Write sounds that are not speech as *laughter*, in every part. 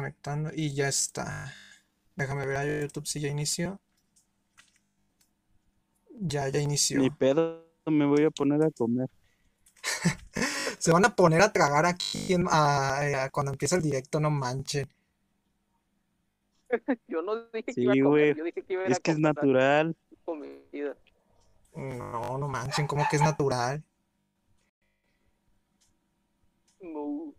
conectando y ya está. Déjame ver a YouTube si ya inició. Ya, ya inició. Ni pedo, me voy a poner a comer. *laughs* Se van a poner a tragar aquí en- a- a- cuando empieza el directo, no manchen. *laughs* Yo no dije que iba a comer, yo dije que iba a Es que es natural. comida. No, no manchen, como que es natural. No.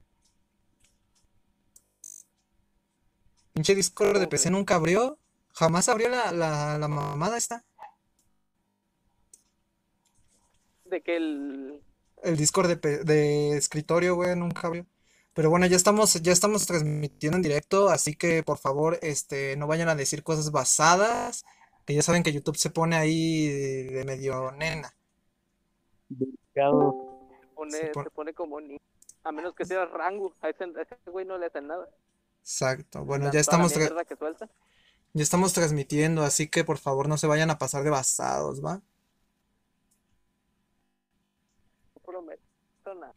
Pinche Discord de. PC nunca abrió. Jamás abrió la, la, la mamada esta. De que el... El Discord de, de escritorio, güey, nunca abrió. Pero bueno, ya estamos, ya estamos transmitiendo en directo, así que por favor, este, no vayan a decir cosas basadas, que ya saben que YouTube se pone ahí de, de medio nena. Delicado. pone, Se se, pon- pone como ni... A menos que sea rango, a ese, a ese güey no le hacen nada. Exacto. Bueno, ya estamos, que ya estamos transmitiendo, así que por favor no se vayan a pasar de basados, ¿va? Prometo nada.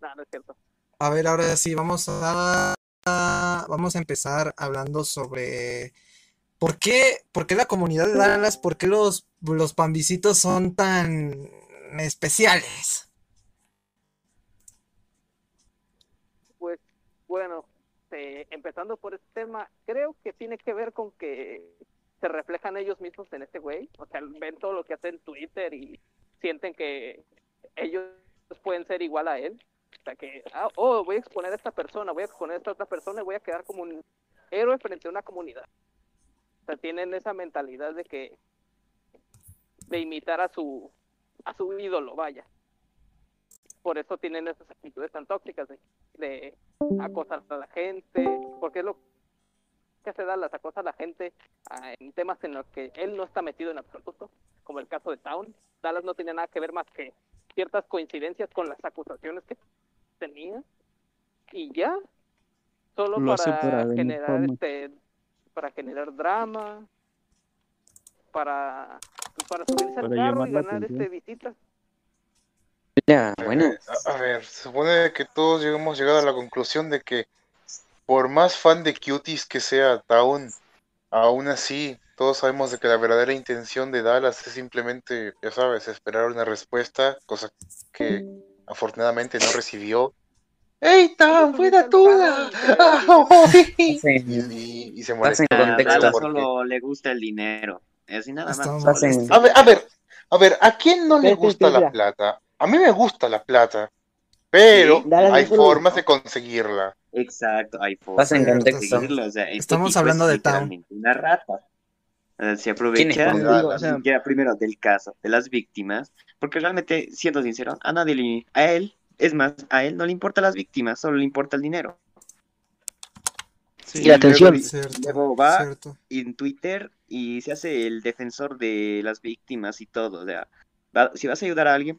No, no es cierto. A ver, ahora sí, vamos a, a- vamos a empezar hablando sobre por qué, por qué la comunidad de Dallas, por qué los, los pambicitos son tan especiales. Pues bueno, eh, empezando por este tema, creo que tiene que ver con que se reflejan ellos mismos en este güey. O sea, ven todo lo que hace en Twitter y sienten que ellos pueden ser igual a él. O sea, que, ah, oh, voy a exponer a esta persona, voy a exponer a esta otra persona y voy a quedar como un héroe frente a una comunidad. O sea, tienen esa mentalidad de que de imitar a su a su ídolo, vaya. Por eso tienen esas actitudes tan tóxicas de, de acosar a la gente, porque es lo que hace Dallas, acosa a la gente ah, en temas en los que él no está metido en absoluto, como el caso de Town. Dallas no tiene nada que ver más que ciertas coincidencias con las acusaciones que tenía y ya, solo Lo para generar este, para generar drama, para pues, para subirse al Para carro llamar y ganar este visitas. Ya, bueno, Eh, a, a ver, se supone que todos hemos llegado a la conclusión de que por más fan de Cuties que sea Town, aún así todos sabemos de que la verdadera intención de Dallas es simplemente, ya sabes, esperar una respuesta, cosa que afortunadamente no recibió. ¡Ey, Town, buena tuya! *laughs* Y, pasen, y- y se pasen molestó A contexto. Dallas porque- solo le gusta el dinero. Así nada más. A ver, a ver, a ver, ¿a quién no le gusta la plata? A mí me gusta la plata, pero Sí, hay formas de conseguirla. Exacto, hay formas de contexto. conseguirlo. O sea, este Estamos hablando es de Town. Una rata. Se ¿Quién aprovecha O sea- primero del caso, de las víctimas, porque realmente, siendo sincero, a nadie le, a él, es más, a él no le importa las víctimas, solo le importa el dinero. Sí, Y la atención. Luego va cierto. en Twitter y se hace el defensor de las víctimas y todo. O sea, va- si vas a ayudar a alguien,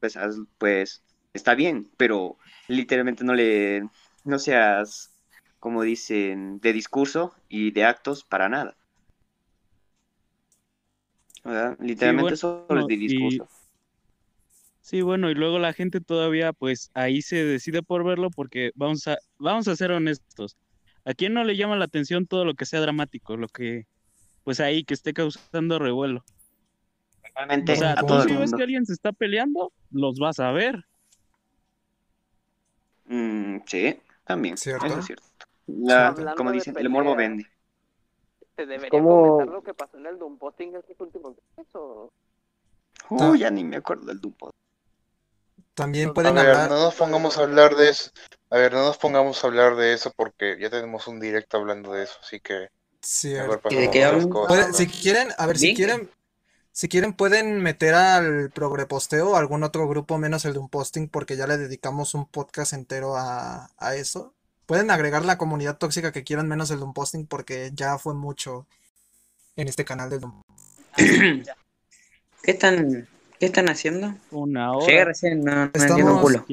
pues, pues está bien, pero literalmente no le, no seas, como dicen, de discurso y de actos para nada. Sea, literalmente solo es de y- discurso. Sí, bueno, y luego la gente todavía, pues ahí se decide por verlo porque vamos a, vamos a ser honestos. ¿A quién no le llama la atención todo lo que sea dramático? Lo que, pues ahí, que esté causando revuelo. Realmente O sea, a tú si ves que alguien se está peleando, los vas a ver. Mm, sí, también, ¿Cierto? eso es cierto. La- como dicen, el morbo vende. ¿Se debería como- comentar lo que pasó en el Doom Posting estos últimos días o Uh, ya ni me acuerdo del Dumpo. También A pueden A ver, hablar. no nos pongamos a hablar de eso. A ver, no nos pongamos a hablar de eso porque ya tenemos un directo hablando de eso, así que Cierto. mejor ¿Y de qué a cosas. Si quieren, a ver, si quieren, si quieren pueden meter al progreposteo o algún otro grupo menos el de un posting porque ya le dedicamos un podcast entero a, a eso. Pueden agregar la comunidad tóxica que quieran menos el de un posting porque ya fue mucho en este canal del Doom. *clears throat* ¿Qué están, qué están haciendo? Una hora. recién, no, culo.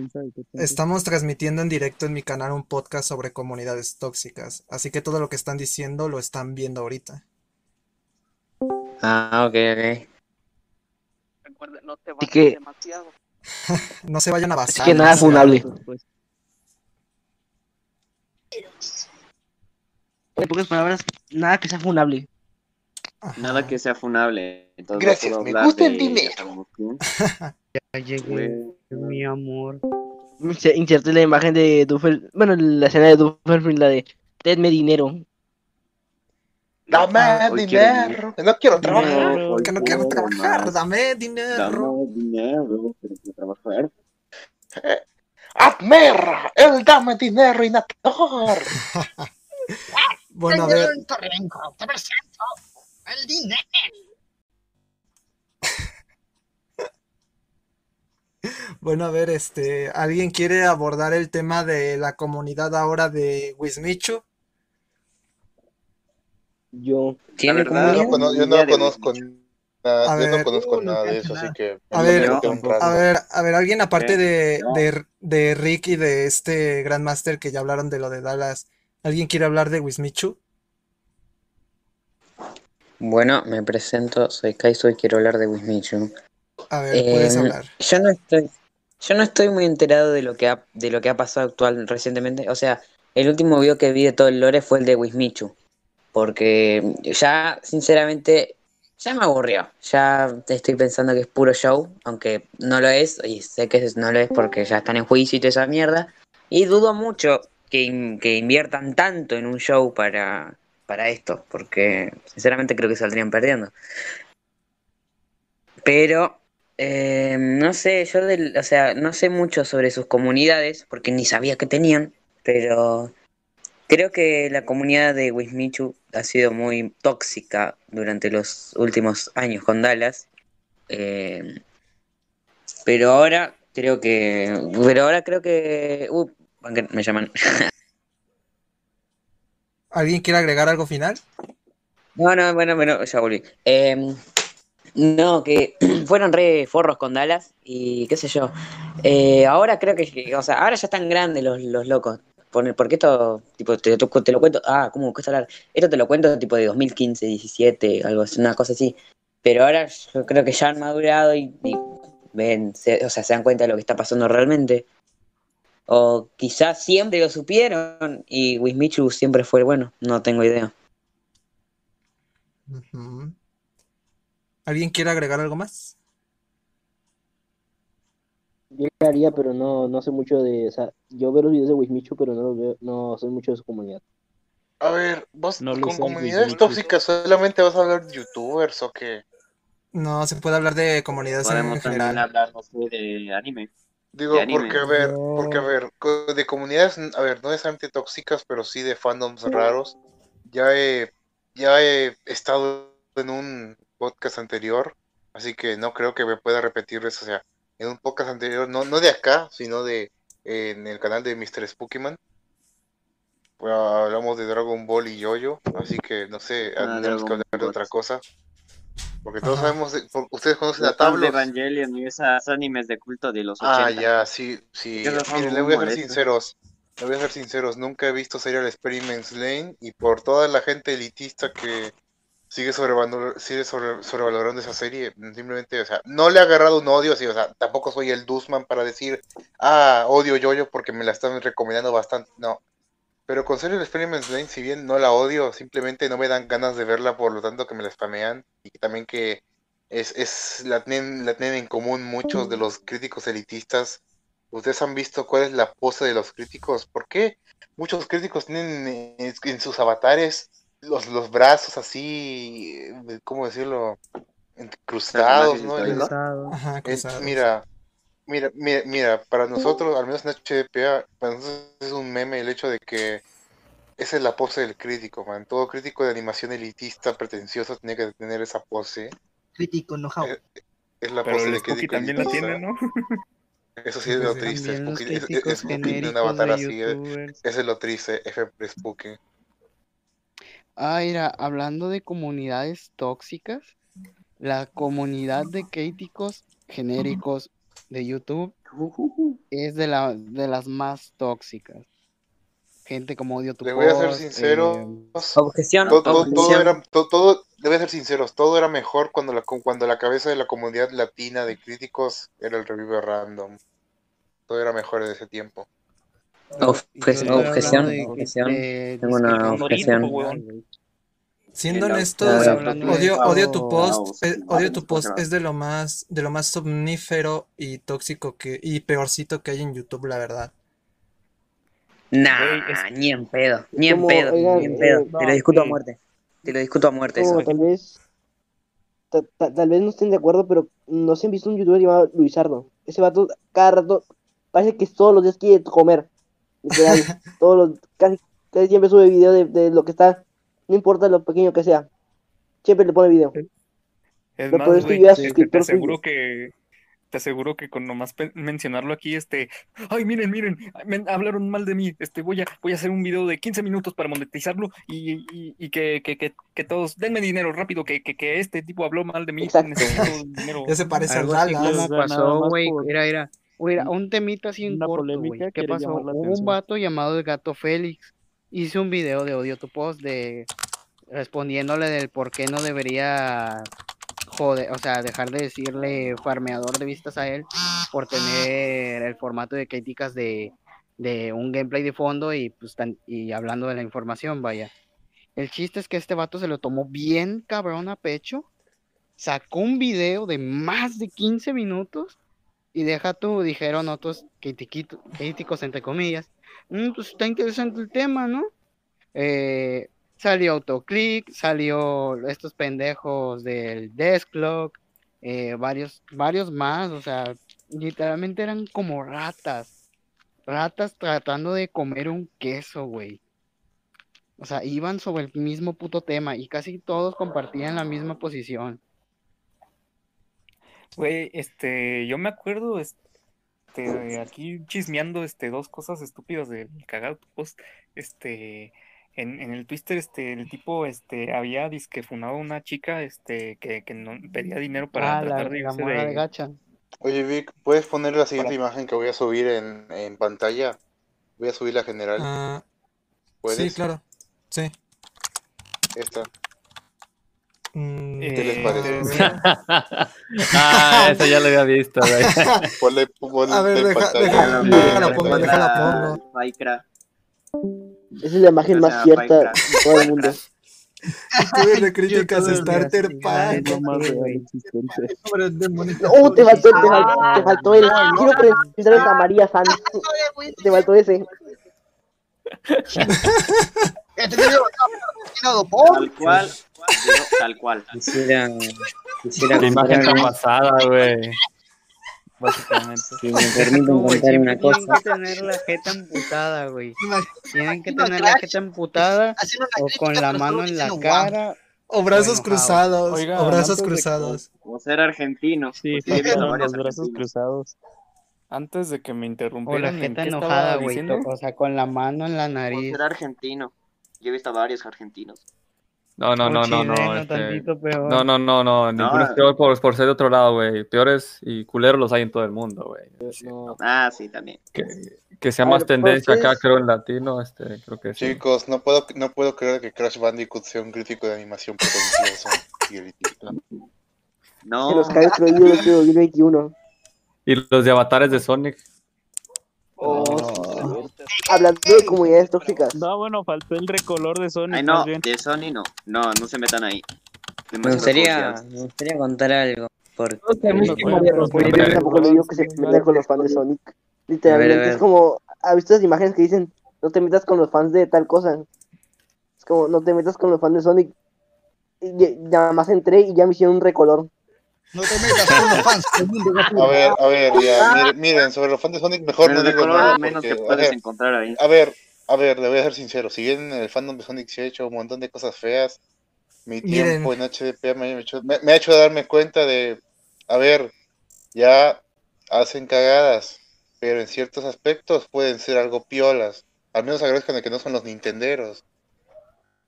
Estamos transmitiendo en directo en mi canal un podcast sobre comunidades tóxicas, así que todo lo que están diciendo lo están viendo ahorita. Ah, ok, ok. recuerden, no te Así vas que- demasiado. *laughs* No se vayan a Así basar. que nada funable. Pues, En pocas palabras, nada que sea funable. Ajá. Nada que sea funable. Entonces, Gracias, me gusta el dinero. *laughs* ya llegué, Güey. mi amor. Inserte la imagen de Duffel, bueno, la escena de Duffelfield, la de Tenme dinero. Dame Ah, hoy quiero dinero. No quiero trabajar. Dinero. Que no quiero trabajar, dame dinero. Dame dinero, pero quiero trabajar. Admer, el dame dinero y nator. *laughs* Bueno, a ver, *laughs* bueno, a ver, este, ¿alguien quiere abordar el tema de la comunidad ahora de Wismichu? Yo. ¿Tiene verdad, Yo no, yo no conozco nada, A yo no ver. conozco Uh, no nada de eso, así que A ver. A ver, a ver, alguien aparte de, no. de, de Rick y de este Grandmaster que ya hablaron de lo de Dallas, ¿alguien quiere hablar de Wismichu? Bueno, me presento, soy Kaizo y quiero hablar de Wismichu. A ver, puedes Em, hablar. Yo no estoy, yo no estoy muy enterado de lo que ha, de lo que ha pasado actual recientemente. O sea, el último video que vi de todo el lore fue el de Wismichu. Porque ya, sinceramente, ya me aburrió. Ya estoy pensando que es puro show, aunque no lo es, y sé que no lo es porque ya están en juicio y toda esa mierda. Y dudo mucho que, que inviertan tanto en un show para, para esto, porque sinceramente creo que saldrían perdiendo. Pero eh, no sé, yo del, o sea, no sé mucho sobre sus comunidades, porque ni sabía que tenían, pero creo que la comunidad de Wismichu ha sido muy tóxica durante los últimos años con Dallas. eh, pero ahora creo que. Pero ahora creo que. Uh, me llaman. *laughs* ¿Alguien quiere agregar algo final? No, no, bueno, bueno, ya volví. Em, no, que *clears throat* fueron re forros con Dallas y qué sé yo. Eh, ahora creo que, o sea, ahora ya están grandes los, los locos. Por- Porque esto, tipo, te, te- lo cuento, ah, ¿cómo cuesta hablar? Esto te lo cuento tipo de 2015, 17, algo así, una cosa así. Pero ahora yo creo que ya han madurado y, ven, se- o sea, se dan cuenta de lo que está pasando realmente. O quizás siempre lo supieron y Wismichu siempre fue bueno, no tengo idea. ¿Alguien quiere agregar algo más? Yo le haría, pero no, no sé mucho de. O sea, yo veo los videos de Wismichu, pero no los veo, no sé mucho de su comunidad. A ver, vos No lo con comunidades tóxicas solamente vas a hablar de youtubers o qué? No, se puede hablar de comunidades en Podemos también general. hablar, no sé, de anime. Digo, De anime. porque a ver, No. porque a ver, de comunidades, a ver, no necesariamente tóxicas, pero sí de fandoms raros. Ya he, ya he estado en un podcast anterior, así que no creo que me pueda repetir eso. O sea, en un podcast anterior, no, no de acá, sino de eh, en el canal de Mr. Spookyman. Pues, hablamos de Dragon Ball y Yoyo, así que no sé, Ah, tenemos que hablar de otra cosa. Porque todos Ajá. sabemos, de- por- ustedes conocen a Los de Tablos. Evangelion y esas animes de culto de los Ah, 80. ya, sí, sí. Esos Miren, le voy a ser sinceros. Le voy a ser sinceros. Nunca he visto Serial Experiments Lane y por toda la gente elitista que sigue, sigue sobre- sobrevalorando esa serie, simplemente, o sea, no le ha agarrado un odio, así, o sea, tampoco soy el Dusman para decir, ah, odio Yoyo porque me la están recomendando bastante. No. Pero con Serial Experiments Lane, si bien no la odio, simplemente no me dan ganas de verla, por lo tanto que me la spamean y también que es, es la, tienen, la tienen en común muchos de los críticos elitistas. ¿Ustedes han visto cuál es la pose de los críticos? ¿Por qué muchos críticos tienen en, en sus avatares los, los brazos así, ¿cómo decirlo? Cruzados, ¿no? El- Ajá, cruzados. mira, mira, mira, mira, para nosotros, al menos en HDPA, para nosotros es un meme el hecho de que esa es la pose del crítico, man. Todo crítico de animación elitista, pretencioso, tiene que tener esa pose. Crítico enojado. Eh, Es la Pero pose el de Spooky crítico también la tiene, ¿no? Eso sí es lo sí. triste. Spooky, es, es- críticos Spooky tiene un avatar de así. eh. Eso es lo triste, F Spooky. Ah, mira, hablando de comunidades tóxicas, la comunidad de críticos genéricos de YouTube es de, la, de las más tóxicas. Gente como Odio tu Le voy a ser sincero. eh, Objeción, Todo, todo, todo era, todo, todo- debe ser sinceros, todo era mejor cuando la, cuando la cabeza de la comunidad latina de críticos era el reviewer random. Todo era mejor en ese tiempo. Estoy objeción, objeción. Tengo una objeción. Siendo honestos, odio, odio tu post, eh, odio tu ¿cómo post, es de lo más, de lo más somnífero y tóxico que, y peorcito que hay en YouTube, la verdad. Nah, ni en pedo, ni en pedo, ni en pedo. eh, Te lo discuto a sí. muerte. Te lo discuto a muerte eso. tal vez, ta- ta- tal vez no estén de acuerdo, pero no se han visto un youtuber llamado Luisardo. Ese vato cada rato parece que todos los días quiere comer. Literal, *laughs* todos los, casi, casi siempre sube video de, de lo que está, no importa lo pequeño que sea. Siempre le pone video. Es Lo más, peor es que te aseguro suyo. que te aseguro que con nomás mencionarlo aquí, este, ay, miren, miren, me hablaron mal de mí, este, voy a, voy a hacer un video de 15 minutos para monetizarlo y, y, y que, que, que, que todos, denme dinero rápido, que, que, que este tipo habló mal de mí, Exacto. necesito dinero. *laughs* Ya se parece al Algo así Dallas. como O sea, nada pasó, güey. por- Era, era, un temita así en corto, polémica, güey. ¿Qué pasó? un vato llamado el Gato Félix. Hizo un video de odio tu post de respondiéndole del por qué no debería joder, o sea, dejar de decirle farmeador de vistas a él por tener el formato de críticas de, de un gameplay de fondo y pues tan- y hablando de la información, vaya. El chiste es que este vato se lo tomó bien cabrón a pecho, sacó un video de más de 15 minutos y deja tú, dijeron otros críticos, entre comillas, "Mm, pues está interesante el tema, ¿no? Eh, salió Autoclick, salió estos pendejos del Desklock, eh, varios, varios más, o sea, literalmente eran como ratas, ratas tratando de comer un queso, güey. O sea, iban sobre el mismo puto tema y casi todos compartían la misma posición. Güey, este, yo me acuerdo, este, de aquí chismeando, este, dos cosas estúpidas del cagado post, este, en, en el Twitter, este, el tipo, este, había disque funado a una chica, este, que, que no pedía dinero para Ah, la, tratar de la irse de de, gacha. Oye, Vic, ¿puedes poner la siguiente imagen que voy a subir en, en pantalla? Voy a subir la general. ¿Puedes? sí, claro. Sí. Esta. Mm, ¿Qué les Eh, parece? ah, eso ya lo había visto, güey. Ponle, ponle A ver, deja- Déjala, déjala pongo, déjala pongo. Minecraft. Esa es la imagen O más cierta de todo el mundo. Youtuber de críticas Starter Pack. Oh, te faltó, te faltó, te faltó el. Quiero presentar a María Sanz. Te faltó ese. Tal cual. Digo, tal cual. Quisiera, quisiera Qué imagen tan pasada, güey. Básicamente. Si me permiten No, contar una tienen cosa. que tener la jeta emputada, güey. Tienen que tener la jeta emputada o con la mano en la cara. O brazos enojado. cruzados. Oigan, o brazos de cruzados. Como ser argentino. Sí, visto con varios los brazos cruzados. Antes de que me O la interrumpieran, ¿en jeta enojada, güey. O sea, con la mano en la Como nariz. ser argentino. Yo he visto varios argentinos. No, no, no, no, no. este, peor. No, no, no, no. Ninguno es peor por, por ser de otro lado, güey. Peores y culeros los hay en todo el mundo, güey. Ah, sí, también. Que, que sea más ver, tendencia ¿por qué acá, es- creo, en latino, este, creo que sí. Chicos, no puedo, no puedo creer que Crash Bandicoot sea un crítico de animación elitista. No. Que los caes prohibidos de 2021. Y los de avatares de Sonic. Hablando de comunidades tóxicas. No, bueno, faltó el recolor de Sonic. Ay, no, de Sony no. No, no se metan ahí. Me gustaría, me gustaría contar algo. Porque Yo tampoco le digo que se metan con los fans de Sonic. Literalmente A ver, a ver. es como, ¿has visto las imágenes que dicen no te metas con los fans de tal cosa? Es como, no te metas con los fans de Sonic. Y ya- nada más entré y ya me hicieron un recolor. No te metas con los fans. el mundo va A ver, a ver, ya, miren, miren, sobre los fans de Sonic mejor Pero no digo nada menos porque, que a puedes ver, encontrar ahí. a ver, a ver, le voy a ser sincero, si bien el fandom de Sonic se ha hecho un montón de cosas feas, mi Miren. tiempo en HDP me ha, hecho, me- me ha hecho darme cuenta de, a ver, ya hacen cagadas, pero en ciertos aspectos pueden ser algo piolas. Al menos agradezcan de que no son los nintenderos.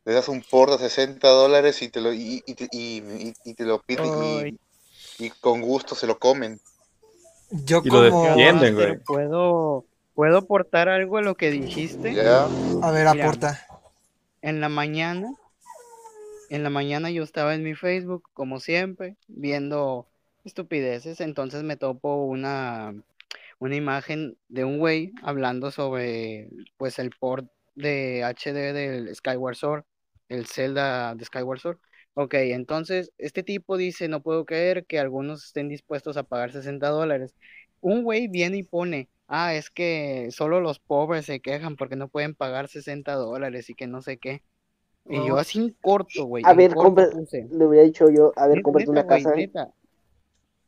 Le das un port de 60 dólares y te lo, y, y, te- y- y- y te lo piden. Y, con gusto se lo comen. Yo Y lo como... defienden, Master, güey. ¿Puedo, ¿Puedo aportar algo a lo que dijiste? ¿Ya? A ver, Mira. aporta. En la mañana, en la mañana yo estaba en mi Facebook, como siempre, viendo estupideces. Entonces me topo una, una imagen de un güey hablando sobre pues el port de HD del Skyward Sword, el Zelda de Skyward Sword. Ok, entonces este tipo dice, no puedo creer que algunos estén dispuestos a pagar 60 dólares. Un güey viene y pone, ah, es que solo los pobres se quejan porque no pueden pagar 60 dólares y que no sé qué. Y yo No. así en corto, güey. A ver, corto le hubiera dicho yo, a ver, cómprate una casa. neta.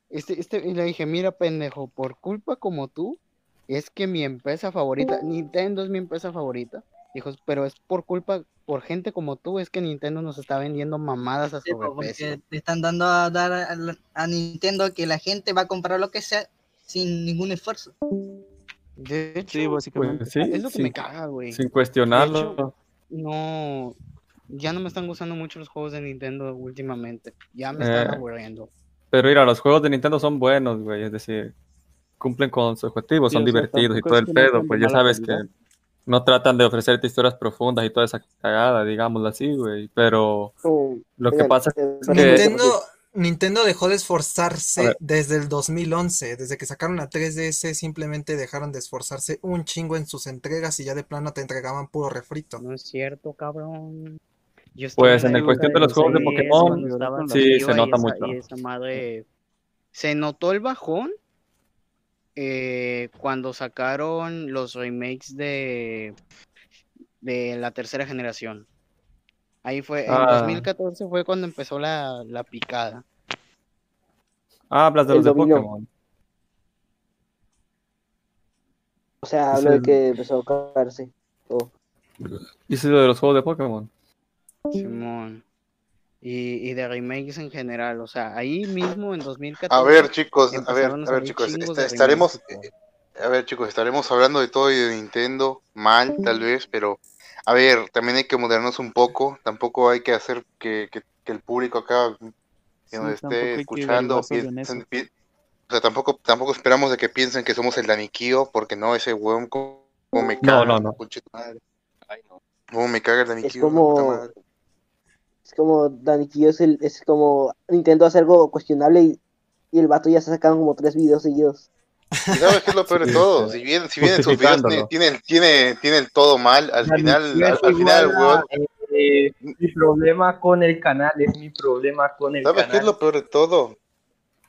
Este, este, y le dije, mira, pendejo, por culpa como tú, es que mi empresa favorita, Nintendo es mi empresa favorita. Dijo, pero es por culpa, por gente como tú, es que Nintendo nos está vendiendo mamadas a sobreprecio. porque le están dando a dar a, Nintendo que la gente va a comprar lo que sea sin ningún esfuerzo. De hecho, Sí, básicamente. Pues sí, es lo que sin, me caga, güey. sin cuestionarlo. hecho, no, ya no me están gustando mucho los juegos de Nintendo últimamente. Ya me están Eh, aburriendo. pero mira, los juegos de Nintendo son buenos, güey. Es decir, cumplen con su objetivo, Sí, son o sea, divertidos y todo el pedo. Pues ya sabes que. No tratan de ofrecerte historias profundas y toda esa cagada, digámoslo así, güey. Pero lo que pasa es que... Nintendo, Nintendo dejó de esforzarse desde el 2011, desde que sacaron la 3DS simplemente dejaron de esforzarse un chingo en sus entregas y ya de plano te entregaban puro refrito. No es cierto, cabrón. Yo Pues en la el cuestión de los juegos de 3DS, Pokémon, sí, se nota esa- mucho. Se notó el bajón eh, cuando sacaron los remakes de, de la tercera generación. Ahí fue, en Ah. 2014 fue cuando empezó la, la picada. Ah, hablas de los de. Pokémon. O sea, hablo de que empezó a cagarse. todo. Dices lo de los juegos de Pokémon. Simón. Y, y de remakes en general. O sea, ahí mismo en 2014. A ver, chicos, a ver, a ver, chicos, chingos est- de estaremos, remakes a ver, chicos, estaremos hablando de todo y de Nintendo, mal, tal vez, pero, a ver, también hay que moderarnos un poco, tampoco hay que hacer que, que, que el público acá que nos Sí, esté escuchando, piensen- pi- o sea, tampoco, tampoco esperamos de que piensen que somos el Daniquío, porque no, ese weón como, me caga, no, no. Como me caga el Daniquío, como. Es como Daniquillo es, el, es como Nintendo hace algo cuestionable y, y el vato ya se sacaron como tres videos seguidos. ¿Y sabes qué es lo peor de todo? Si bien, si bien en sus videos tiene, tiene, tiene, tiene el todo mal, al final, al, al final, weón, eh, mi problema con el canal es mi problema con el ¿Sabes qué es lo peor de todo?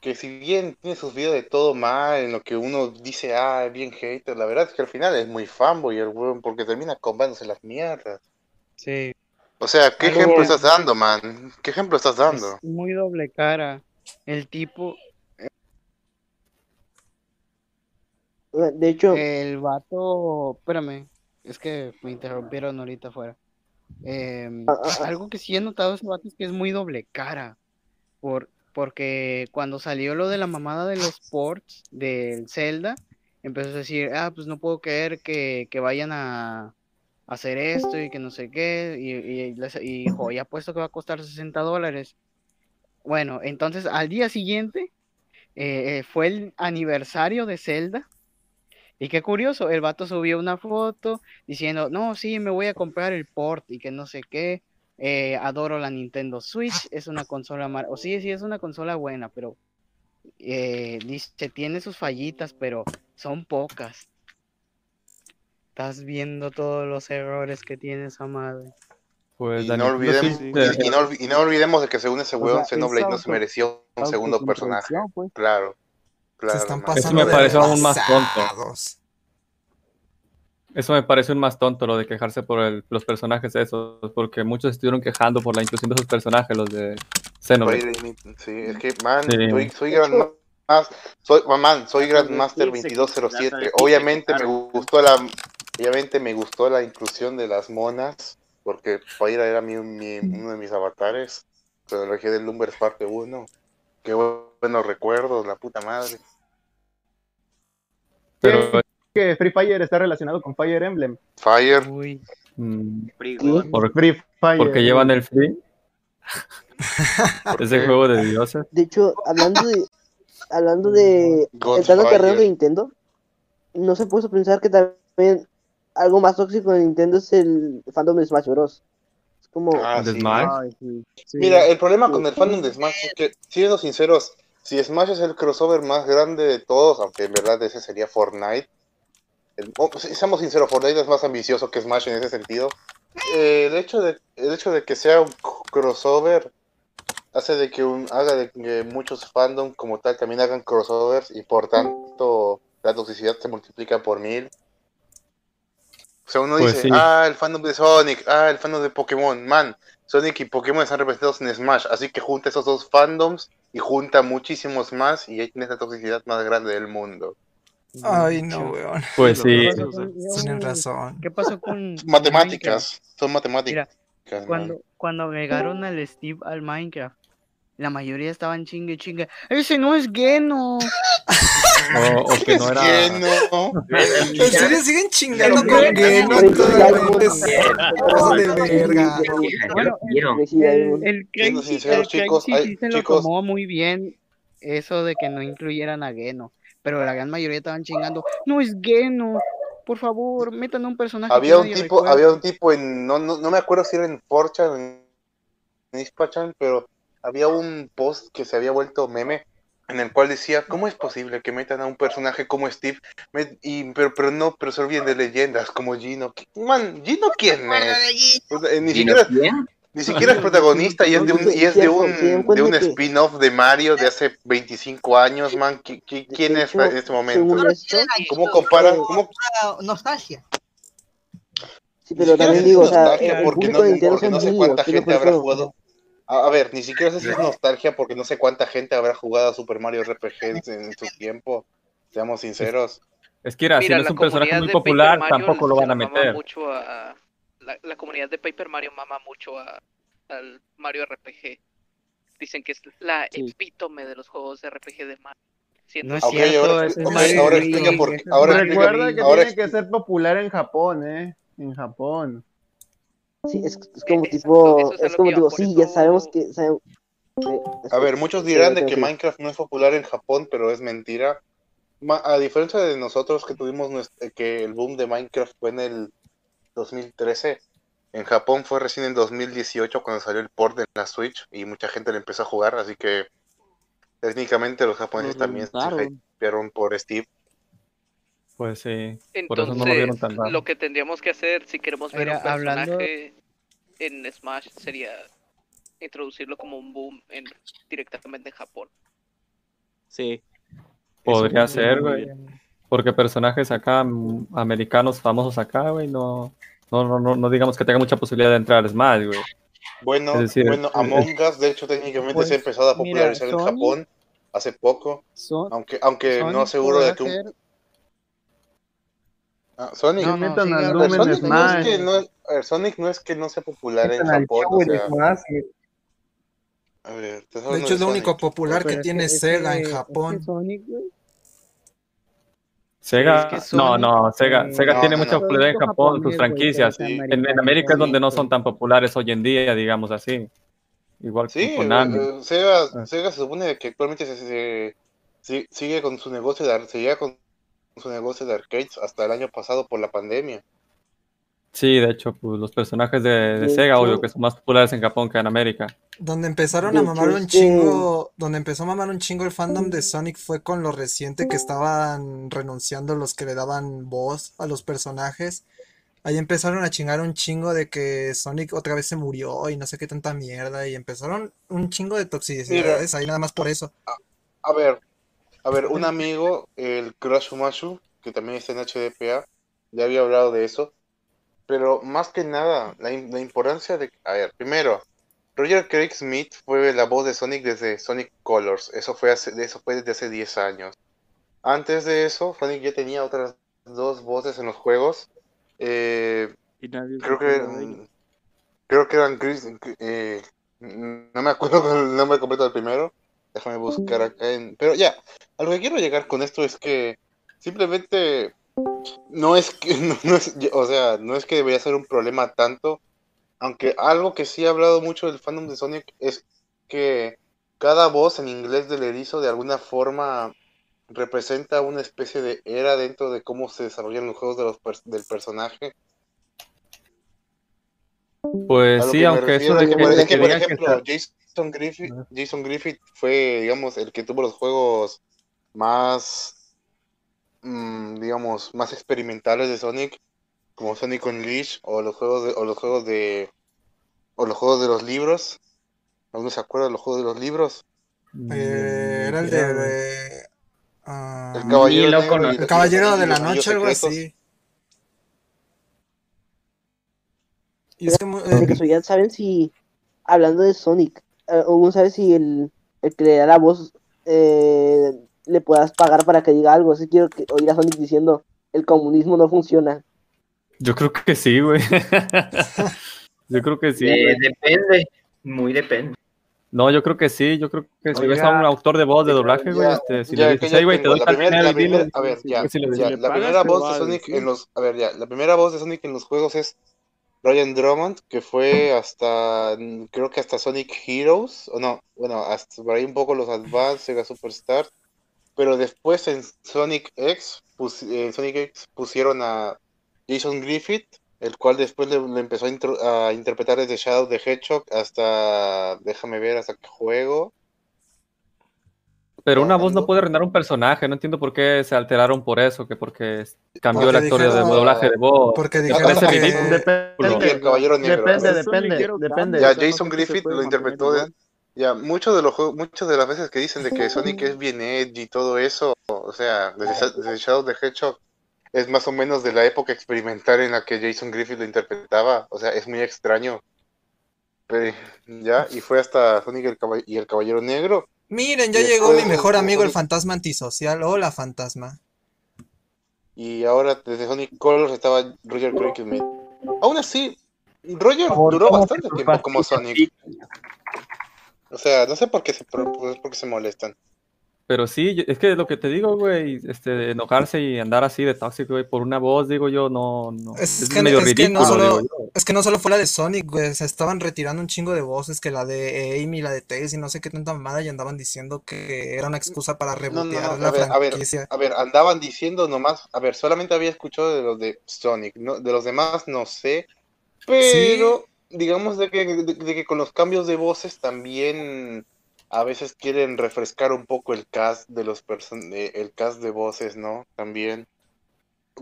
Que si bien tiene sus videos de todo mal, en lo que uno dice, ah, es bien hater, la verdad es que al final es muy fanboy el weón, porque termina comprándose las mierdas. Sí. O sea, ¿qué ejemplo estás dando, man? ¿Qué ejemplo estás dando? Es muy doble cara. El tipo, De hecho, el vato, espérame, es que me interrumpieron ahorita afuera. Em, Ah, ah, ah. algo que sí he notado ese vato es que es muy doble cara. Por, porque cuando salió lo de la mamada de los ports del Zelda, empezó a decir, ah, pues no puedo creer que, que vayan a hacer esto y que no sé qué. Y, y, y ya puesto que va a costar 60 dólares. Bueno, entonces al día siguiente eh, eh, fue el aniversario de Zelda. Y qué curioso, el vato subió una foto diciendo, no, sí, me voy a comprar el port y que no sé qué. eh, adoro la Nintendo Switch, es una consola mar... O sí, sí, es una consola buena, pero dice, tiene sus fallitas, pero son pocas. Estás viendo todos los errores que tiene esa madre. Pues Y Dani, no, olvidemos, sí, y, y no, olvi- y no olvidemos de que según ese weón, Xenoblade no se mereció un segundo personaje. pues. Claro, Se claro, están man. Eso me pareció aún más tonto. Eso me parece un más tonto lo de quejarse por el- los personajes esos, porque muchos estuvieron quejando por la inclusión de esos personajes, los de Xenoblade. Sí, es que, man, Sí. soy, soy gran más, soy, man, soy Grandmaster decirse que- 2207. hasta decirse Obviamente me gustó la, obviamente me gustó la inclusión de las monas, porque Fire era mi, mi- uno de mis avatares. Tecnología del Lumbers parte 1. Qué bu- buenos recuerdos, la puta madre. Pero que Free Fire está relacionado con Fire Emblem. Fire, Uy, mm, Free, por- Free Fire. porque llevan el free, *laughs* ese juego de dioses. de hecho, hablando de, hablando de entrando al terreno de. Nintendo, no se puede pensar que también algo más tóxico de Nintendo es el fandom de Smash Bros. como, Ah, ¿De sí. Smash? Ay, sí, sí. Mira, el problema con el fandom de Smash es que, siendo sinceros, si Smash es el crossover más grande de todos, aunque en verdad ese sería Fortnite, el- oh, seamos sinceros, Fortnite es más ambicioso que Smash en ese sentido. Eh, el, hecho de, el hecho de que sea un crossover hace de que un, haga de que muchos fandom como tal también hagan crossovers y por tanto la toxicidad se multiplica por mil. O sea, uno Pues dice, sí. ah, el fandom de Sonic, ah, el fandom de Pokémon, man, Sonic y Pokémon están representados en Smash, así que junta esos dos fandoms y junta muchísimos más y ahí tienes la toxicidad más grande del mundo. Ay, no, weón. Pues sí. ¿Qué pasó con- Tienen razón. ¿Qué pasó con *laughs* Matemáticas, son matemáticas. Mira, cuando, cuando agregaron al Steve al Minecraft, la mayoría estaban chingue chingue. Ese no es Geno. *laughs* O, o que no era. que no. *laughs* ¿En serio siguen chingando con qué- que no Pero toda ya la no- gente es cosa de verga? Bueno, Sí, el, sí se lo tomó muy bien eso de que no incluyeran a Geno. Pero la gran mayoría estaban chingando. No es Geno. Por favor, metan un personaje Había un tipo, recuerda. había un tipo en, no, no, no me acuerdo si era en 4chan o en Nispachan, pero había un post que se había vuelto meme en el cual decía, ¿cómo es posible que metan a un personaje como Steve? Me- y, pero, pero no, pero se olviden de leyendas como Gino. ¿Qué- Man, ¿Gino quién es? O sea, ni ¿Gino siquiera, quién? ni siquiera es *laughs* protagonista y es de un, y es de un, de un spin-off de Mario de hace 25 años, man. ¿Qui- qui- ¿Quién es en este momento? ¿Cómo comparan? ¿Cómo, Nostalgia. sí, pero también digo, o sea, porque no, porque no sé cuánta ¿qué es lo gente habrá jugado. A, a ver, ni siquiera sé si es nostalgia porque no sé cuánta gente habrá jugado a Super Mario RPG en, en su tiempo. Seamos sinceros. Es que, mira, si no es un personaje comunidad muy popular, Mario tampoco lo van a meter. mucho a- la, la comunidad de Paper Mario mama mucho a, al Mario RPG. Dicen que es la Sí. epítome de los juegos de RPG de Mario. No es cierto, ahora, es explica por qué. Ahora explica, Recuerda que ahora tiene que ser popular en Japón, ¿eh? En Japón. Sí, es, es como Exacto, tipo, es como tipo, sí, ya sabemos que... sabe- eh, A ver, muchos dirán de que Minecraft no es popular en Japón, pero es mentira. Ma- A diferencia de nosotros que tuvimos nues- eh, que el boom de Minecraft fue en el 2013, en Japón fue recién en 2018 cuando salió el port de la Switch y mucha gente le empezó a jugar, así que técnicamente los japoneses también se hypearon por Steve. Pues sí. Por eso Entonces, no lo vieron tan raro. lo que tendríamos que hacer si queremos ver Mira, un hablando- personaje en Smash sería introducirlo como un boom en, directamente en Japón. Sí. Podría Eso ser, güey. Porque personajes acá, americanos famosos acá, güey, no, no, no, no, no digamos que tenga mucha posibilidad de entrar a Smash, güey. Bueno, decir, bueno, es- Among Us de hecho técnicamente Pues, se ha empezado a mira, popularizar en Sony- Japón hace poco, Son, aunque aunque no Sonic seguro de que un Ah, Sonic No, al es que no, a ver, Sonic no es que no sea popular en Japón, o sea, a ver, De hecho, es lo Sonic. único popular que es tiene es Sega en es que Japón. Sonic, güey, Sega, que no, no, Sega, eh, Sega No, tiene no, mucha no. popularidad en Japón, sus franquicias. es Sí. En, América es donde no son tan populares hoy en día, digamos así. Igual Sí, que Konami. eh, Sega, Ah. Sega se supone que actualmente se, se- si- sigue con su negocio de ar- seguía con su negocio de arcades hasta el año pasado por la pandemia. Sí, de hecho, pues los personajes de, Sega, obvio, que son más populares en Japón que en América. Donde empezaron a mamar un chingo, donde empezó a mamar un chingo el fandom de Sonic fue con lo reciente que estaban renunciando los que le daban voz a los personajes. Ahí empezaron a chingar un chingo de que Sonic otra vez se murió y no sé qué tanta mierda y empezaron un chingo de toxicidades ahí nada más por eso. A ver, a ver, un amigo, el Crush Mashu, que también está en HDPA, ya había hablado de eso, pero más que nada, la, im- la importancia de, a ver, primero, Roger Craig Smith fue la voz de Sonic desde Sonic Colors, eso fue hace, eso fue desde hace 10 años. Antes de eso, Sonic ya tenía otras dos voces en los juegos. eh, Y nadie se creo que creo que eran Chris, eh, no me acuerdo *laughs* el nombre completo del primero. Déjame buscar acá en. Pero ya, a lo que quiero llegar con esto es que simplemente no es que, *laughs* no, no es, o sea, no es que debería ser un problema tanto, aunque algo que sí ha hablado mucho del fandom de Sonic es que cada voz en inglés del erizo de alguna forma representa una especie de era dentro de cómo se desarrollan los juegos de los del personaje. Pues sí, aunque eso de es que, que, por- de es que, por que ejemplo, está- Jason Griffith, Jason Griffith fue, digamos, el que tuvo los juegos más, mm, digamos, más experimentales de Sonic, como Sonic Unleashed o los juegos de, o los juegos de, o los juegos de los libros. ¿Alguno se acuerda de los juegos de los libros? Eh, era el de. de, ah, El Caballero Negro el Caballero de la Noche, algo así. Y es que De eh, casualidad, ¿saben si, hablando de Sonic, eh, ¿alguno sabe si el, el que le da la voz eh, le puedas pagar para que diga algo? Si quiero que, oír a Sonic diciendo, el comunismo no funciona. Yo creo que sí, güey. *laughs* yo creo que sí. Eh, depende, muy depende. No, yo creo que sí. Yo creo que si ves a un autor de voz de doblaje, güey, este, si ya, le dices, güey, te doy La primera, la primera, a ver, ya, la primera voz de Sonic en los, a ver, ya, la primera voz de Sonic en los juegos es Brian Drummond, que fue hasta, mm, creo que hasta Sonic Heroes, o no, bueno, hasta por ahí un poco los Advance, Sega Superstar, pero después en Sonic X, en Sonic X pusieron a Jason Griffith, el cual después le, empezó a, a interpretar desde Shadow the Hedgehog hasta, déjame ver, hasta qué juego. Pero una voz no puede arruinar un personaje. No entiendo por qué se alteraron por eso, que porque cambió el Porque actor de doblaje de voz. porque dijeron que-. Depende, Y el Caballero Negro. depende, depende. Ya Jason Griffith lo interpretó de, ya muchos de los juegos, muchas de las veces que dicen de que *laughs* Sonic es bien edgy y todo eso, o sea, desde, Shadow the Hedgehog es más o menos de la época experimental en la que Jason Griffith lo interpretaba, o sea, es muy extraño. Pero, ya, y fue hasta Sonic el y el Caballero Negro. Miren, ya llegó mi mejor amigo, el fantasma antisocial. Hola, fantasma. Y ahora desde Sonic Colors estaba Roger Craig Aún así, Roger duró bastante te tiempo como. Sonic. O sea, no sé por qué se, por, por qué se molestan. Pero sí, yo- es que lo que te digo, güey, este, enojarse y andar así de tóxico, güey, por una voz, digo yo, no, no. Es, Es, que, medio es que no solo, digo yo. es que no solo fue la de Sonic, güey, se estaban retirando un chingo de voces, que la de Amy, la de Tails y no sé qué tanta mamada, y andaban diciendo que era una excusa para No, no, rebotear no, la a ver, a ver, a ver, andaban diciendo nomás, a ver, solamente había escuchado de los de Sonic, no, de los demás no sé, pero digamos de que, de, de que con los cambios de voces también a veces quieren refrescar un poco el cast de los person de- el cast de voces, ¿no? También.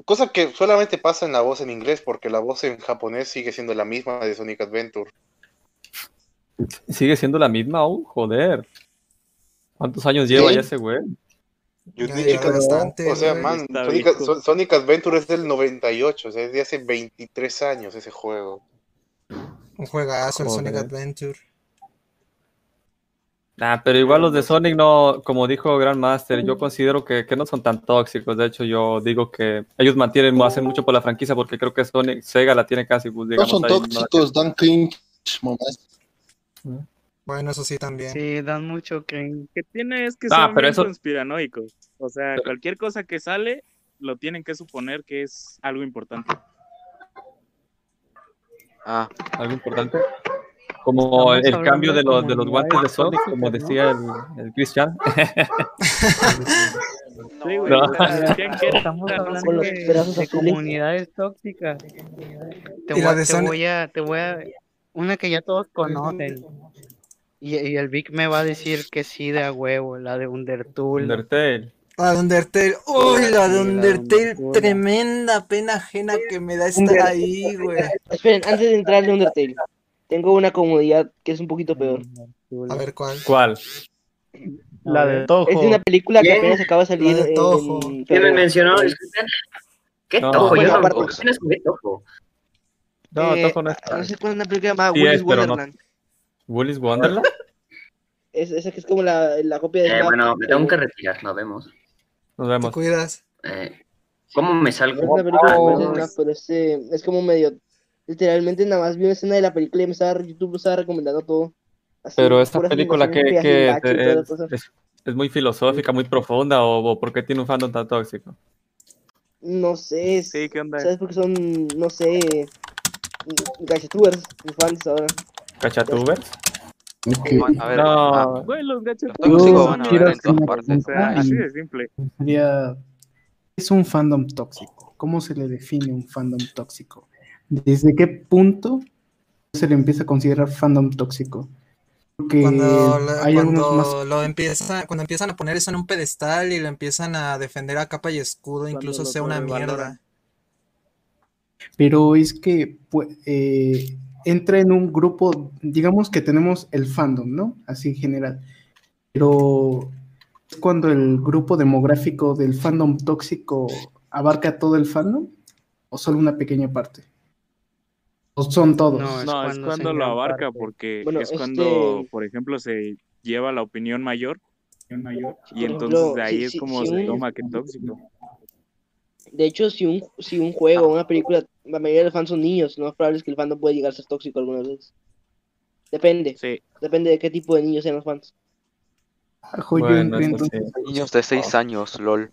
Cosa que solamente pasa en la voz en inglés, porque la voz en japonés sigue siendo la misma de Sonic Adventure. Sigue siendo la misma aún, joder. ¿Cuántos años lleva Sí. ya ese güey? Yo Ya lleva digo, bastante, o sea, güey. man, Sonic, Adventure es del 98, o sea, es de hace 23 años ese juego. Un juegazo, el Sonic Joder. Adventure. Ah, pero igual los de Sonic no, como dijo Grandmaster, yo considero que, que no son tan tóxicos. De hecho, yo digo que ellos mantienen, hacen mucho por la franquicia porque creo que Sonic, Sega la tiene casi, pues, No son ahí, ¿no? tóxicos, dan cringe momás. Bueno, eso sí también. Sí, dan mucho que... que tiene es que Ah, son pero eso- conspiranoicos. O sea, cualquier cosa que sale, lo tienen que suponer que es algo importante. Ah, algo importante. Como el, Estamos el cambio de los, de de los guantes de Sonic, como decía el, el Christian. *laughs* *laughs* Sí, güey. *laughs* Estamos hablando Con los de, brazos de comunidades tóxicas. Te voy, de te Sonic- voy a, te voy a, una que ya todos conocen. Y, y el Vic me va a decir que sí de a huevo, la de Undertool. Undertale. La de Undertale. Uy, la de de Undertale. Undertale. Tremenda pena ajena que me da estar ahí, güey. Esperen, antes de entrar en Undertale, tengo una comodidad que es un poquito peor. A ver cuál. ¿Cuál? La de Toho. Es de una película que ¿Quién? apenas acaba de salir La de en ¿Quién me mencionó? ¿Qué No, tojo? bueno, Yo aparte- tampoco. ¿Quién es de tojo? No, Eh, Toho no está. no sé cuál es una película llamada Sí Willy's es, pero no- Wonderland. Willis Wonderland. *laughs* Es, esa que es como la, la copia de Eh, bueno, me tengo que retirar. Nos vemos. Nos Te vemos. cuidas. Eh, ¿Cómo me Es salgo? una película que Ah, parece no, es, eh, es como medio. Literalmente nada más vi una escena de la película y me estaba, YouTube me estaba recomendando todo. Así, Pero esta película que, que es, es, es muy filosófica, muy profunda, o, o por qué tiene un fandom tan tóxico. No sé, es- Sí, ¿qué onda? ¿sabes? Porque son, no sé, gachetubers, mis fans ahora. ¿Cachatubers? A ver, No. ah, Güey, los van a ver en todas partes. O sea, así de simple. sería, ¿qué es un fandom tóxico? ¿Cómo se le define un fandom tóxico? ¿Desde qué punto se le empieza a considerar fandom tóxico? Porque Cuando, lo- hay algunos cuando más. lo empieza, cuando empiezan a poner eso en un pedestal y lo empiezan a defender a capa y escudo, incluso sea una mierda. Pero es que pu- eh, entra en un grupo, digamos que tenemos el fandom, ¿no? Así en general. Pero es cuando el grupo demográfico del fandom tóxico abarca todo el fandom o solo una pequeña parte. O son todos. No, es No, es cuando lo abarca, parte. porque Bueno, es cuando, por ejemplo, se lleva la opinión mayor y entonces ejemplo, de ahí si- es como si se un- toma que tóxico. De hecho, si un, si un juego o una película, la mayoría de los fans son niños, lo más probable es que el fandom puede llegar a ser tóxico algunas veces. Depende. Sí. Depende de qué tipo de niños sean los fans. Yo Bueno, entonces. sí. Niños de 6 años, lol.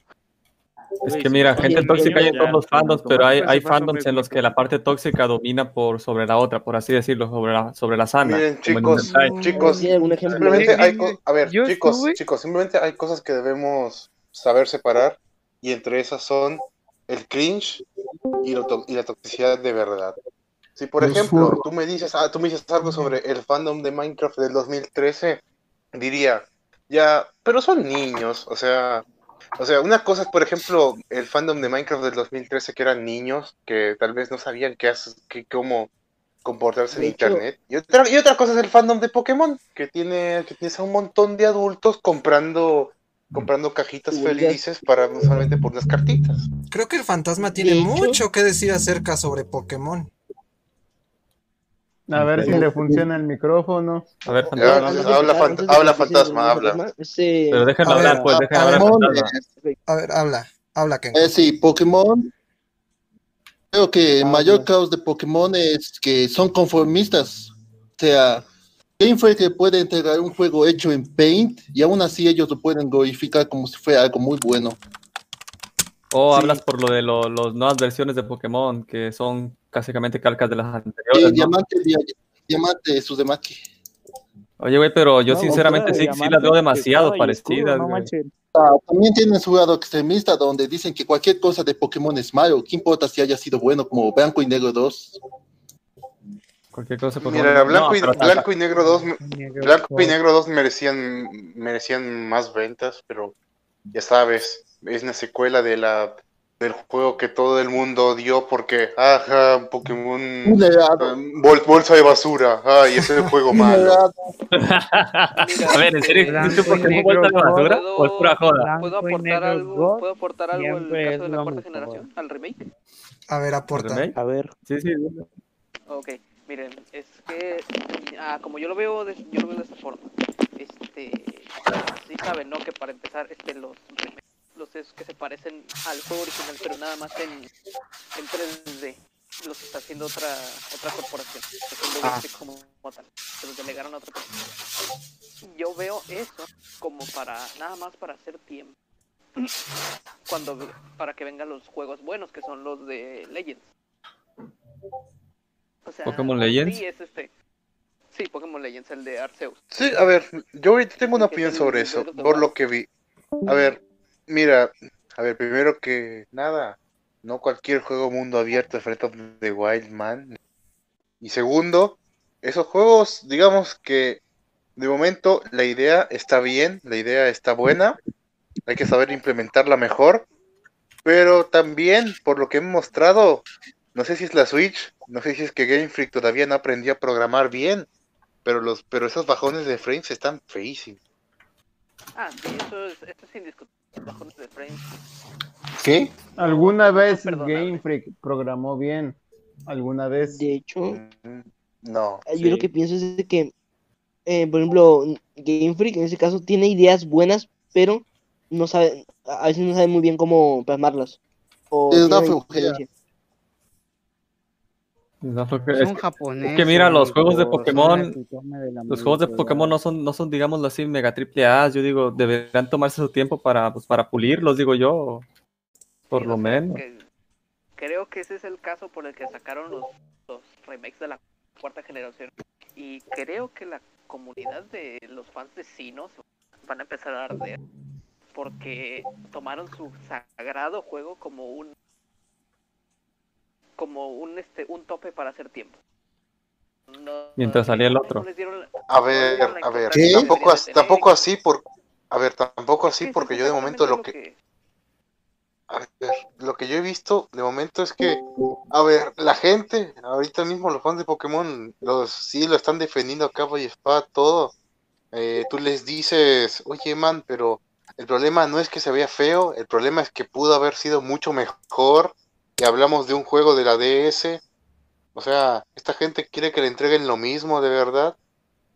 Es que mira, gente tóxica hay en todos los fandoms, pero hay, fandoms en los que la parte tóxica domina por sobre la otra, por así decirlo, sobre la, sobre la sana. Miren, chicos, Hentai. chicos, ¿Tiene algún ejemplo? simplemente hay a ver, chicos, chicos, simplemente hay cosas que debemos saber separar y entre esas son el cringe y, lo to- y la toxicidad de verdad. Si por Los ejemplo furros. tú me dices, ah, tú me dices algo sobre el fandom de Minecraft del 2013, diría, ya, pero son niños, o sea, o sea, una cosa es por ejemplo el fandom de Minecraft del 2013 que eran niños que tal vez no sabían qué hacer, qué, cómo comportarse en hecho- internet. Y otra, y otra cosa es el fandom de Pokémon, que tiene, que tienes a un montón de adultos comprando, comprando cajitas felices para solamente por unas cartitas. Creo que el fantasma tiene mucho que decir acerca sobre Pokémon. A ver si le funciona el micrófono. A ver, fantasma. Habla fantasma, habla. fantasma, Pero ver, hablar, pues, a- déjenlo hablar fantasma. A ver, habla, habla, Ken. Eh, sí, Pokémon. Creo que el Ah, mayor caos de Pokémon es que son conformistas. O sea, Game Freak que puede entregar un juego hecho en Paint y aún así ellos lo pueden glorificar como si fuera algo muy bueno. O Sí. hablas por lo de lo- las nuevas versiones de Pokémon, que son básicamente calcas de las Eh, anteriores, ¿no? Diamante, Dia- Diamante, Suzumaki. Oye, güey, pero yo No, sinceramente sí, sí las diamante, veo demasiado parecidas, no. Ah, también tienen su lado extremista donde dicen que cualquier cosa de Pokémon es malo. ¿Qué importa si haya sido bueno como Blanco y Negro 2? Cualquier cosa Pokémon. Mira, No, Blanco, y, Blanco y Negro 2, Negro Blanco y. Negro 2 merecían, merecían más ventas, pero ya sabes, es una secuela de la del juego que todo el mundo odió porque, ajá, Pokémon eh, bol- bolsa de basura, ay, ese es el juego Un *laughs* malo. A ver, ¿en serio existe Pokémon bolsa de basura? ¿O es pura joda? Blanco ¿Puedo aportar algo, ¿puedo aportar algo en el siempre caso de la cuarta generación, al remake? A ver, aporta. A ver, Sí, sí. Ok, miren, es que ah, como yo lo veo de, yo lo veo de esta forma, este, sí saben, ¿no? Que para empezar, este, los remakes, los es que se parecen al juego original, pero nada más en, en 3D, los está haciendo otra otra corporación, Ah. Game Freak como, como tal, se los delegaron a otra persona. Yo veo eso como para nada más para hacer tiempo. *clears throat* Cuando para que vengan los juegos buenos que son los de Legends. O sea, ¿Pokémon Legends? Sí, es este. Sí, Pokémon Legends, el de Arceus. Sí, a ver, yo ahorita tengo una opinión sobre eso, por lo que vi. A ver, mira, a ver, primero que nada, no cualquier juego mundo abierto of the Wild Man. Y segundo, esos juegos, digamos que de momento la idea está bien, la idea está buena, hay que saber implementarla mejor, pero también por lo que hemos mostrado, no sé si es la Switch, no sé si es que Game Freak todavía no aprendió a programar bien, pero los, pero esos bajones de frames están feísimos. Ah, sí, eso es, esto es indiscutible. Bajones de frames. ¿Qué? ¿Alguna vez perdonable. Game Freak programó bien? ¿Alguna vez? De hecho, Mm, No. yo lo que pienso es de que, eh, por ejemplo, Game Freak en ese caso tiene ideas buenas, pero no sabe, a veces no sabe muy bien cómo plasmarlas. O Es una flojera. Influencia. No, porque Son es, japoneses. es que mira, los juegos de Pokémon, los juegos de. Pokémon no son, no son, digámoslo así, mega triple A. Yo digo, deberían tomarse su tiempo para, pues, para pulirlos, digo yo. Por Sí, lo menos. que- creo que ese es el caso por el que sacaron los, los remakes de la cuarta generación. Y creo que la comunidad de los fans de Sinnoh van a empezar a arder. Porque tomaron su sagrado juego como un como un este un tope para hacer tiempo. Mientras salía el otro. A ver, a ver, ¿Qué? tampoco, tampoco así por, a ver, tampoco así porque yo de momento lo que, a ver, lo que yo he visto de momento es que, a ver, la gente, ahorita mismo los fans de Pokémon, los sí lo están defendiendo a cabo y espada todo. Eh, tú les dices, oye man, pero el problema no es que se vea feo, el problema es que pudo haber sido mucho mejor. Y hablamos de un juego de la DS. O sea, esta gente quiere que le entreguen lo mismo, de verdad.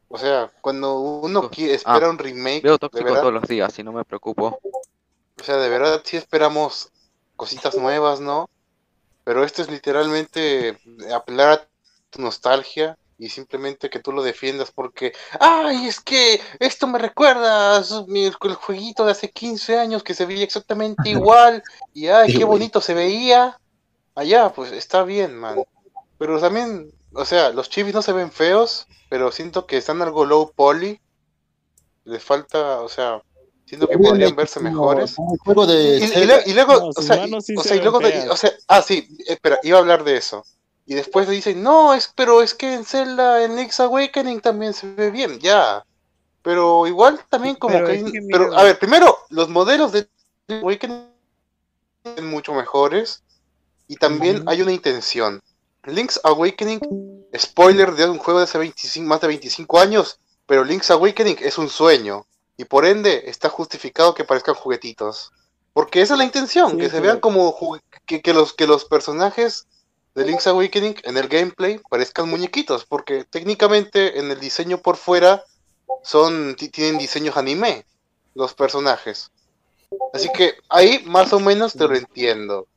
O sea, cuando uno qui- espera un remake, Veo de tóxico verdad, todos los días y no me preocupo. o sea, de verdad sí esperamos cositas nuevas, ¿no? Pero esto es literalmente apelar a tu nostalgia y simplemente que tú lo defiendas porque, ay, es que esto me recuerda a su- mi- el jueguito de hace 15 años que se veía exactamente *laughs* igual y ay, qué bonito se veía. Allá, pues está bien, man. Pero también, o sea, los chivis no se ven feos, pero siento que están algo low poly. Les falta, o sea, siento que podrían verse mejores. Y, luego, o sea, o se sea, y ven luego, de- feas. o sea, ah, sí, espera, iba a hablar de eso. Y después le dicen, no, es, pero es que en Zelda, en Link's Awakening también se ve bien, ya. Pero igual también como Pero que, es hay- que pero, mira- a ver, primero, los modelos de Awakening son mucho mejores y también hay una intención. Link's Awakening, spoiler de un juego de hace 25, más de 25 años, pero Link's Awakening es un sueño y por ende está justificado que parezcan juguetitos. Porque esa es la intención, Sí, que se vean como que, que los que los personajes de Link's Awakening en el gameplay parezcan muñequitos, porque técnicamente en el diseño por fuera son ti- tienen diseños anime los personajes. Así que ahí más o menos te lo entiendo.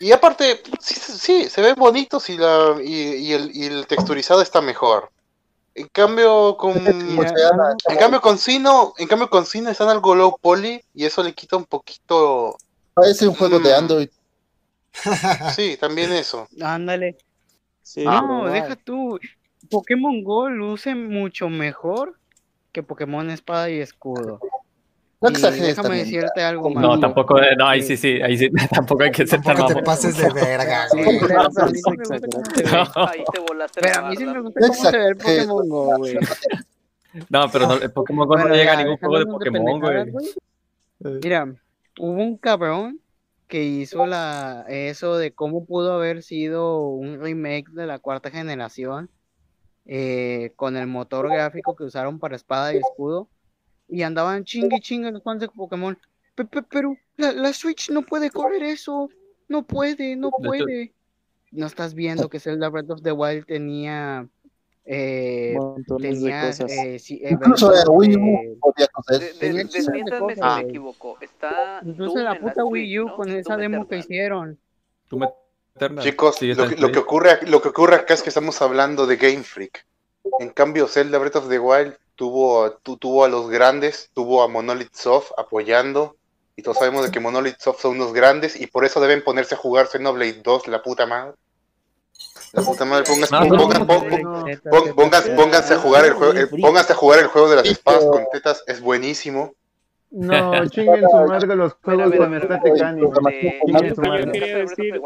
Y aparte, sí, sí, se ven bonitos y, la, y, y el, y el texturizado está mejor. En cambio, con, Mira, en cambio con Sino, en cambio con Sino están algo low poly y eso le quita un poquito. Parece un juego de Mm. Android. *laughs* Sí, también eso. Ándale. Sí, no, deja tú. Pokémon Go luce mucho mejor que Pokémon Espada y Escudo. No exageres déjame también. decirte algo más. No, tampoco, eh, no, ahí sí, sí, ahí sí, *laughs* tampoco hay que ser tan Tampoco te pases de *laughs* verga, Sí, güey. Ahí *laughs* te volaste Pero a mí sí me gusta cómo se ve el. Pokémon Go, güey. No, pero no, el Pokémon Go no llega a ningún juego de Pokémon, güey. Mira, hubo un cabrón que hizo la eso de cómo pudo haber sido un remake de la cuarta generación eh, con el motor gráfico que usaron para espada y escudo y andaban chingue y chingue los fans de Pokémon. "Pe- pe- Pero la, la Switch no puede correr eso, no puede, no De puede. No estás viendo que Zelda Breath of the Wild tenía eh, Montones de tenía cosas. eh, sí, Incluso el Wii de- U podía De- coser. de- Tenía chingas de Desmiéntanme si cosas, me güey. equivoco. Está Incluso Doom la en la puta Wii U ¿no? con esa Doom demo que hicieron. Tú me Eternal. Chicos, Sí, lo, que, lo ocurre, lo que ocurre acá es que estamos hablando de Game Freak. En cambio, Zelda Breath of the Wild tuvo, a- tu- tuvo a los grandes, tuvo a Monolith Soft apoyando. Y todos sabemos de que Monolith Soft son unos grandes y por eso deben ponerse a jugar Xenoblade 2, la puta madre. La puta madre, pónganse, pongan- pónganse- a jugar el juego, el- pónganse a jugar el juego de las espadas con tetas, es buenísimo. No, chinguen su madre los juegos anime. Este, Chinguen yo quería decir.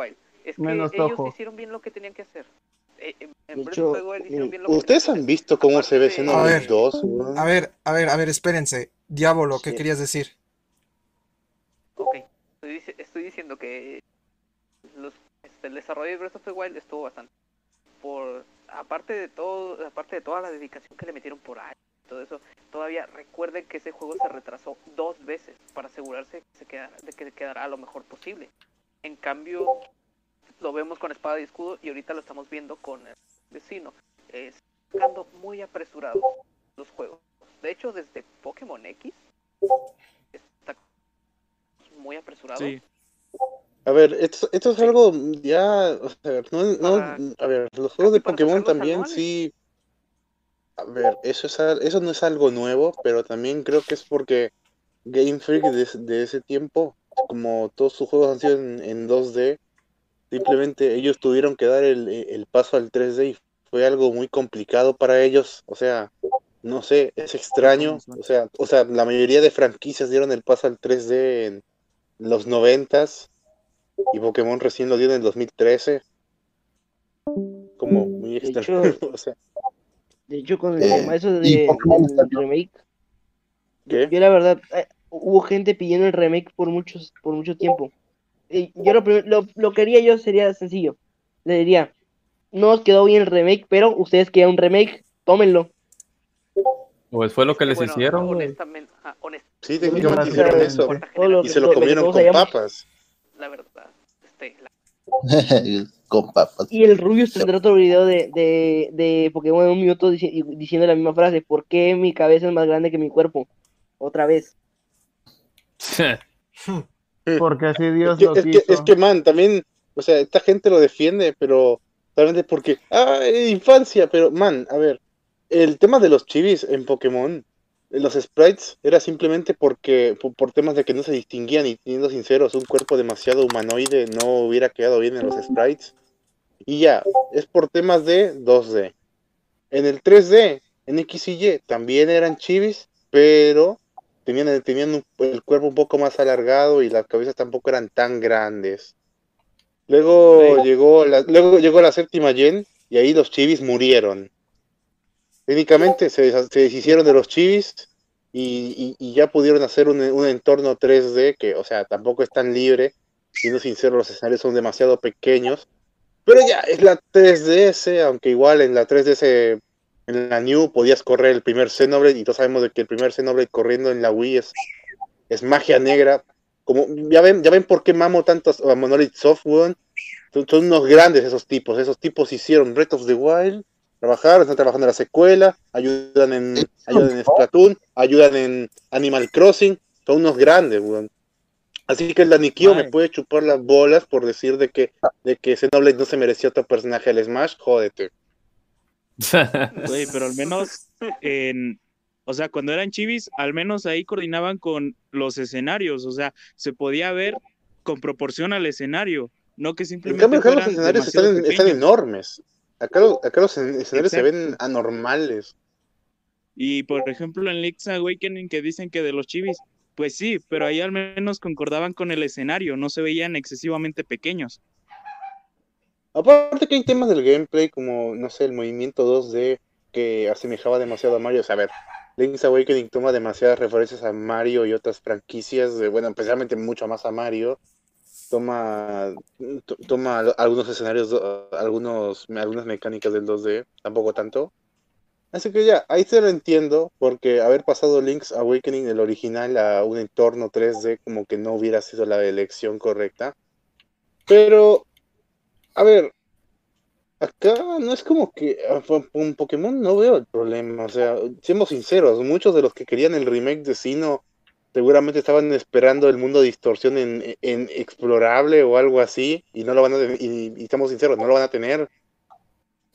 Es que Menos ellos hicieron bien lo que tenían que hacer. Eh, eh, que ¿Ustedes han visto cómo se ve A Xenoblade ver, 2? weón? a ver, a ver, a ver, espérense. Diablo, ¿qué Sí. querías decir? Ok, estoy, dici- estoy diciendo que los, este, el desarrollo de Breath of the Wild estuvo bastante. Por aparte de todo, aparte de toda la dedicación que le metieron por ahí, todo eso, todavía recuerden que ese juego se retrasó dos veces para asegurarse que se quedara, de que quedará lo mejor posible. En cambio, lo vemos con espada y escudo y ahorita lo estamos viendo con el vecino. Es sacando muy apresurado los juegos. De hecho, desde Pokémon X está muy apresurado. Sí. A ver, esto, esto es algo ya, o sea, no, no- a ver, los juegos de Pokémon también sí, a ver, eso es, eso no es algo nuevo, pero también creo que es porque Game Freak de, ese- de ese tiempo, como todos sus juegos han sido en, en 2D, simplemente ellos tuvieron que dar el, el paso al 3D y fue algo muy complicado para ellos, o sea, no sé, es extraño, o sea, o sea, la mayoría de franquicias dieron el paso al 3D en los noventas y Pokémon recién lo dio en el 2013. Como muy De extraño. hecho, *laughs* o sea, de hecho con el Eh, tema eso de, Pokémon del remake, yo la verdad, eh, hubo gente pidiendo el remake por muchos, por mucho tiempo. Yo lo, lo, lo que haría yo sería sencillo. Le diría, no os quedó bien el remake, pero ustedes quieren un remake, tómenlo. Pues fue lo que les Bueno, hicieron, honestamente, ah, honest- sí, técnicamente hicieron eso. todo lo Y que- se lo comieron con papas. la verdad, este, la- *laughs* Con papas. Y el Rubius tendrá otro video de, de, de Pokémon en un minuto diciendo la misma frase, ¿por qué mi cabeza es más grande que mi cuerpo? Otra vez. *laughs* Porque así Dios es que, lo es que, es que, man, también, o sea, esta gente lo defiende, pero realmente porque, ah, eh, infancia, pero, man, a ver, el tema de los chivis en Pokémon, los sprites, era simplemente porque, por, por temas de que no se distinguían y, siendo sinceros, un cuerpo demasiado humanoide no hubiera quedado bien en los sprites. Y ya, es por temas de 2D. En el 3D, en X y Y, también eran chivis, pero tenían, el cuerpo un poco más alargado y las cabezas tampoco eran tan grandes. Luego llegó la, luego llegó la séptima gen y ahí los chivis murieron. Técnicamente se, se deshicieron de los chivis y, y- y ya pudieron hacer un, un entorno 3D que, o sea, tampoco es tan libre. Siendo sincero, los escenarios son demasiado pequeños. Pero ya, es la 3DS, aunque igual en la 3DS, en la New, podías correr el primer Xenoblade y todos sabemos de que el primer Xenoblade corriendo en la Wii es, es magia negra. Como, ya ven, ya ven por qué mamo tanto a Monolith Software. Son, son unos grandes esos tipos. Esos tipos hicieron Breath of the Wild, trabajaron, están trabajando en la secuela, ayudan en, ayudan en Splatoon, ayudan en Animal Crossing. Son unos grandes, weón. Así que el Danikio me puede chupar las bolas por decir de que, de que Xenoblade no se merecía otro personaje al Smash. Jódete. Güey, pero al menos en, o sea, cuando eran chivis, al menos ahí coordinaban con los escenarios, o sea, se podía ver con proporción al escenario, no que En simplemente cambio, acá los escenarios están, enormes. Acá, lo- acá los escenarios se ven anormales. Y por ejemplo en Link's Awakening que dicen que de los chivis, pues sí, pero ahí al menos concordaban con el escenario, no se veían excesivamente pequeños. Aparte que hay temas del gameplay como, no sé, el movimiento 2D que asemejaba demasiado a Mario. O sea, a ver, Link's Awakening toma demasiadas referencias a Mario y otras franquicias, de, bueno, especialmente mucho más a Mario. Toma, to- toma al- algunos escenarios, algunos, algunas mecánicas del 2D, tampoco tanto. Así que ya, ahí se lo entiendo, porque haber pasado Link's Awakening, el original, a un entorno 3D, como que no hubiera sido la elección correcta. Pero, a ver, acá no es como que ah, con Pokémon no veo el problema. O sea, seamos sinceros, muchos de los que querían el remake de Sino seguramente estaban esperando el mundo de distorsión en, en explorable o algo así, y no lo van a tener, y, y estamos sinceros, no lo van a tener.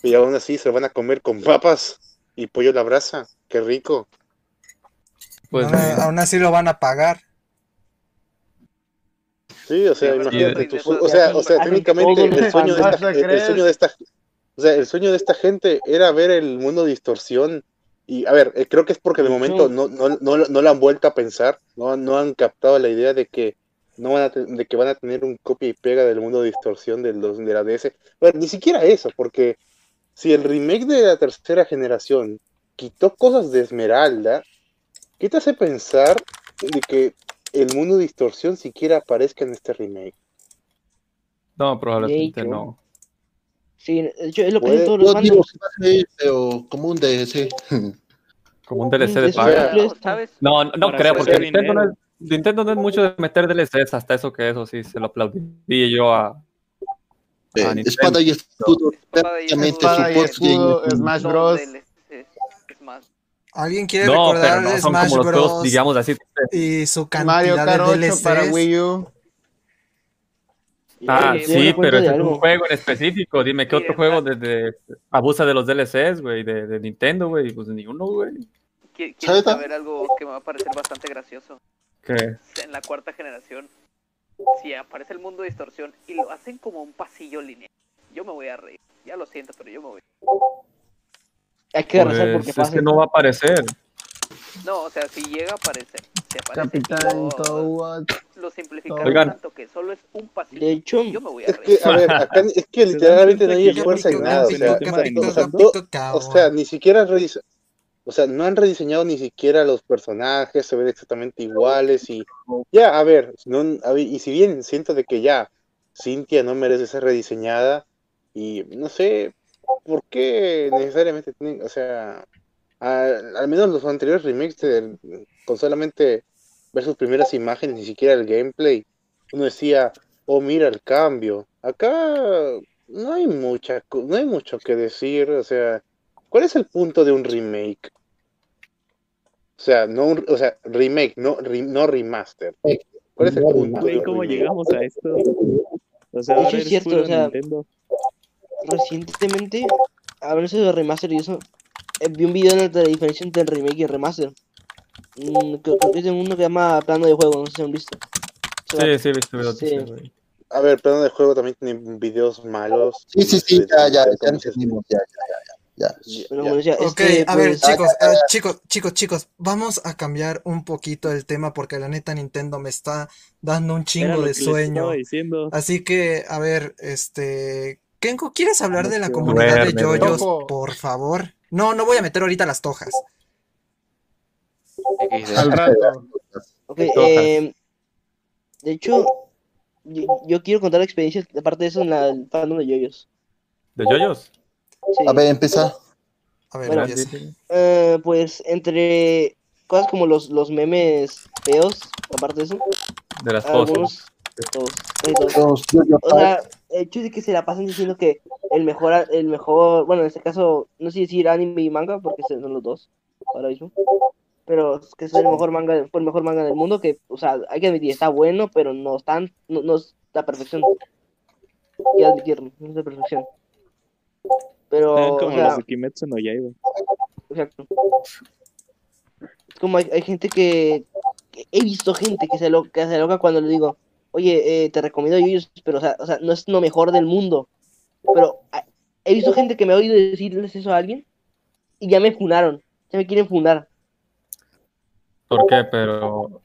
Y aún así se lo van a comer con papas y pollo a la brasa. Qué rico. Pues aún, aún así lo van a pagar. Sí, o sea, Sí, imagínate, tú- o sea, o sea, técnicamente el sueño de esta, de o sea, el sueño de esta gente era ver el mundo de distorsión y, a ver, eh, creo que es porque de momento no, no, no, no lo han vuelto a pensar, no, no han captado la idea de que no van a de que van a tener un copia y pega del mundo de distorsión del, dos- de la DS. Bueno, ni siquiera eso, porque si el remake de la tercera generación quitó cosas de Esmeralda, ¿qué te hace pensar de que el mundo de distorsión siquiera aparezca en este remake? No, probablemente hecho. no. Sí, hecho, es lo que todos los Yo digo ser, pero como un DLC. *laughs* Como un DLC de paga. No, no, creo, porque. Nintendo no, es, Nintendo no es mucho de meter DLCs, hasta eso que eso sí se lo aplaudiría yo a, Eh, a Nintendo. espada y escudo, Espada y escudo. Smash Bros. ¿Alguien quiere No, pero recordar no Smash como los Bros. juegos, digamos así. y su Mario cantidad Kart de 8 para DLCs? Wii U. Ah, sí, cuenta pero es un algo. juego en específico. Dime, ¿qué otro Miren, juego desde abusa de los DLCs, güey, de, de Nintendo, güey? Pues ni uno, güey. ¿Qui- ¿Sabes? ¿Quieres saber algo que me va a parecer bastante gracioso? ¿Qué? En la cuarta generación, si aparece el mundo de distorsión y lo hacen como un pasillo lineal, yo me voy a reír. Ya lo siento, pero yo me voy. Hay que rezar Pues porque es que no va a aparecer. No, o sea, si llega a aparecer, se parece Capitán Toad. lo simplificaron Oigan. tanto que solo es un pasillo. De hecho, Yo me voy a Es que, a ver, acá es que *laughs* literalmente no hay esfuerzo en nada. O sea, o sea, de to- o sea, innovación. to- o sea, ni siquiera redise- o sea, no han rediseñado ni siquiera los personajes, se ven exactamente iguales y ya, a ver, no, a ver, y si bien siento de que ya Cintia no merece ser rediseñada y no sé por qué necesariamente tienen, o sea, al, al menos los anteriores remakes de- con solamente ver sus primeras imágenes, ni siquiera el gameplay, uno decía, oh mira el cambio. Acá no hay mucha, no hay mucho que decir, o sea, ¿cuál es el punto de un remake? O sea, no un, o sea, remake, no, re- no remaster. ¿Cuál es el punto ¿cómo remake? llegamos a esto? O sea, hecho, es cierto, o sea, Nintendo. Recientemente, hablando de remaster y eso, eh, vi un video de la diferencia entre el remake y el remaster. Mm, creo, creo que es de uno que llama plano de juego, no sé si han visto. Sí, sí, he visto Sí. A ver, plano de juego también tiene videos malos. Sí, sí, sí, sé, ya, ya, ya ya, ya, ya, Ok, este, a ver, pues, chicos, eh, chicos, chicos, chicos, vamos a cambiar un poquito el tema porque la neta Nintendo me está dando un chingo de sueño. Así que, a ver, este, Kenko, ¿quieres hablar de la comunidad de yoyos, por favor? No, no voy a meter ahorita las tojas. Al rato. eh, de hecho, yo, yo quiero contar experiencias, aparte de eso, en la el fandom de yoyos. ¿De yoyos? Sí. A ver, empieza. A ver, Bueno, empieza. Eh, pues entre cosas como los, los memes feos, aparte de eso, De las cosas. Todos, todos. Yo-Yo O sea, el hecho de que se la pasan diciendo que el mejor, el mejor, bueno, en este caso, no sé decir anime y manga, porque son los dos, ahora mismo. Pero es que es el mejor manga, del- fue el mejor manga del mundo, que, o sea, hay que admitir, está bueno, pero no es tan, no, no es la perfección. Hay que admitirlo, no es la perfección. Pero, Eran o como sea, los de Kimetsu no Yaiba. Exacto. Es como hay, hay gente que, que he visto gente que se, lo, que se loca cuando le digo, oye, eh, te recomiendo Yoyos, pero o sea, o sea, no es lo mejor del mundo. Pero ah, he visto gente que me ha oído decirles eso a alguien y ya me funaron, ya me quieren funar. ¿Por qué? Pero,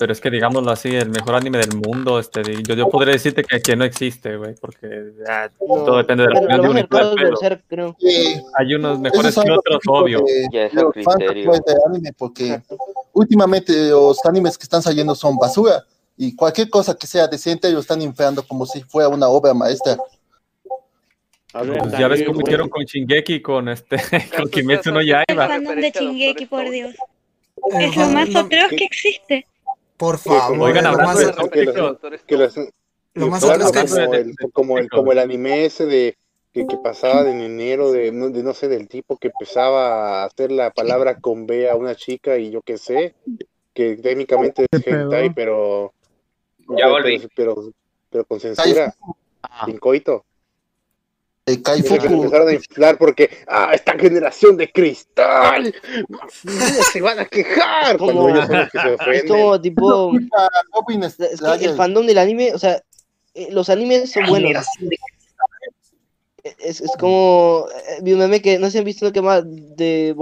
pero es que digámoslo así, el mejor anime del mundo, este, yo, yo podría decirte que, que no existe, güey, porque ah, No, todo depende de la pero opinión de. Berserk, creo. Sí, Hay unos mejores es que otros, obvio. de Ya es el los fans criterio. actuales de anime, porque últimamente los animes que están saliendo son basura y cualquier cosa que sea decente ellos están inflando como si fuera una obra maestra. Pues ya ves cómo hicieron con Shingeki, con este, *laughs* con Kimetsu no El Yaiba. fandom de Shingeki, por Dios. El Es lo más atroz que existe. Por favor, Oigan, hablando de lo más atroz que como el, como el, como el anime ese de que, que pasaba en enero de no, de no sé del tipo que empezaba a hacer la palabra con B a una chica y yo qué sé que técnicamente es hentai pero Ya pero, volví. pero, pero con censura sin coito El Kaifuku, empezaron a inflar porque ah esta generación de cristal se van a quejar cuando Como- ellos son los que se Es *laughs* ofenden como tipo, es que el fandom del anime, o sea, eh, los animes son buenos. De- Es, es como. eh, Vi un meme que no sé si han visto lo que llama de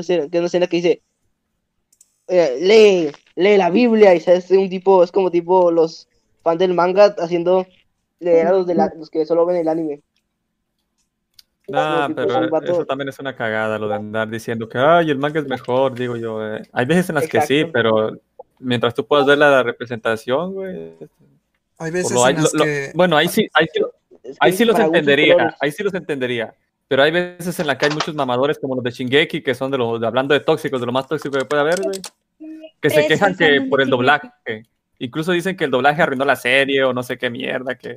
así, que es una escena que dice. eh, lee, lee la Biblia y sabes, un tipo, es como tipo los fans del manga haciendo leer a los, de la- los que solo ven el anime. Nah, tipo, pero eso también es una cagada, lo de andar diciendo que, ay, el manga es mejor, digo yo. eh. Hay veces en las que sí, Exacto. pero mientras tú puedas ver la representación, güey. hay o veces lo hay- en las lo- que bueno, ahí sí, ahí sí, Es que ahí sí los entendería, colores. ahí sí los entendería. Pero hay veces en las que hay muchos mamadores como los de Shingeki, que son de los, de- hablando de tóxicos, de lo más tóxico que puede haber, güey. Que se quejan que de por el doblaje. Incluso dicen que el doblaje arruinó la serie o no sé qué mierda, que,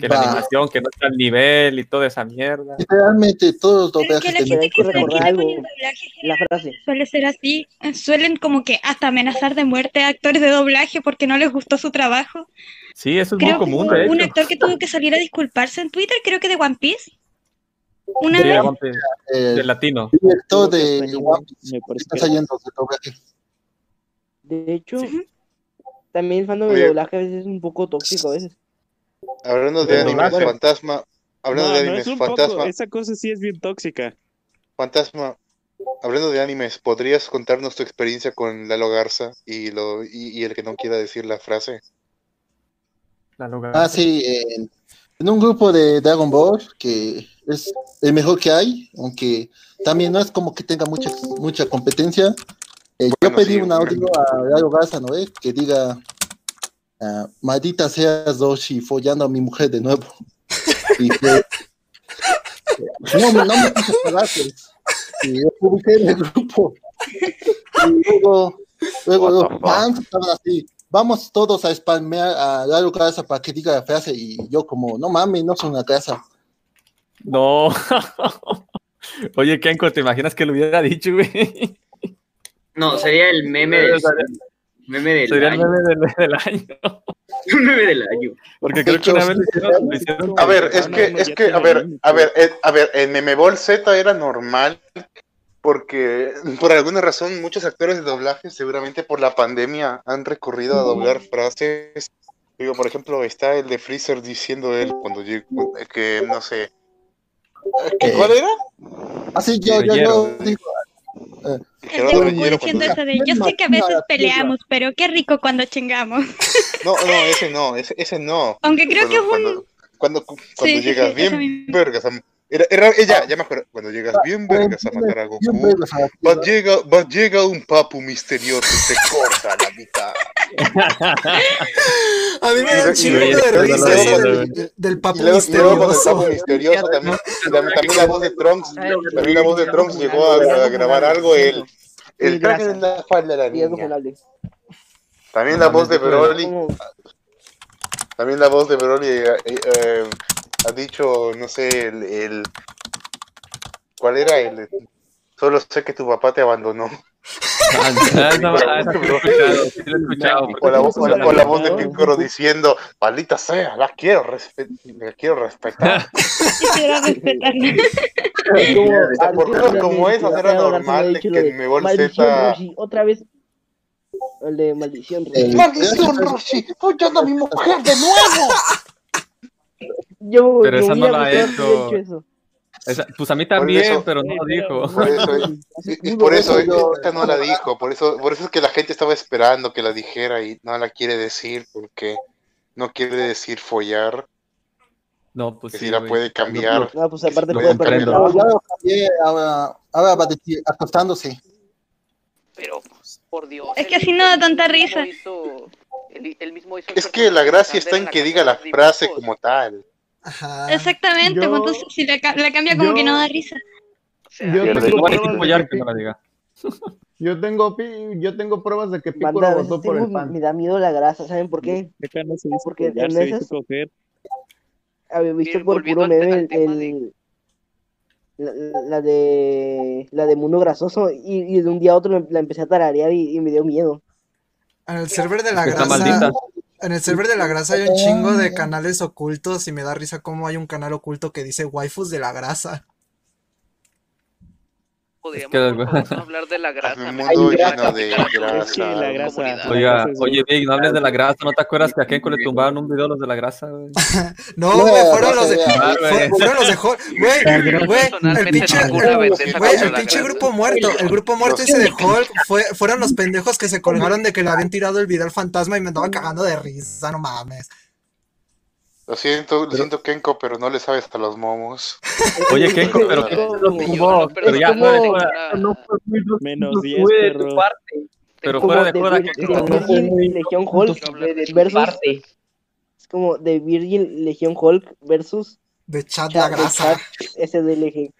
que la Va. animación, que no está al nivel y toda esa mierda. Literalmente todos los Pero es que doblajes la de gente que recordar algo, con el doblaje la frase. suele ser así. Suelen como que hasta amenazar de muerte a actores de doblaje porque no les gustó su trabajo. Sí, eso es muy Creo común, de un actor que tuvo que salir a disculparse en Twitter, creo que de One Piece. Una Sí, vez. el del latino. director de One Piece me parece está saliendo de doblaje. De hecho, también el fandom de Oye. doblaje a veces es un poco tóxico a veces. hablando de Del animes fantasma hablando No, de no animes es un fantasma poco, esa cosa sí es bien tóxica. fantasma hablando de animes, ¿podrías contarnos tu experiencia con Lalo Garza y, lo, y, y el que no quiera decir la frase? Ah, sí, en, en un grupo de Dragon Ball que es el mejor que hay, aunque también no es como que tenga mucha, mucha competencia. Eh, yo pedí un audio a Lalo Garza, ¿no ves? Que diga, ah, maldita seas Doshi, follando a mi mujer de nuevo. Y que, *laughs* no, me- no me pagar, pues. Y yo publiqué en el grupo. Y luego, luego los fans estaban así, vamos todos a spammear a Lalo Garza para que diga la frase. Y yo como, no mames, no son una casa. No. *laughs* Oye, Kenko, ¿te imaginas que lo hubiera dicho, güey? No, sería el meme del, meme del Sería el meme del, del año. *laughs* Un meme del año. Porque creo que una vez lo hicieron, A ver, es que, es que, a ver, a ver, eh, a ver, en Memebol Z era normal porque por alguna razón muchos actores de doblaje, seguramente por la pandemia, han recurrido a doblar frases. Digo, por ejemplo, está el de Freezer diciendo él cuando llegó, que no sé. ¿Que ¿Cuál era? Así yo, yo, yo digo, eh, de cuando- yo sé que a veces peleamos, pero qué rico cuando chingamos. No, no, ese no, ese, ese no. Aunque creo que es un... Cuando, cuando, cuando Sí, llegas sí, bien vergas a- era, era ella, ya me acuerdo, cuando llegas bien vergas a matar a Goku, va llega, va llega un papu misterioso y te corta la mitad. *laughs* A mí me da un chingo de risa eso del, del y luego, luego el papu misterioso también, también, la voz de Trunks, también la voz de Trunks llegó a, a grabar algo, el, el traje en la falda de la niña. También la voz de Broly, también la voz de Broly eh, eh, ha dicho, no sé, el, el- ¿cuál era el? Solo sé que tu papá te abandonó. Ah, *laughs* ah. O la, voz- la- de Piccolo diciendo, maldita sea, la quiero, respe- la quiero respetar. *laughs* Quisiera respetarla. *laughs* Por como esas era normal de que Z... Roshi, otra vez. El de maldición, Roshi. ¡Maldición, Roshi! ¡Follando a mi mujer de nuevo! Yo, Pero yo esa no la ha hubiera hecho. eso. Esa- pues a mí también, eso- pero no lo dijo. Por eso, y- y por eso esta no la dijo, por eso, por eso es que la gente estaba esperando que la dijera y no la quiere decir porque no quiere decir follar, No, pues que sí, si la güey. puede cambiar. No, pues aparte puede perder comprendo. trabajo. ya lo cambié, ahora, ahora va acostándose. Pero, por Dios. Es que así no da tanta risa. Hizo, él, él mismo hizo Es que la gracia está en que diga la frase como tal. Exactamente, Yo- pues entonces si la, la cambia como yo- que no da risa. Yo Pierde. tengo No va a decir pruebas de follar que que no la diga. *laughs* Yo tengo, pi- yo tengo pruebas de que Piccolo Banda, votó por tengo- el pan. me da miedo la grasa, ¿saben por qué? No se Porque en esas-. Había visto Bien, por puro al- meme al el, la, la de la de Mundo Grasoso y, y de un día a otro la, empecé a tararear y, y me dio miedo. El server de la Está grasa. maldita. En el server de la grasa hay un chingo de canales ocultos y me da risa cómo hay un canal oculto que dice waifus de la grasa. Podríamos, que- favor, no hablar de la *laughs* grasa. Mundo lleno de. Es que la grasa. Oiga, es oye, Big, no hables de la grasa, ¿no te acuerdas que a Kenko le tumbaron un video los de la grasa, güey? *laughs* No, No, güey, fueron los de. Ah. Fueron los de. *laughs* Güey, güey, el pinche. Güey, el pinche grupo muerto, el grupo muerto ese de Hulk fue, fueron los pendejos que se colgaron de que le habían tirado el video al fantasma y me andaba cagando de risa, no mames. Lo siento, lo siento Kenko, pero no le sabes hasta los momos. *laughs* Oye, Kenko, pero fuera de como- joda, Una- Menos 10, Fue de perro. tu parte. pero como fuera de de Vir- Kenko. de Virgin Legión Hulk de versus es como de Virgin Legión Hulk versus De chat Chat- la de grasa. Chat SDLG.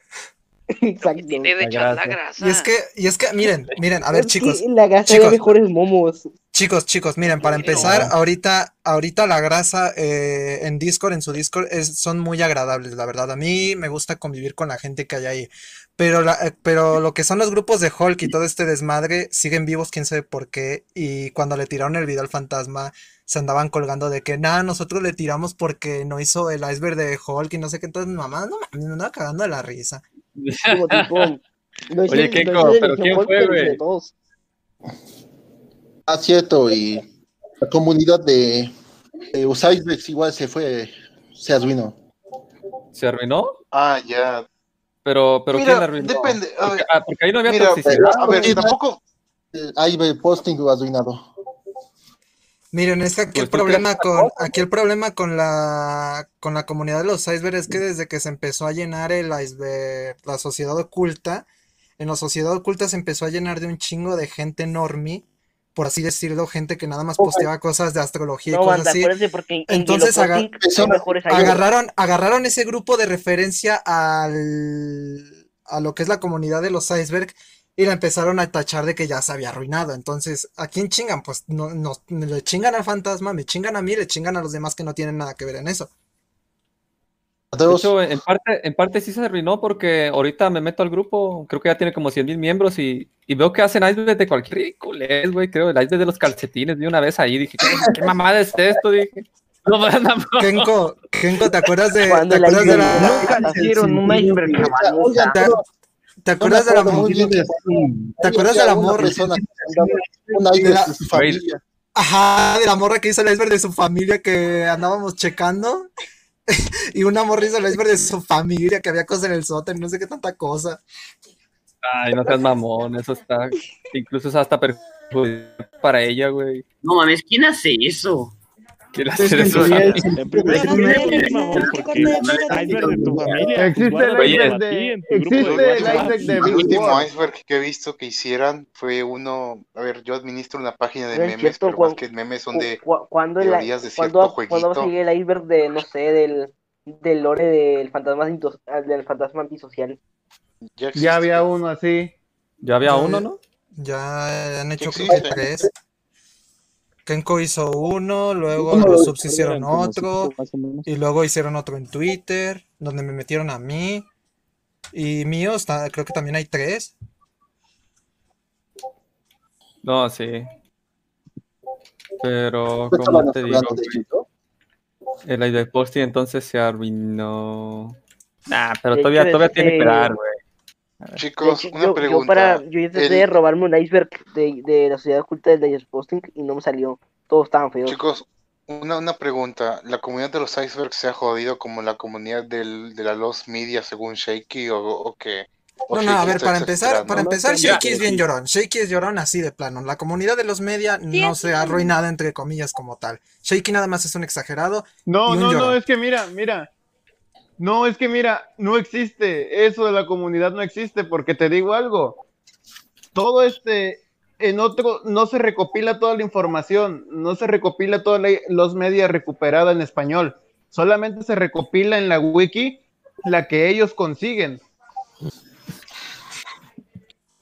Exacto. Tiene de La echar la grasa. Y es que, y es que, miren, miren, a ver, chicos, la grasa chicos. era mejores momos. Chicos, chicos, miren, para empezar, ahorita, ahorita la grasa eh, en Discord, en su Discord, es, son muy agradables, la verdad. A mí me gusta convivir con la gente que hay ahí. Pero, la, eh, pero lo que son los grupos de Hulk y todo este desmadre siguen vivos, quién sabe por qué. Y cuando le tiraron el video al fantasma, se andaban colgando de que nada, nosotros le tiramos porque no hizo el iceberg de Hulk y no sé qué. Entonces, mamá, no me andaba cagando de la risa. Como tipo, no hice- Oye, hice ¿pero quién fue, güey? Ah, cierto, y la comunidad de, de Osiris igual se fue, se arruinó. ¿Se arruinó? Ah, ya. Pero, pero Mira, ¿quién arruinó? depende, a Porque, ver, ah, porque ahí no había mira, toxicidad. a ver, tampoco, Ahí ve posting arruinado. Miren, es que aquí el Pues crees problema con, aquí el problema con la, con la comunidad de los icebergs es que desde que se empezó a llenar el iceberg, la sociedad oculta, en la sociedad oculta se empezó a llenar de un chingo de gente normie, por así decirlo, gente que nada más posteaba cosas de astrología y No, cosas banda, así. porque en Entonces Yellow aga- Posting son mejores icebergs. agarraron, agarraron ese grupo de referencia al, a lo que es la comunidad de los iceberg y la empezaron a tachar de que ya se había arruinado. Entonces, ¿a quién chingan? Pues no, no, le chingan al fantasma, me chingan a mí, le chingan a los demás que no tienen nada que ver en eso. De hecho, en parte, en parte sí se arruinó porque ahorita me meto al grupo, creo que ya tiene como 100 mil miembros y, y veo que hacen iceberg de cualquier ridiculez, güey, creo, el iceberg de los calcetines, vi una vez ahí, dije, ¿qué, qué mamada es esto? Dije, no, no, no. Kenko, Kenko, ¿te acuerdas de, te acuerdas de la, Nunca hicieron un iceberg. ¿Te, acuerdas de la morra? de- ¿Te acuerdas de la morra? un De iceberg de su familia. Ajá, de la morra que hizo el iceberg de su familia que andábamos checando. *laughs* Y una el iceberg de su familia, que había cosas en el sótano, no sé qué tanta cosa. Ay, no seas mamón, eso está, incluso es hasta perjudicial para ella, güey. No mames, ¿quién hace eso? El iceberg de- existe el iceberg de El Big último iceberg que he visto que hicieran fue uno, a ver, yo administro una página de memes, pero más que memes son de Cu- cuando el, teorías de cierto cuando, cuando va a jueguito. seguir el iceberg de, no sé, del, del lore del fantasma, antiso- del fantasma antisocial. Ya Ya había uno así. Ya había uno, ¿no? Ya han hecho creo tres. Kenko hizo uno, luego los lo subs hicieron otro, y luego hicieron otro en Twitter, donde me metieron a mí. Y mío, está, creo que también hay tres. No, sí. Pero, como te digo, el iceberg posting entonces se arruinó. Nah, pero todavía, todavía tiene que este- dar, güey. Chicos, una yo, yo pregunta. para, yo intenté El- robarme un iceberg de, de la sociedad oculta del Digest Posting y no me salió. Todos estaban feos. Chicos, una, una pregunta. ¿La comunidad de los icebergs se ha jodido como la comunidad del, de la Lost Media según Shaky o, o qué? ¿O No, no, a ver, para empezar, para No empezar, Shaky es bien llorón. Shaky es llorón así de plano. La comunidad de los media no se ha arruinado, entre comillas, como tal. Shaky nada más es un exagerado No, y un no, no, es que mira, mira. No, es que mira, no existe. Eso de la comunidad no existe porque te digo algo. Todo este, en otro, no se recopila toda la información, no se recopila toda la, los medios recuperada en español. Solamente se recopila en la wiki la que ellos consiguen.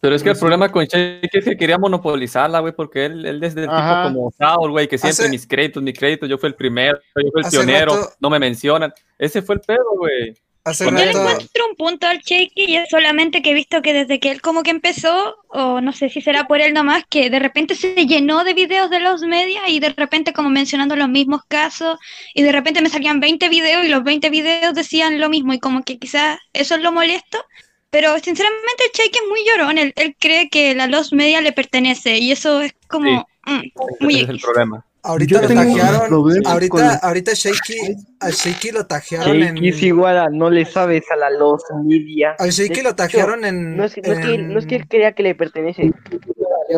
Pero es que el problema con Shake es que quería monopolizarla, güey, porque él, él desde el tipo como Saul, güey, que siempre Hace- mis créditos, mis créditos, yo fui el primero, yo fui el pionero, rato- no me mencionan. Ese fue el pedo, güey. Yo le encuentro un punto al Cheiki y es solamente que he visto que desde que él como que empezó, o no sé si será por él nomás, que de repente se llenó de videos de los medios y de repente como mencionando los mismos casos y de repente me salían 20 videos y los 20 videos decían lo mismo y como que quizás eso es lo molesto. Pero sinceramente el Cheiki es muy llorón, él, él cree que la Los Media le pertenece y eso es como Sí. mm, muy es el problema. ahorita Yo lo tajearon, ahorita, ahorita Shaky, a Shaky lo tajearon en, Shakey es igual a no le sabes a la los media. al Shaky lo tajearon en, No es, que- no, es que, no es que en- él crea que le pertenece.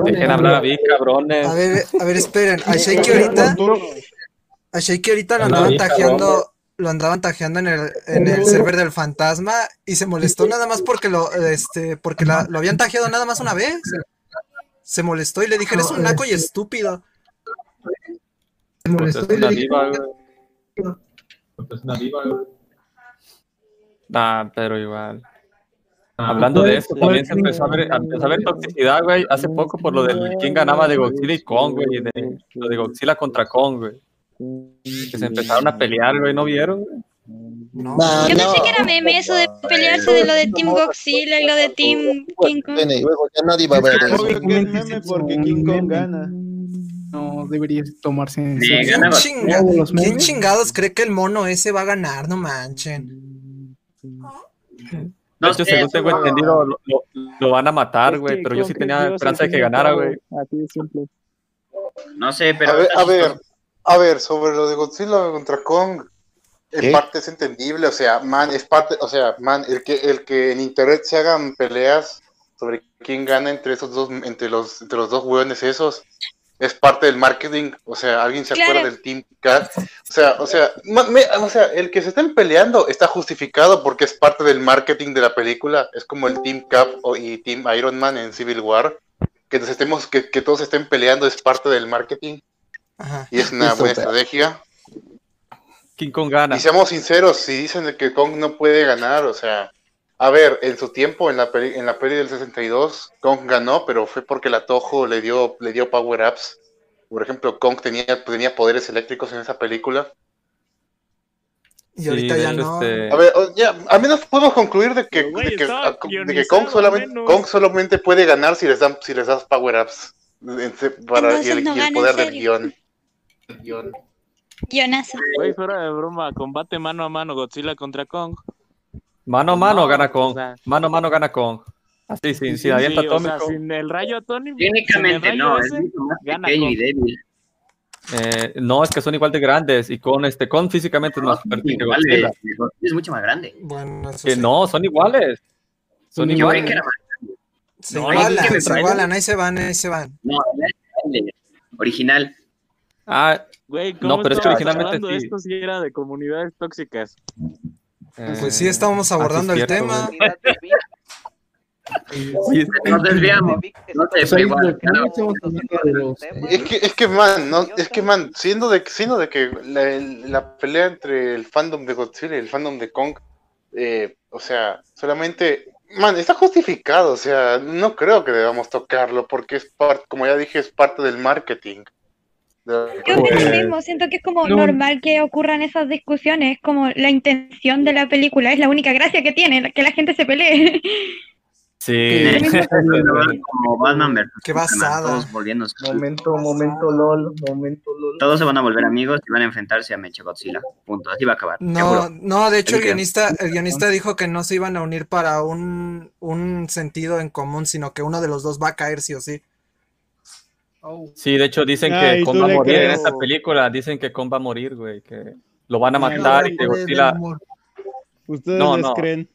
Dejen hablar a Vic, cabrones. a ver, a ver, esperen, a *laughs* Shaky ahorita, a Shaky ahorita lo andaban tajeando. Lo andaban tajeando en el, en el server del fantasma y se molestó nada más porque lo, este, porque la- lo habían tajeado nada más una vez. Se molestó y le dije, eres un naco y estúpido. Pues es diva. Pues es una diva, güey. Nah, pero igual. Hablando de eso, también se empezó a ver, empezó a ver toxicidad, güey, hace poco por lo del quién ganaba de Godzilla y Kong, güey, de, lo de Godzilla contra Kong, güey. Que se empezaron a pelear, güey, ¿no vieron? güey? No. Nah, Yo no. pensé que era meme eso de pelearse de lo de Team Godzilla y lo de Team King Kong. Bueno, y luego ya nadie va a ver eso. Obvio que es meme porque King Kong gana. No debería tomarse en serio. ¿Quién, chingados cree que el mono ese va a ganar? No manchen. De No hecho, sé, según tengo entendido, lo, lo- lo van a matar, Es güey, que pero yo sí tenía esperanza de que ganara, güey. Así de simple. No sé, pero A ver, a ver. A ver, sobre lo de Godzilla contra Kong. En ¿Qué? parte es entendible, o sea, man, es parte, o sea, man, el que, el que en internet se hagan peleas sobre quién gana entre esos dos, entre los, entre los dos hueones esos, es parte del marketing, o sea, alguien se Claro. acuerda del Team Cat, o sea, o sea, me- o sea, el que se estén peleando está justificado porque es parte del marketing de la película, es como el Team Cap o- y Team Iron Man en Civil War, que nos estemos, que, que todos estén peleando es parte del marketing y es una buena pero- estrategia. King Kong gana. Y seamos sinceros, si dicen de que Kong no puede ganar, o sea, a ver, en su tiempo, en la peli, en la peli del 62, Kong ganó, pero fue porque la Toho le dio, le dio power-ups. Por ejemplo, Kong tenía, tenía poderes eléctricos en esa película. Y ahorita ya no. este- A ver, ya, al menos podemos concluir de que, de que, estaba a- de que guionizado, Kong, solamente. Kong solamente puede ganar si les dan, si les das power-ups. Para, y el, no y el poder del serio. Guion. Guionazo. Güey, fuera de broma, combate mano a mano Godzilla contra Kong. Mano a mano No, gana Kong. o sea- Mano a mano gana Kong. Así, sin, sin Sí, aliento sí, o sea, atómico. sin el rayo atómico. Técnicamente no, es ese, más gana pequeño Kong. y débil. Eh, no, es que son igual de grandes. Y con este, con físicamente es más fuerte que Godzilla. es mucho más grande. Bueno, eso sí. no, son iguales. Son Yo iguales. que era más Se No, igualan, es se igualan, ahí se van, ahí se van. No, original. Ah, Güey, ¿cómo no, pero es que originalmente hablando de sí. esto si era de comunidades tóxicas? Pues sí, estábamos sí, abordando el tema. Oye, Nos desviamos. No eh, Es que, es que man, no, es que man, siendo de, siendo de que la, la pelea entre el fandom de Godzilla y el fandom de Kong, eh, o sea, solamente, man, está justificado, o sea, no creo que debamos tocarlo porque es parte, como ya dije, es parte del marketing. Yo opino lo Pues, mismo, siento que es como no. normal que ocurran esas discusiones, es como la intención de la película, es la única gracia que tiene, que la gente se pelee. *laughs* Sí. *laughs* Como Batman versus Qué Superman, basada. Todos volviéndose. Momento, momento LOL, momento LOL. Todos se van a volver amigos y van a enfrentarse a Mecha Godzilla. Punto. Así va a acabar. No, no, de hecho el que- guionista, el guionista dijo que no se iban a unir para un, un sentido en común, sino que uno de los dos va a caer sí o sí. Sí, de hecho dicen Ay, que Kong va a morir en esta película. Dicen que Kong va a morir, güey. Que lo van a matar no, y que Godzilla. Ustedes No, les no. creen.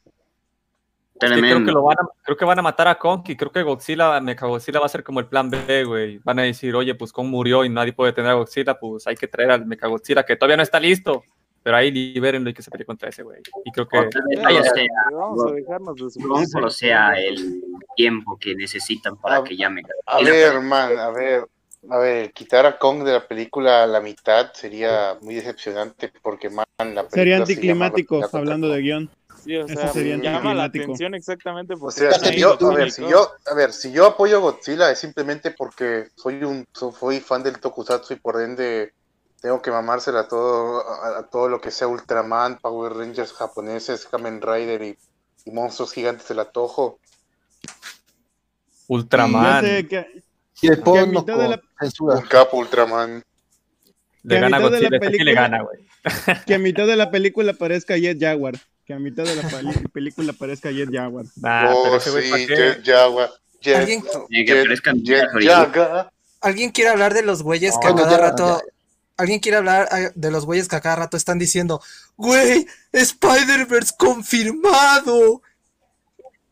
Es que creo que lo van a, creo que van a matar a Kong y creo que Godzilla, Mechagodzilla va a ser como el plan B, güey. Van a decir, oye, pues Kong murió y nadie puede tener a Godzilla, pues hay que traer al Mechagodzilla que todavía no está listo. Pero ahí libérenlo y que se pelee contra ese, güey. Y creo que. Vez sea, Vamos a dejarnos de solo sea el tiempo que necesitan para que llame. A ver, man, a ver, a ver, quitar a Kong de la película a la mitad sería muy decepcionante porque, man, la película Sería anticlimático, hablando de guion. Sí, o Eso sea, sería llama la anticlimático. atención exactamente O porque sea, si yo, a ver, si yo, a ver, si yo apoyo a Godzilla es simplemente porque soy un, so- soy fan del Tokusatsu y por ende tengo que mamársela a todo, a, a todo lo que sea Ultraman, Power Rangers japoneses, Kamen Rider y, y monstruos gigantes del Atojo. Ultraman. Sé que, Y el que a porno mitad de con la, censura. Un capo Ultraman. Le gana Godzilla, esta sí le película- gana, güey. *laughs* que a mitad de la película aparezca Jet Jaguar. Que a mitad de la película aparezca Jet Jaguar. Nah, pero oh, ese sí. Jet Jaguar. Jet, ¿Alguien, Y que Jet, Jet Jaguar. Alguien quiere hablar de los güeyes que a cada ya, rato. Alguien quiere hablar ah, de los güeyes que a cada rato están diciendo, güey, Spider-Verse confirmado.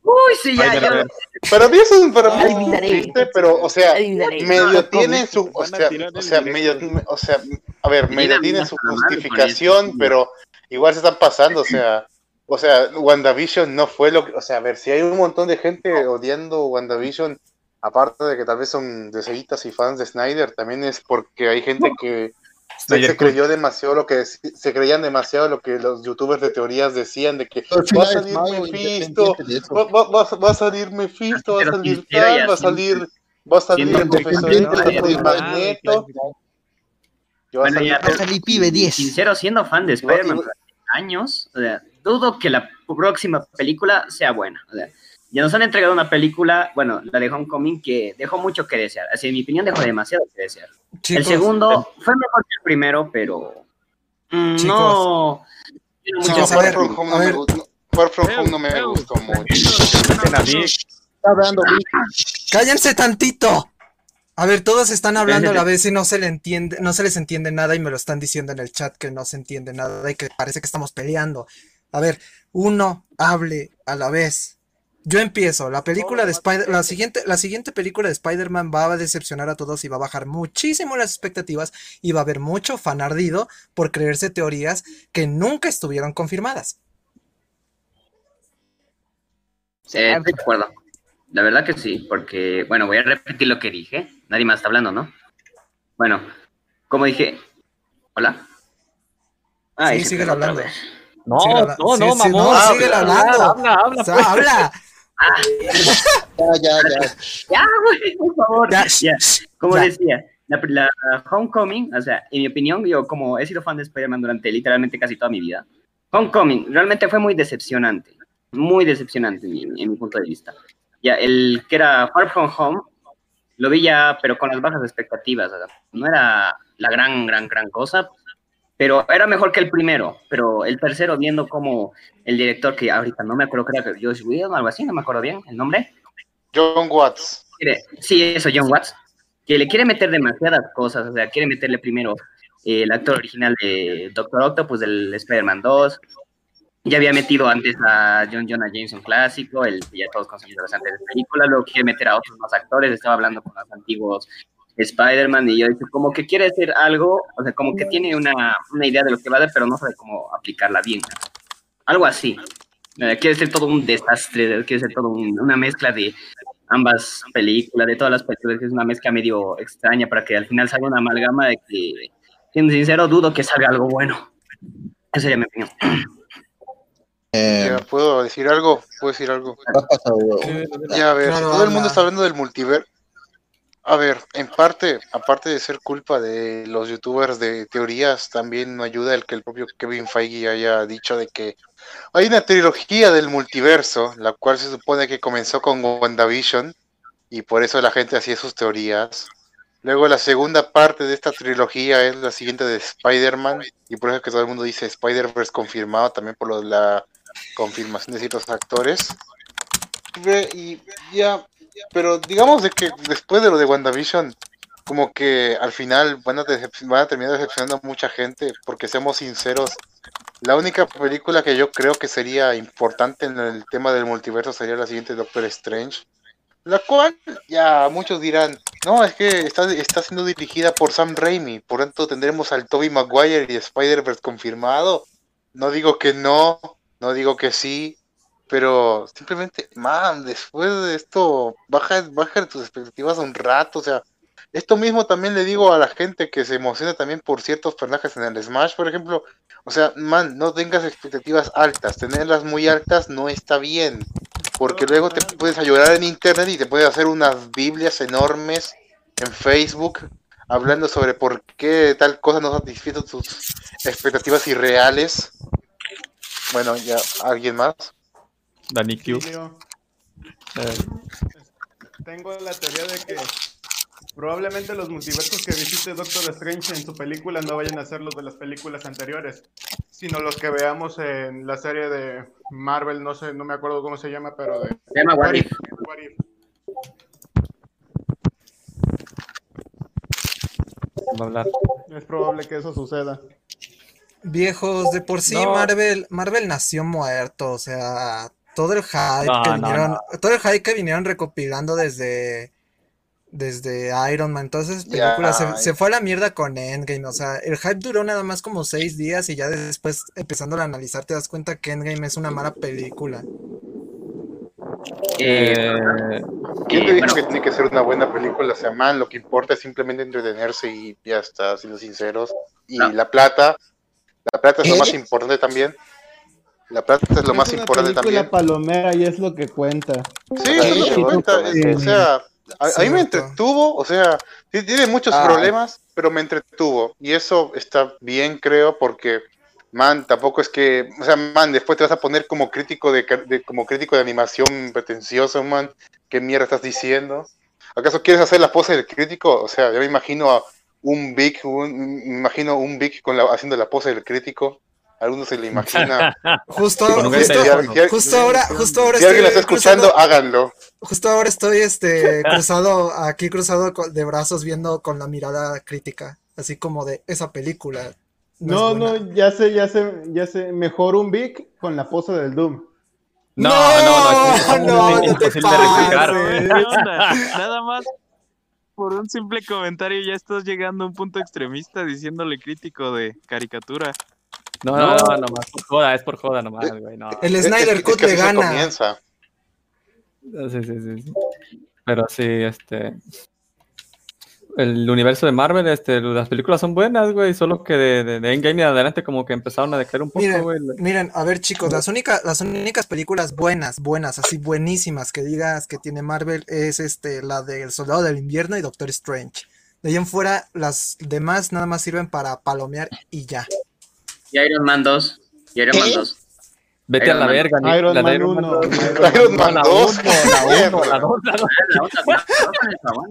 Uy, sí, ya, ya. Para mí es un, para mí es un Adivinaré. chiste, pero, o sea, Adivinaré. medio tiene su, o sea, o sea, medio, o sea, a ver, medio tiene su con justificación, eso. pero igual se están pasando, o sea, o sea, WandaVision no fue lo que, o sea, a ver, si hay un montón de gente odiando WandaVision, aparte de que tal vez son deseguitas y fans de Snyder, también es porque hay gente que se, creyó demasiado lo que se creían demasiado lo que los youtubers de teorías decían de que va a salir Mephisto, va, va- va- va a salir Mephisto, va a salir tal, va a salir, va a salir el profesor. Magneto, y va a Bueno, salir ya, Va a salir pibe 10. Sincero, siendo fan de Spider-Man años, o sea, dudo que la próxima película sea buena. O sea, ya nos han entregado una película, bueno, la de Homecoming, que dejó mucho que desear. Así, en mi opinión, dejó demasiado que desear. el segundo fue mejor que el primero, pero mm, Chicos. no. Chicos, a Far ver, From Home no me ver. gu- Far From Ew, Home no me gustó mucho. Cállense tantito. A ver, todos están hablando a la vez y no se le entiende, no se les entiende nada y me lo están diciendo en el chat que no se entiende nada y que parece que estamos peleando. A ver, uno hable a la vez. Yo empiezo. La película de Spider, la siguiente, la siguiente película de Spider-Man va a decepcionar a todos y va a bajar muchísimo las expectativas y va a haber mucho fan ardido por creerse teorías que nunca estuvieron confirmadas. Sí, estoy de acuerdo. La verdad que sí, porque, bueno, voy a repetir lo que dije. Nadie más está hablando, ¿no? Bueno, como dije. ¿Hola? Ay, sí, sigue hablando. No, no, no, sí, sí, mamón. no, sigue hablando. Habla, habla, O sea, pues. habla. Ya, ya, ya. Ya, güey, por favor. Ya, Ya, Como ya. decía, la, la Homecoming, o sea, en mi opinión, yo como he sido fan de Spider-Man durante literalmente casi toda mi vida, Homecoming realmente fue muy decepcionante, muy decepcionante en mi, en mi punto de vista. Ya, el que era Far From Home, lo vi ya, pero con las bajas expectativas, o sea, no era la gran, gran, gran cosa, pero era mejor que el primero, pero el tercero, viendo como el director, que ahorita no me acuerdo, creo que Josh Whedon o algo así, no me acuerdo bien el nombre, John Watts. sí, eso, John Watts, que le quiere meter demasiadas cosas, o sea, quiere meterle primero eh, el actor original de Doctor Octopus del Spider-Man 2, ya había metido antes a John Jonah Jameson clásico, el ya todos conocemos de película, luego quiere meter a otros más actores, estaba hablando con los antiguos Spider-Man y yo dije, como que quiere hacer algo, o sea, como que tiene una, una idea de lo que va a hacer, pero no sabe cómo aplicarla bien. Algo así. Eh, quiere ser todo un desastre, quiere ser todo un- una mezcla de ambas películas, de todas las películas, que es una mezcla medio extraña para que al final salga una amalgama de que, siendo sincero, dudo que salga algo bueno. Esa sería mi opinión. Ya, ¿Puedo decir algo? ¿Puedo decir algo? Ya, a ver, todo el mundo está hablando del multiverso. A ver, en parte, aparte de ser culpa de los youtubers de teorías, también no ayuda el que el propio Kevin Feige haya dicho de que hay una trilogía del multiverso, la cual se supone que comenzó con WandaVision, y por eso la gente hacía sus teorías. Luego la segunda parte de esta trilogía es la siguiente de Spider-Man, y por eso es que todo el mundo dice Spider-Verse confirmado, también por lo la confirmación de ciertos actores. Y ya, pero digamos de que después de lo de WandaVision, como que al final van a, van a terminar decepcionando a mucha gente, porque seamos sinceros, la única película que yo creo que sería importante en el tema del multiverso sería la siguiente Doctor Strange, la cual ya muchos dirán, no, es que está, está siendo dirigida por Sam Raimi, por tanto tendremos al Tobey Maguire y Spider-Verse confirmado. No digo que no, no digo que sí, pero simplemente, man, después de esto, baja, baja tus expectativas un rato, o sea, esto mismo también le digo a la gente que se emociona también por ciertos personajes en el Smash, por ejemplo, o sea, man, no tengas expectativas altas, tenerlas muy altas no está bien, porque luego te puedes llorar en internet y te puedes hacer unas biblias enormes en Facebook hablando sobre por qué tal cosa no satisfizo tus expectativas irreales. Bueno, ya, ¿alguien más? Dani Q. Eh, Tengo la teoría de que probablemente los multiversos que visite Doctor Strange en su película no vayan a ser los de las películas anteriores, sino los que veamos en la serie de Marvel, no sé, no me acuerdo cómo se llama, pero de... Se llama What If. What If. va a hablar. Es probable que eso suceda. Viejos, de por sí No. Marvel, Marvel nació muerto, o sea, todo el hype No, que no, vinieron, no. todo el hype que vinieron recopilando desde desde Iron Man, todas esas se, fue a la mierda con Endgame, o sea, el hype duró nada más como seis días y ya después empezando a analizar te das cuenta que Endgame es una mala película. Eh, ¿Quién te eh, dijo bueno, que tiene que ser una buena película? O sea, man, lo que importa es simplemente entretenerse y ya está, siendo sinceros. Y No. la plata, la plata es lo ¿Qué? más importante también. La plata es lo más importante también. palomera y es lo que cuenta. Sí, eso es lo que cuenta, es- o sea, a, a mí me entretuvo, o sea, tiene muchos Ah. problemas, pero me entretuvo. Y eso está bien, creo, porque, man, tampoco es que, o sea, man, después te vas a poner como crítico de- como crítico de animación pretencioso, man. ¿Qué mierda estás diciendo? ¿Acaso quieres hacer la pose del crítico? O sea, yo me imagino a un Big, un- me imagino un Big con la, haciendo la pose del crítico. Alguno se le imagina. *laughs* Justo, justo, ahora, justo ahora Si alguien lo está estoy escuchando, cruzado- háganlo. Justo ahora estoy este *laughs* cruzado, aquí cruzado de brazos viendo con la mirada crítica, así como de esa película. No, es buena". no, ya sé, ya sé, ya sé. Mejor un Vic con la pose del Doom. No, no, no, no, no te. *laughs* Nada más por un simple comentario ya estás llegando a un punto extremista diciéndole crítico de caricatura. No, no, no, nomás por joda, es por joda nomás, güey, no. El Es- Snyder es- Cut es que le gana. comienza. Sí, sí, sí, sí. Pero sí, este. El universo de Marvel, este, las películas son buenas, güey, solo que de, de, de Endgame en adelante como que empezaron a decaer un poco, Miren, güey. miren, a ver chicos, las únicas, las únicas películas buenas, buenas, así buenísimas que digas que tiene Marvel es este, la de El Soldado del Invierno y Doctor Strange. De ahí en fuera, las demás nada más sirven para palomear y ya. Y Iron Man 2. Y Iron Man 2. Vete a la verga, ni- Iron la Man Iron 1. Man Iron Man la 2. uno, la uno, la dos, la *laughs* dos.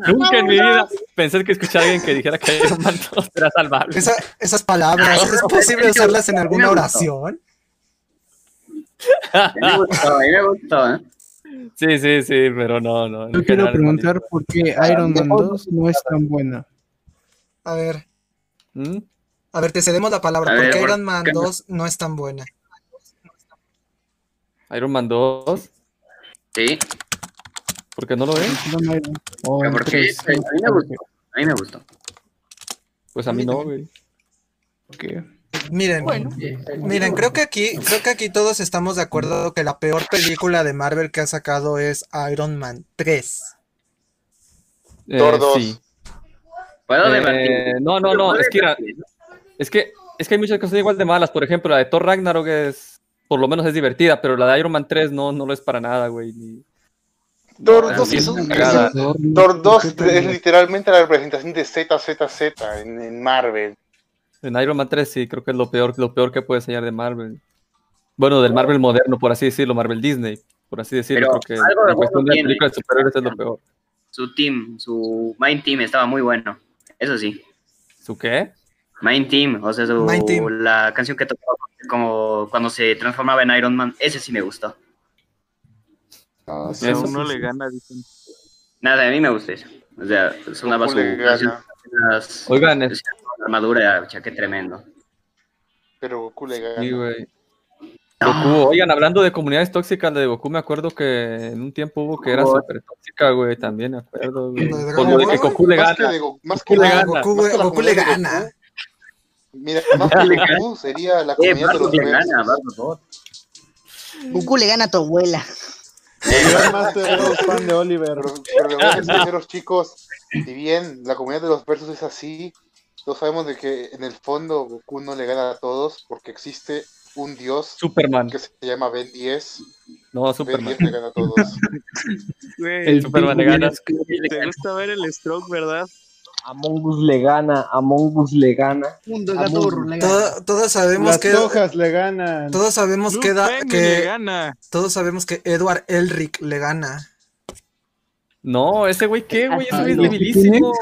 Nunca en mi vida pensé que escuchar a alguien que dijera que Iron Man 2 era salvable. Esa- esas palabras, ¿es posible usarlas en alguna oración? A mí me gustó, a mí me gustó, ¿eh? Sí, sí, sí, pero no, no. Yo quiero preguntar por qué Iron Man 2 no es tan buena. A ver, ¿Mm? A ver, te cedemos la palabra, A ¿por ver, qué ¿por Iron Man qué? 2 no es tan buena? Iron Man 2, Sí. ¿por qué no lo ven? O Pero el porque tres, a mí me gustó. A mí me gustó. Pues a mí no, güey. ¿Qué? Miren, miren, creo que aquí, creo que aquí todos estamos de acuerdo que la peor película de Marvel que ha sacado es Iron Man 3. Eh, Thor 2. sí. Puedo Eh, no, no, no, es que, debatir. Es que es que hay muchas cosas igual de malas. Por ejemplo, la de Thor Ragnarok es, por lo menos es divertida, pero la de Iron Man 3 no, no lo es para nada, güey. ni- Thor no, 2 sí, es, es un- una cagada. es un- Thor 2 es literalmente la representación de ZZZ en, en Marvel. En Iron Man 3 sí, creo que es lo peor, lo peor que puede enseñar de Marvel. Bueno, del Marvel moderno, por así decirlo, Marvel Disney, por así decirlo, Pero creo que algo de en cuestión de películas de superhéroes es lo peor. Su team, su Mind Team estaba muy bueno. Eso sí. ¿Su qué? Mind Team, o sea, su, Team. la canción que tocaba como cuando se transformaba en Iron Man, ese sí me gustó. O sea, Eso sí, le sí. gana, dicen. Nada, a mí me gusta eso. O sea, sonaba su Goku canción, las- Oigan, es- armadura, ya qué tremendo. Pero Goku le gana. Sí, güey. Goku, oigan, hablando de comunidades tóxicas, la de Goku me acuerdo que en un tiempo hubo que era Goku. súper tóxica, güey, también me acuerdo, güey. ¿La de lo de que? Goku le Más gana. Goku le Ah, gana. Mira, más que de Goku sería la Eh, comunidad de Bardock los le gana, versos. Bardock. Goku le gana a tu abuela. Master era fan de Oliver. Pero, pero sinceros, chicos. Si bien la comunidad de los versos es así, todos sabemos de que en el fondo Goku no le gana a todos porque existe un dios Superman. que se llama Ben 10. No, Ben Superman. 10 le gana a todos. *laughs* Güey, El Superman le gana. Te gusta ver el stroke, ¿verdad? Among Us le gana, Among Us le gana. Mundo Among gato Us. le gana. Todo- todos sabemos Las que hojas le ganan. todos sabemos Luke que, da- le gana. todos sabemos que Edward Elric le gana. No, ese güey, ¿qué, güey? Ese güey es ¿Lo que debilísimo.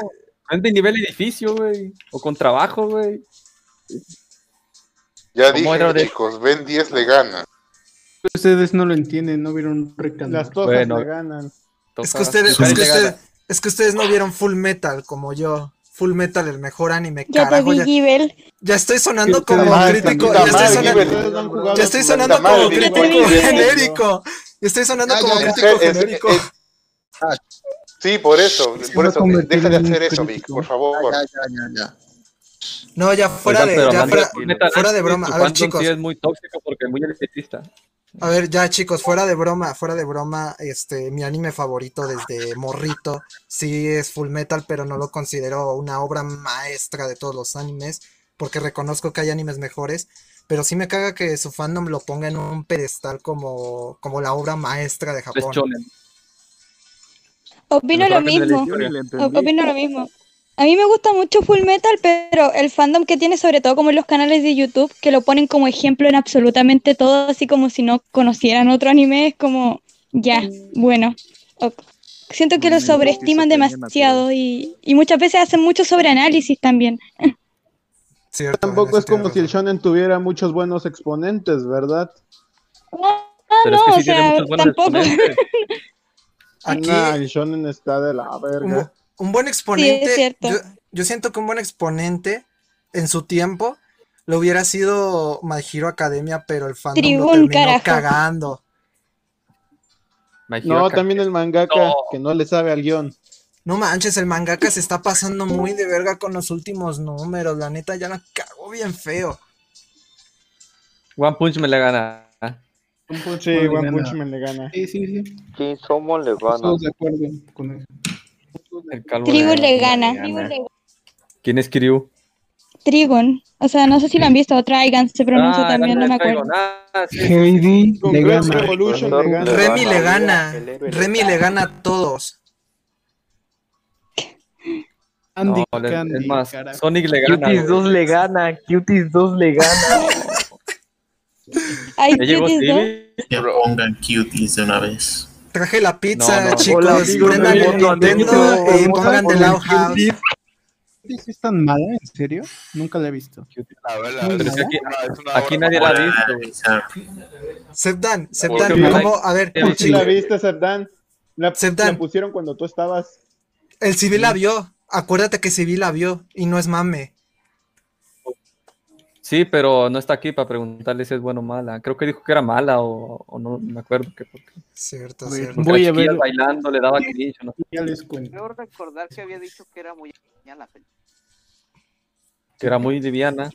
Es de nivel edificio, güey. O con trabajo, güey. Ya ¿Cómo era dije, de- chicos, Ben 10 le gana. Ustedes no lo entienden, no vieron Recalma. Las hojas Bueno. le ganan. Es que ustedes, es que ustedes, es que ustedes no vieron Full Metal como yo. Full Metal, el mejor anime, Ya te carajo. vi, Ya, Gibel. ya estoy sonando como crítico. Ya estoy madre, sonando, ya estoy madre, como crítico genérico. Ya estoy sonando Ah, como crítico genérico. Sí, por eso, por eso, deja de hacer eso, Vic, por favor. Ya, ya, ya, ya. No, ya fuera Oigan, de, ya fuera, de fuera broma. A ver, chicos, Sí, es muy tóxico porque es muy elitista. a ver, ya chicos, fuera de broma, fuera de broma, este, mi anime favorito desde morrito, sí es Full Metal, pero no lo considero una obra maestra de todos los animes, porque reconozco que hay animes mejores, pero sí me caga que su fandom lo ponga en un pedestal como, como la obra maestra de Japón. Opino lo mismo. Opino lo mismo. A mí me gusta mucho Full Metal, pero el fandom que tiene, sobre todo como en los canales de YouTube, que lo ponen como ejemplo en absolutamente todo, así como si no conocieran otro anime, es como, ya, bueno. ok. Siento que lo Mm, sobreestiman demasiado y, y muchas veces hacen mucho sobreanálisis también. *laughs* Cierto, Tampoco es como si el shonen tuviera muchos buenos exponentes, ¿verdad? No, Pero es no, que o sí sea, tampoco. exponentes. *laughs* Aquí- el shonen está de la verga. Un buen exponente, cierto. yo, yo siento que un buen exponente en su tiempo lo hubiera sido My Hero Academia, pero el fandom lo Tribún, terminó carajo. cagando. No, Academia. también el mangaka, No. que no le sabe al guion. No manches, el mangaka se está pasando muy de verga con los últimos números, la neta ya la cagó bien feo. One Punch me le gana. Un Punch Sí, One. Punch Man le gana. Sí, sí, sí. Sí, somos le gana. Todos de acuerdo con eso. El calvo Tribu le gana. gana. ¿Quién es Kiryu? Trigon. O sea, no sé si lo han visto. Trigon se pronuncia Ah, también, no me acuerdo. Ah, sí. Le gana. Le gana. Remy le gana, Remy le gana a todos. Andy No, le- Candy, es más, carajo. Sonic le gana. Cuties güey. 2 le gana, Cuties 2 le gana. Ay, cuties, ¿no? Stevie. Ya pongan cuties de una vez. Traje la pizza, No, no. chicos, Hola, amigos, prendan el Nintendo y pongan poner Loud House. cuties. ¿Sí es tan mala? ¿En serio? Nunca la he visto. La verdad, aquí, aquí nadie la ha visto. Sepdan, Sepdan, ¿cómo? A ver, Sí, Sí, la viste, Sepdan. La, la pusieron cuando tú estabas. el civil la vio. Acuérdate que civil la vio y no es mame. Sí, pero no está aquí para preguntarle si es buena o mala. Creo que dijo que era mala o, o no me acuerdo qué. Porque, Cierto, cierto. Voy a ver. bailando, le daba cringe, ¿no? Ya les cuento. Creo recordar que había dicho que era muy la que era muy liviana.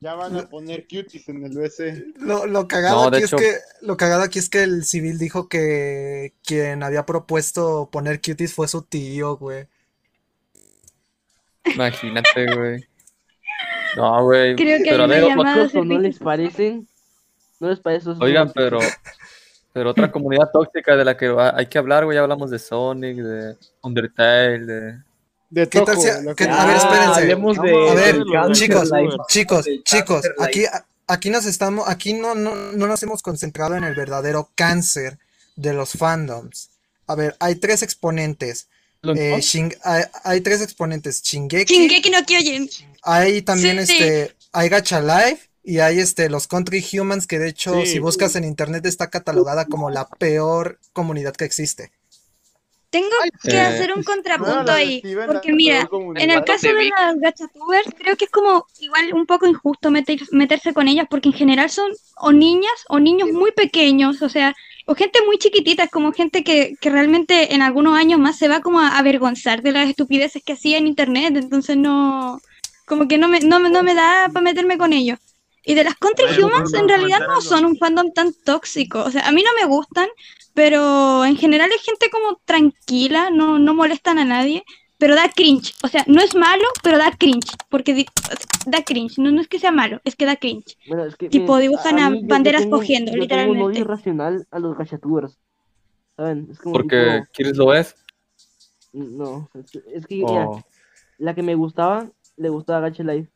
Ya van a poner cuties en el BC. Lo, lo cagado No, de aquí hecho- es que lo cagado aquí es que el civil dijo que quien había propuesto poner cuties fue su tío, güey. Imagínate, güey. No, güey. Creo que Pero a hay ver, una otro- llamada. ¿Eso no les parecen? ¿No les parece eso? oigan, pero, pero otra *laughs* comunidad tóxica de la que hay que hablar, güey. Ya hablamos de Sonic, de Undertale, de. De ¿Qué tal Toco, a ver, Ah, espérense. de- A ver, chicos, Life. chicos, chicos, aquí, aquí nos estamos, aquí no, no, no nos hemos concentrado en el verdadero cáncer de los fandoms. A ver, hay tres exponentes. ¿Lo Eh, hay, hay tres exponentes. Shingeki, Shingeki no Kyojin. hay también Sí. este, hay Gacha Life y hay este, los Country Humans, que de hecho, Sí. si buscas en internet, está catalogada como la peor comunidad que existe. Tengo que Eh, hacer un contrapunto ahí. Steven, Porque mira, en el caso de las gachatubers, creo que es como igual un poco injusto meter- meterse con ellas porque en general son o niñas o niños muy pequeños, o sea, o gente muy chiquitita, es como gente que, que realmente en algunos años más se va como a avergonzar de las estupideces que hacía en internet, entonces no, como que no me, no, no me da para meterme con ellos. Y de las Country Bueno, Humans en realidad no son un fandom tan tóxico, o sea, a mí no me gustan, pero en general es gente como tranquila, no, no molestan a nadie, pero da cringe. O sea, no es malo, pero da cringe, porque da cringe, no, no es que sea malo, es que da cringe. Bueno, es que, Tipo, miren, dibujan a yo banderas tengo- cogiendo, yo tengo un odio literalmente. irracional a los gachatubers. ¿Saben? Es como Porque tipo- Kiris lo es. No, es, es que mira, o- la que me gustaba, le gustaba Gacha Life.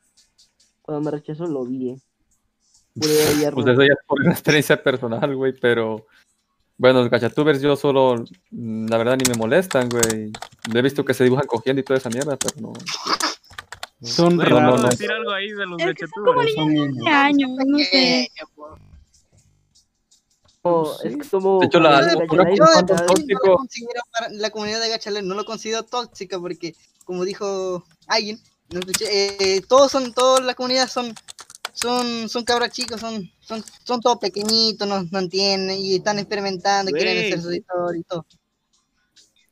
Cuando me rechazó, lo odié. Pues eso ya es por una experiencia personal, güey, pero bueno, los gachatubers yo solo, la verdad, ni me molestan, güey. He visto que se dibujan cogiendo y toda esa mierda, pero no. Son no, no, ¿Puedo no. decir algo ahí de los Es que son como gachatubers? niños de 11 años, no sé. Como- es que De hecho, la- la comunidad de Gachale no lo considero tóxica porque, como dijo alguien, no escuché, eh, todos son, todos la comunidad son, son, son cabros chicos, son, son, son todos pequeñitos, no, no entienden y están experimentando, quieren Güey. hacer su historia y todo.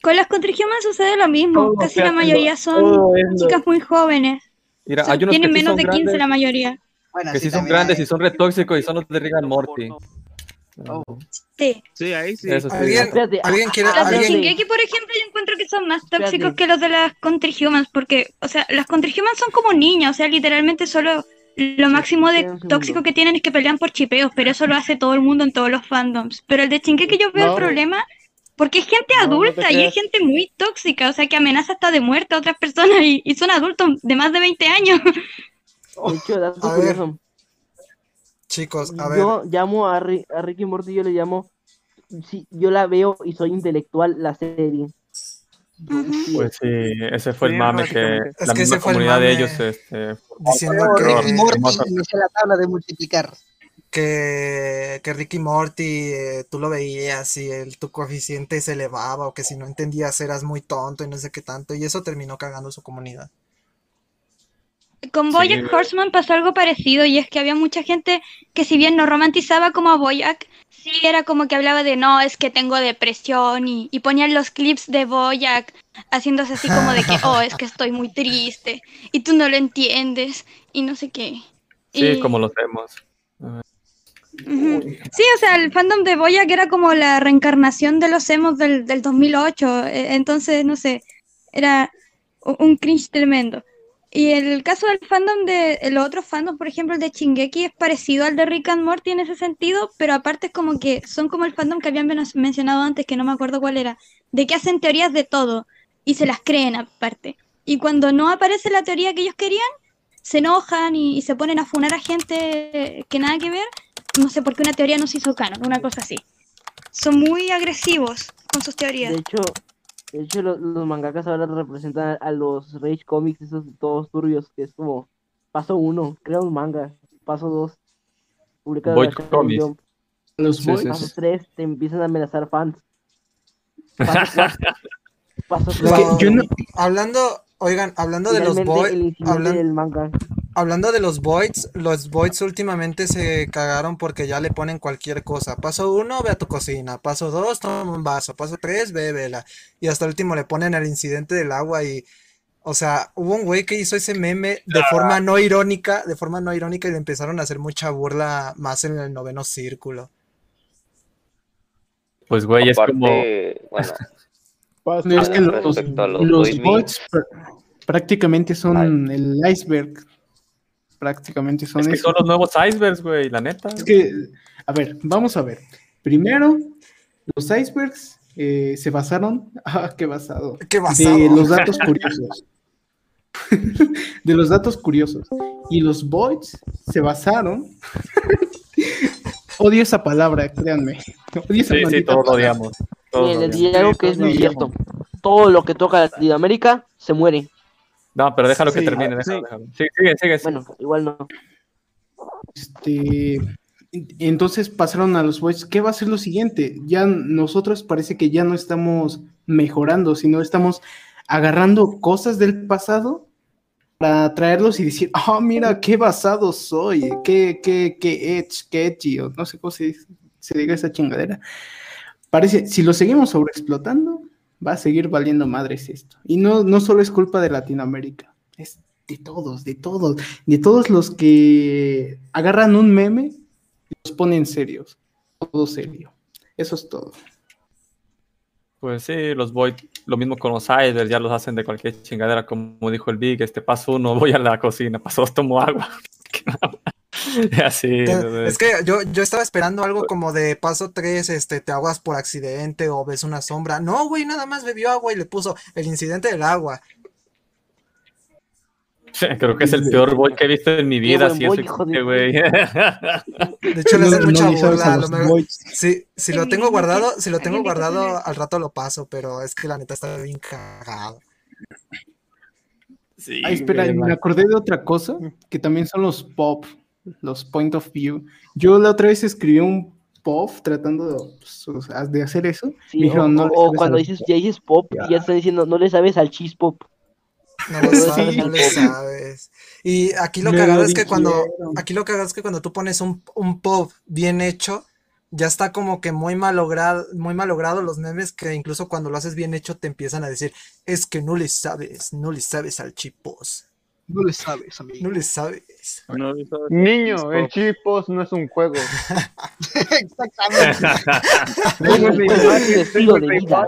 Con las Country Humans sucede lo mismo, Todo casi la hace mayoría son lo- chicas muy jóvenes. Mira, Son- tienen sí menos de 15 grandes, la mayoría. Bueno, que sí, sí son grandes hay- y son re tóxicos y son los de and Morty. Oh. Sí. Sí, ahí sí. Eso sí. ¿Alguien, Espérate, ¿alguien quiere, Los de Shingeki, por ejemplo, yo encuentro que son más tóxicos Espérate. que los de las Country Humans, porque, o sea, las Country Humans son como niñas, o sea, literalmente solo lo máximo de tóxico que tienen es que pelean por chipeos, pero eso lo hace todo el mundo en todos los fandoms. Pero el de Shingeki yo veo No. el problema porque es gente No, no te adulta y es gente muy tóxica, o sea, que amenaza hasta de muerte a otras personas y, y son adultos de más de 20 años. A ver, chicos, a ver, Yo llamo a, a Ricky Morty, yo le llamo, sí, yo la veo y soy intelectual la serie. Pues sí, ese fue el mame que. Es la que misma ese fue el comunidad de ellos este, diciendo que- de Morty la tabla de multiplicar. que, que Ricky Morty, eh, tú lo veías y el, tu coeficiente se elevaba o que si no entendías eras muy tonto y no sé qué tanto y eso terminó cagando su comunidad. Con Sí, Bojack güey. Horseman pasó algo parecido y es que había mucha gente que si bien no romantizaba como a Bojack, sí era como que hablaba de no, es que tengo depresión y, y ponían los clips de Bojack haciéndose así como de que, oh, es que estoy muy triste y tú no lo entiendes y no sé qué. Sí, Y- como los vemos. Sí, o sea, el fandom de Boyack era como la reencarnación de los emos del, del 2008, eh, entonces, no sé, era un cringe tremendo. Y el caso del fandom de los otros fandoms, por ejemplo, el de Shingeki es parecido al de Rick and Morty en ese sentido, pero aparte es como que son como el fandom que habían men- mencionado antes, que no me acuerdo cuál era, de que hacen teorías de todo y se las creen aparte. Y cuando no aparece la teoría que ellos querían, se enojan y, y se ponen a funar a gente que nada que ver, no sé por qué una teoría no se hizo canon, una cosa así. Son muy agresivos con sus teorías. De hecho, de hecho los, los mangakas ahora representan a los Rage Comics, esos todos turbios, que es como paso uno, crea un manga, paso dos, publica Comics. Los Sí, sí, paso sí. tres, te empiezan a amenazar fans. *laughs* Paso cuatro, paso cuatro, que Hablando, oigan, hablando de los boys, hablando de los voids, los voids últimamente se cagaron porque ya le ponen cualquier cosa. Paso uno, ve a tu cocina. Paso dos, toma un vaso. Paso tres, bébela. Y hasta el último le ponen el incidente del agua y, o sea, hubo un güey que hizo ese meme de forma no irónica, de forma no irónica y le empezaron a hacer mucha burla más en el noveno círculo. Pues güey, es como... Aparte, *laughs* bueno, No, es que los, los bots pr- prácticamente son el iceberg. Prácticamente son Es que eso. son los nuevos icebergs, güey, la neta. Es que, a ver, vamos a ver. Primero, los icebergs eh, se basaron. *laughs* Ah, qué basado. Qué basado. De los datos curiosos. *laughs* de los datos curiosos. Y los bots se basaron. *laughs* Odio esa palabra, créanme. Odio esa Sí, sí, todos lo odiamos. Todos Miren, les diré algo que es muy Sí, cierto. Todo lo que toca Latinoamérica se muere. No, pero déjalo que Sí, termine, déjalo, déjalo. Sigue, sigue, sigue. Bueno, igual no. Este, entonces pasaron a los boys. ¿Qué va a ser lo siguiente? Ya nosotros parece que ya no estamos mejorando, sino estamos agarrando cosas del pasado para traerlos y decir, ah, mira, qué basado soy, qué, qué, qué edge, qué edgy, o no sé cómo se, se diga esa chingadera. Parece, si lo seguimos sobreexplotando, va a seguir valiendo madres esto. Y no, no solo es culpa de Latinoamérica, es de todos, de todos, de todos los que agarran un meme y los ponen serios, todo serio. Eso es todo. Pues sí, los voy, lo mismo con los icebergs, ya los hacen de cualquier chingadera, como dijo el Big, este paso uno, voy a la cocina, paso dos, tomo agua. *laughs* *laughs* Así. Te- Es que yo, yo estaba esperando algo como de paso 3, este, te ahogas por accidente o ves una sombra. No, güey, nada más bebió agua y le puso el incidente del agua. *laughs* Creo que es el peor boy que he visto en mi vida, si boy, existe, güey. De hecho, le hacen No- mucha no burla. lo mejor-. Sí, si lo tengo guardado, si lo tengo guardado, al rato lo paso, pero es que la neta está bien cagado. Sí, Ah, espera, me acordé de otra cosa, que también son los pop, los point of view. Yo la otra vez escribí un pop tratando de, pues, de hacer eso. Sí, me dijeron, o, no le o sabes cuando dices, ya dices pop, y ya están diciendo, no le sabes al cheese pop. No lo *laughs* sabes, no le sabes. Y aquí lo Me cagado lo es que cuando, aquí lo cagado es que cuando tú pones un, un pop bien hecho, ya está como que muy malogrado, muy malogrado los memes que incluso cuando lo haces bien hecho te empiezan a decir, es que no le sabes, no le sabes al chipos. No le sabes, amigo. No le sabes. Niño, el chipos no es un juego. *laughs* Exactamente. Es un estilo de vida.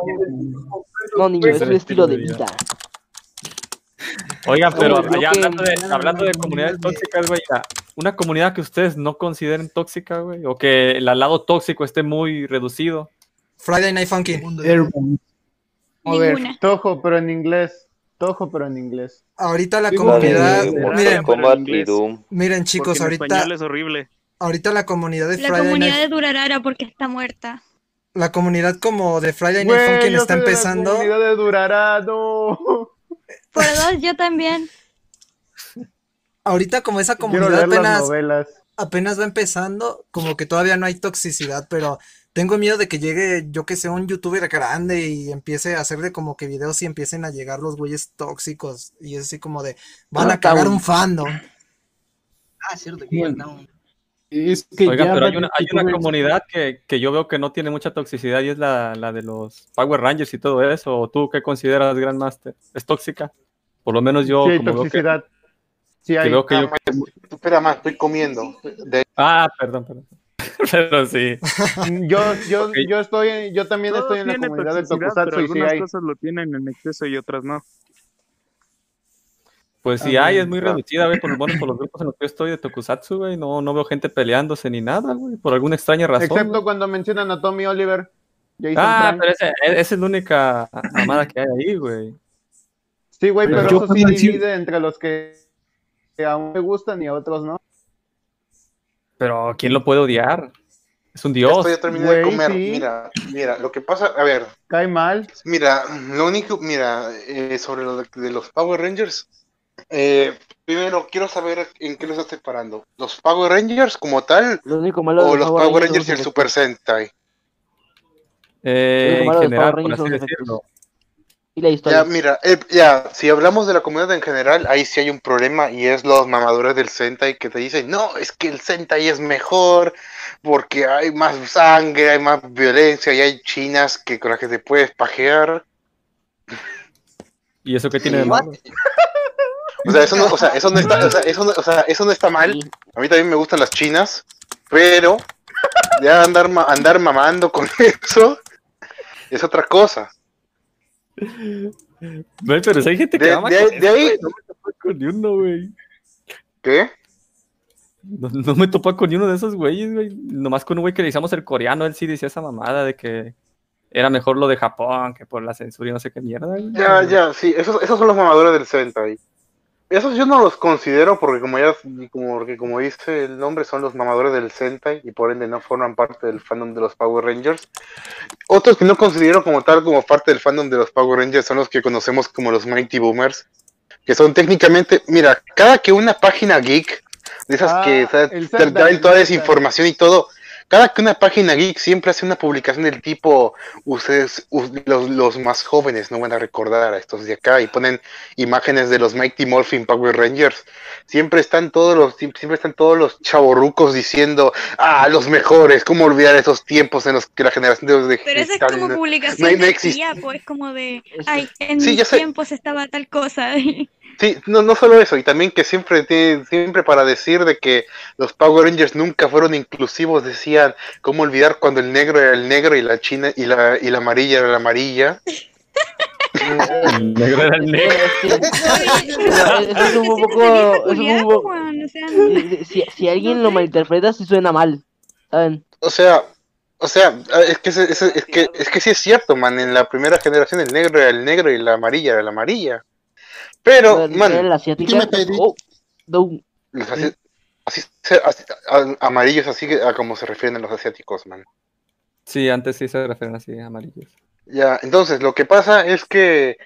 No, niño, es un estilo de vida. Oigan, pero que- hablando de, hablando de comunidades tóxicas, güey, una comunidad que ustedes no consideren tóxica, güey, o que el lado tóxico esté muy reducido. Friday Night Funkin'. Airborne. A ver, Ninguna. Tojo, pero en inglés. Tojo, pero en inglés. Ahorita la comunidad, miren, miren chicos, ahorita, es horrible. ahorita la comunidad de La Friday comunidad Night de Durarara porque está muerta. La comunidad como de Friday Night Funkin' está soy de la empezando. comunidad de Durará, no. Por dos, yo también. *laughs* Ahorita como esa comunidad apenas, apenas va empezando, como que todavía no hay toxicidad, pero tengo miedo de que llegue, yo que sé, un youtuber grande y empiece a hacerle como que videos y empiecen a llegar los güeyes tóxicos. Y es así como de, van a cagar un fandom. Ah, cierto, que estamos. Es que Oiga, ya pero hay una, hay una comunidad que, que yo veo que no tiene mucha toxicidad y es la, la de los Power Rangers y todo eso. ¿O ¿Tú qué consideras, Grandmaster? ¿Es tóxica? Por lo menos yo Sí, hay como veo que- toxicidad. Sí que hay. veo que Ah, yo- man, espera más, estoy comiendo. De- Ah, perdón, perdón. *laughs* Pero sí. Yo, yo, yo estoy, yo también Todo estoy en la comunidad del Tokusatsu y sí hay. cosas lo tienen en exceso y otras no. Pues sí Ah, hay, es muy claro. reducida, güey, por lo menos por los grupos en los que yo estoy de Tokusatsu, güey. No, no veo gente peleándose ni nada, güey, por alguna extraña razón. Excepto güey. cuando mencionan a Tommy Oliver. Jason Ah, Frank. pero e- esa es la única mamada que hay ahí, güey. Sí, güey, Pero eso sí divide entre los que, que a uno me gustan y a otros no. Pero ¿quién lo puede odiar? Es un dios. estoy, ya terminé de Güey, comer. sí. Mira, mira, lo que pasa, a ver, Cae mal. mira, lo único, mira, eh, sobre lo de, de los Power Rangers, eh, primero quiero saber en qué los estás separando. ¿Los Power Rangers como tal Lo único malo o los Power Power Rangers Rangers y el Super Sentai? Eh, en general, por así decirlo. Y la historia. Ya, mira, eh, ya, si hablamos de la comunidad en general, ahí sí hay un problema y es los mamadores del Sentai que te dicen, no, es que el Sentai es mejor porque hay más sangre, hay más violencia y hay chinas que con las que te puedes pajear. ¿Y eso qué tiene de malo? O sea, eso no, o sea, eso no está, o sea, eso no, o sea, eso no está mal. A mí también me gustan las chinas, pero ya andar, ma- andar mamando con *laughs* eso es otra cosa. Güey, pero si hay gente que De- ama de- con de eso, ahí- No me topa con ni uno, güey. ¿Qué? No, no me topa con ni uno de esos güeyes, güey. Nomás con un güey que le decíamos el coreano, él sí decía esa mamada de que era mejor lo de Japón que por la censura y no sé qué mierda. güey. Ya, ya, sí, esos, esos son los mamadores del Sentai. Esos yo no los considero porque como ya, como, porque como dice el nombre, son los mamadores del Sentai y por ende no forman parte del fandom de los Power Rangers. Otros que no considero como tal como parte del fandom de los Power Rangers son los que conocemos como los Mighty Boomers, que son técnicamente, mira, cada que una página geek, de esas Ah, que o sea, el te traen toda esa información y todo, cada que una página geek siempre hace una publicación del tipo, ustedes, us- los, los más jóvenes no van a recordar a estos de acá y ponen imágenes de los Mighty Morphin Power Rangers. Siempre están todos los, siempre siempre están todos los chavorrucos diciendo, ah, los mejores, cómo olvidar esos tiempos en los que la generación de, de Pero esa es como no- publicación no- no de pues como de, ay, en Sí, mis tiempos estaba tal cosa. *laughs* Sí, no, no solo eso, y también que siempre tiene- siempre para decir de que los Power Rangers nunca fueron inclusivos, decían cómo olvidar cuando el negro era el negro y la china y la y la amarilla era la amarilla. El negro era el negro. *laughs* Eso es un poco. es un poco- si, si- si alguien lo malinterpreta, sí suena mal. ¿Saben? O sea, o sea, es que ese- ese- es que es que sí es cierto, man, en la primera generación el negro era el negro y la amarilla era la amarilla. Pero, man, la asiática. Oh, no. los asi- así, se- así- a- amarillos así que- a como se refieren a los asiáticos, man. Sí, antes sí se refieren así, amarillos. Ya, entonces lo que pasa es que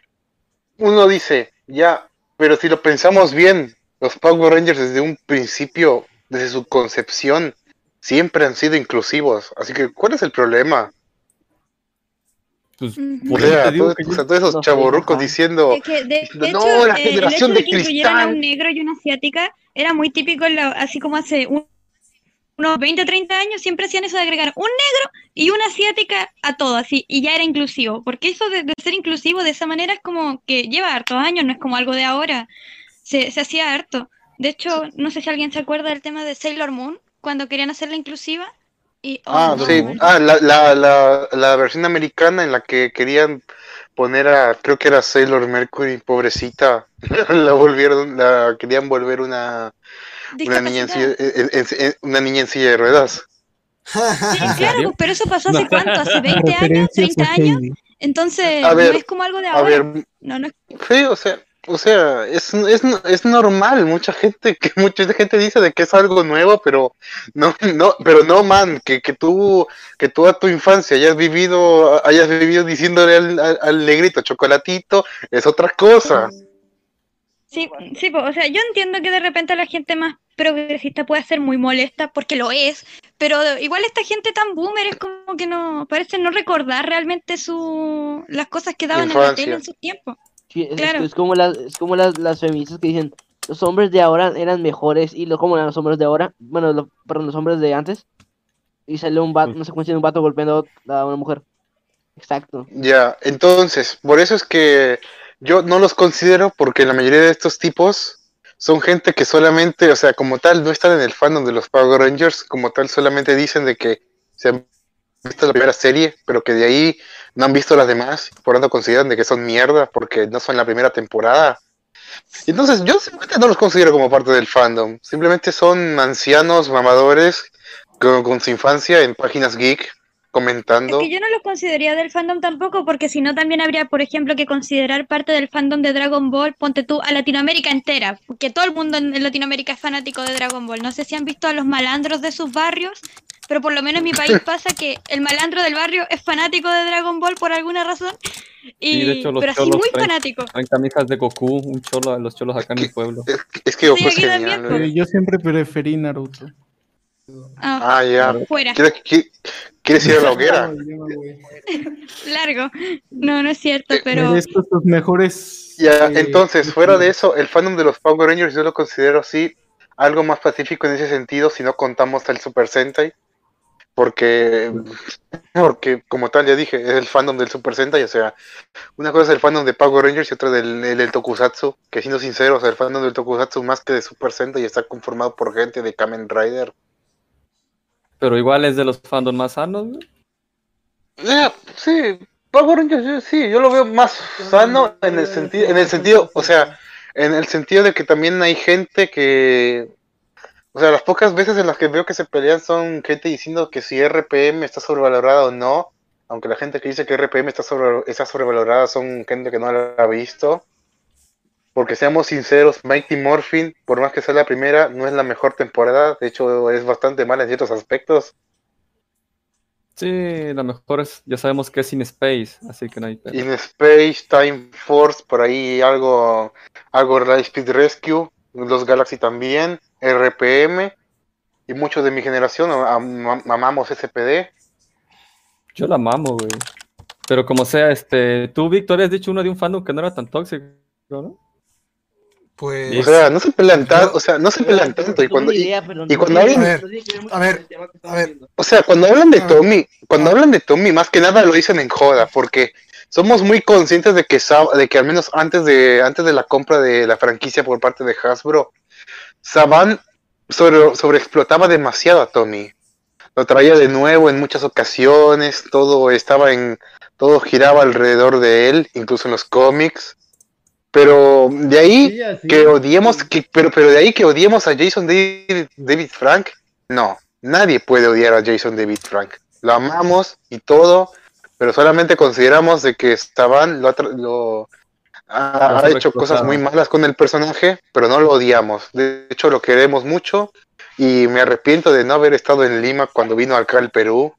uno dice, ya, pero si lo pensamos bien, los Power Rangers desde un principio, desde su concepción, siempre han sido inclusivos. Así que, ¿cuál es el problema? Pues, por te digo todos, que o sea, yo- todos esos no ajá. diciendo, Es que, de, diciendo, de no, hecho, la eh, el generación hecho de de que incluyeran a un cristal. negro y una asiática era muy típico, en la- así como hace un- unos 20 o 30 años, siempre hacían eso de agregar un negro y una asiática a todo, así, y ya era inclusivo. Porque eso de, de ser inclusivo de esa manera es como que lleva hartos años, no es como algo de ahora. Se, se hacía harto. De hecho, no sé si alguien se acuerda del tema de Sailor Moon, cuando querían hacerla inclusiva. Y, oh, Ah, no, sí, ah, la, la, la, la versión americana en la que querían poner a, creo que era Sailor Mercury, pobrecita, *laughs* la volvieron, la querían volver una, una niña en silla, en- en- en- una niña en silla de ruedas. Sí, claro, pero eso pasó hace cuánto, hace 20 años, Referencias 30 a años. Entonces, ver, no es como algo de a ahora. ver, No, no es- Sí, o sea, o sea, es, es, es normal, mucha gente, que *laughs* mucha gente dice de que es algo nuevo, pero no, no, pero no, man, que, que tú, que toda tu infancia hayas vivido, hayas vivido diciéndole al, al, al negrito chocolatito, es otra cosa. Sí, sí, o sea, yo entiendo que de repente la gente más progresista puede ser muy molesta, porque lo es, pero igual esta gente tan boomer es como que no, parece no recordar realmente su, las cosas que daban en la tele en su tiempo. Sí, es, Claro. es como las, es como las, las feministas que dicen los hombres de ahora eran mejores y lo como eran los hombres de ahora, bueno, lo- perdón, los hombres de antes. Y sale un vato, una secuencia de un vato golpeando a una mujer. Exacto. Ya, entonces, por eso es que yo no los considero porque la mayoría de estos tipos son gente que solamente, o sea, como tal, no están en el fandom de los Power Rangers, como tal, solamente dicen de que se han visto la primera serie, pero que de ahí no han visto las demás, por lo tanto consideran de que son mierda porque no son la primera temporada. Entonces, yo simplemente no los considero como parte del fandom, simplemente son ancianos mamadores con, con su infancia en páginas geek comentando. Es que yo no los consideraría del fandom tampoco, porque si no también habría, por ejemplo, que considerar parte del fandom de Dragon Ball, ponte tú, a Latinoamérica entera, porque todo el mundo en Latinoamérica es fanático de Dragon Ball. No sé si han visto a los malandros de sus barrios, pero por lo menos en mi país pasa que el malandro del barrio es fanático de Dragon Ball por alguna razón, y, Sí, de hecho, los pero así muy traen, fanático. traen camisas de Goku, un cholo, los cholos acá en mi pueblo. Es que Goku es aquí también, genial, pues. Eh, yo siempre preferí Naruto. Ah, Ah, ya. fuera. ¿Quieres, qui- quieres ir a la hoguera? *laughs* Largo. No, no es cierto, pero... Merezco sus mejores. Ya, eh, entonces, fuera de eso, el fandom de los Power Rangers yo lo considero así, algo más pacífico en ese sentido, si no contamos el Super Sentai, porque, porque como tal ya dije, es el fandom del Super Sentai, o sea, una cosa es el fandom de Power Rangers y otra del, el del Tokusatsu, que siendo sinceros, el fandom del Tokusatsu más que de Super Sentai está conformado por gente de Kamen Rider. Pero igual es de los fandom más sanos, ¿no? Sí, Power Rangers, sí, yo lo veo más sano en el sentido, en el sentido, o sea, en el sentido de que también hay gente que, o sea, las pocas veces en las que veo que se pelean son gente diciendo que si RPM está sobrevalorada o no, aunque la gente que dice que RPM está sobre, está sobrevalorada son gente que no la ha visto. Porque seamos sinceros, Mighty Morphin, por más que sea la primera, no es la mejor temporada, de hecho es bastante mala en ciertos aspectos. Sí, la mejor es, ya sabemos que es in space, así que no hay. In Space, Time Force, por ahí algo, algo Light Speed Rescue, los Galaxy también, RPM, y muchos de mi generación am- am- amamos SPD. Yo la mamo, güey. Pero como sea, este, tú, Víctor, has dicho uno de un fandom que no era tan tóxico, ¿no? Pues. O sea, no se pelean tanto, o sea, no se pelean tanto, y cuando, y, y cuando A hablan, ver, a ver, a ver. o sea, cuando hablan de Tommy, cuando hablan de Tommy, más que nada lo dicen en joda, porque somos muy conscientes de que, de que al menos antes de, antes de la compra de la franquicia por parte de Hasbro, Saban sobre, sobreexplotaba demasiado a Tommy. Lo traía de nuevo en muchas ocasiones, todo estaba en, todo giraba alrededor de él, incluso en los cómics. Pero de ahí Sí, que odiemos, que, pero, pero de ahí que odiemos a Jason David, David Frank, no, nadie puede odiar a Jason David Frank. Lo amamos y todo, pero solamente consideramos de que Saban lo ha, tra- lo, ha, ha hecho cosas muy malas con el personaje, pero no lo odiamos. De hecho, lo queremos mucho y me arrepiento de no haber estado en Lima cuando vino acá al Perú.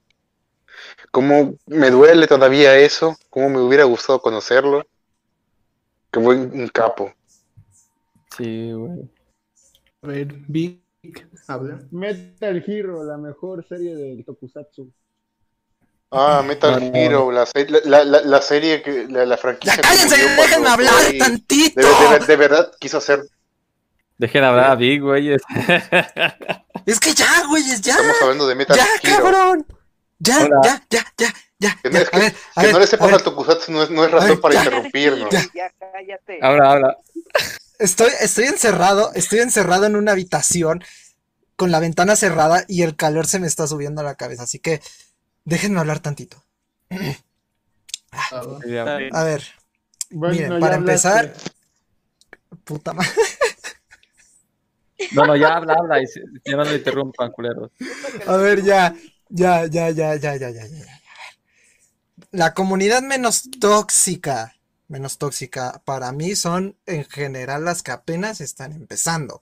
Como me duele todavía eso, como me hubiera gustado conocerlo. Que fue un capo. Sí, güey. A ver, Vic, habla. Metal Hero, la mejor serie del Tokusatsu. Ah, *laughs* Metal No. Hero, la, la, la, la serie, que, la, la franquicia. Ya cállense, déjenme hablar tantito. De, de- de verdad quiso hacer. Dejen hablar a Big, güey. Es que ya, güeyes, ya. Estamos hablando de Metal Ya, Hero. cabrón. Ya, Hola. ya, ya, ya, ya. Que no, ya. es que, a ver, a que ver, no le sepas al Tokusatsu no es, no es razón ver, para ya. interrumpirnos. Ya cállate. Habla, habla. Estoy, estoy encerrado, estoy encerrado en una habitación con la ventana cerrada y el calor se me está subiendo a la cabeza, así que déjenme hablar tantito. A ver, Bueno, miren, ya para hablaste. empezar, puta madre. No, no, ya habla, habla. Y si no, le interrumpan, culeros. A ver, ya, ya, ya, ya, ya, ya, ya, ya, ya. La comunidad menos tóxica menos tóxica para mí son en general las que apenas están empezando.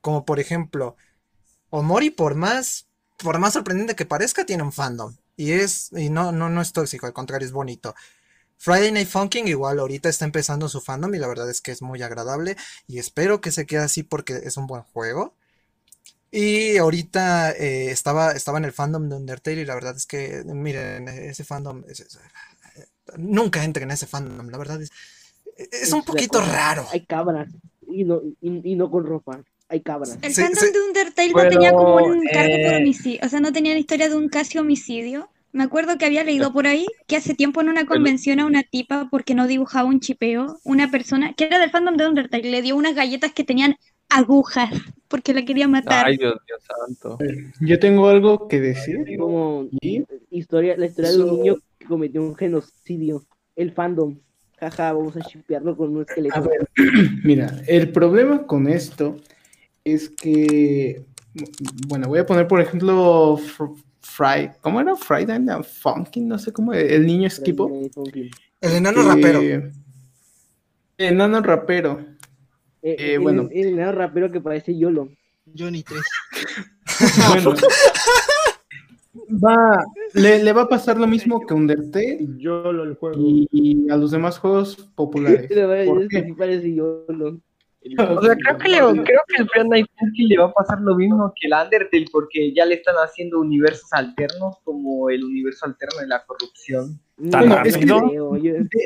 Como por ejemplo, Omori por más por más sorprendente que parezca tiene un fandom y es y no no no es tóxico, al contrario es bonito. Friday Night Funkin' igual ahorita está empezando su fandom y la verdad es que es muy agradable y espero que se quede así porque es un buen juego. Y ahorita eh, estaba, estaba en el fandom de Undertale y la verdad es que, miren, ese fandom, es- es- nunca entren en ese fandom, la verdad es, es un poquito raro. Hay cabras y no, y, y no con ropa. Hay cabras. El Sí, fandom sí. de Undertale no tenía como un cargo por eh, homicidio, o sea, no tenía la historia de un casi homicidio. Me acuerdo que había leído por ahí que hace tiempo en una convención a una tipa porque no dibujaba un chipeo, una persona que era del fandom de Undertale le dio unas galletas que tenían agujas porque la quería matar. Ay, Dios, Dios santo. Yo tengo algo que decir. Como historia, la historia de un niño que cometió un genocidio. El fandom. Jaja, vamos a shipearlo con un esqueleto. A ver, *clears throat* mira, el problema con esto es que, bueno, voy a poner por ejemplo Fr- Fry, ¿cómo era? Friday Night Funkin', no sé cómo, el niño esquipo. El enano rapero. El enano rapero. Eh, Eh, el, bueno, el enano rapero que parece YOLO. Johnny 3. *laughs* bueno. Va, le, le va a pasar lo mismo que Undertale y, y a los demás juegos populares. *laughs* Le voy a ¿Por qué? parece YOLO. O sea, creo que, le, creo que el Friday Night le va a pasar lo mismo que el Undertale, porque ya le están haciendo universos alternos, como el universo alterno de la corrupción. Bueno, es que yo-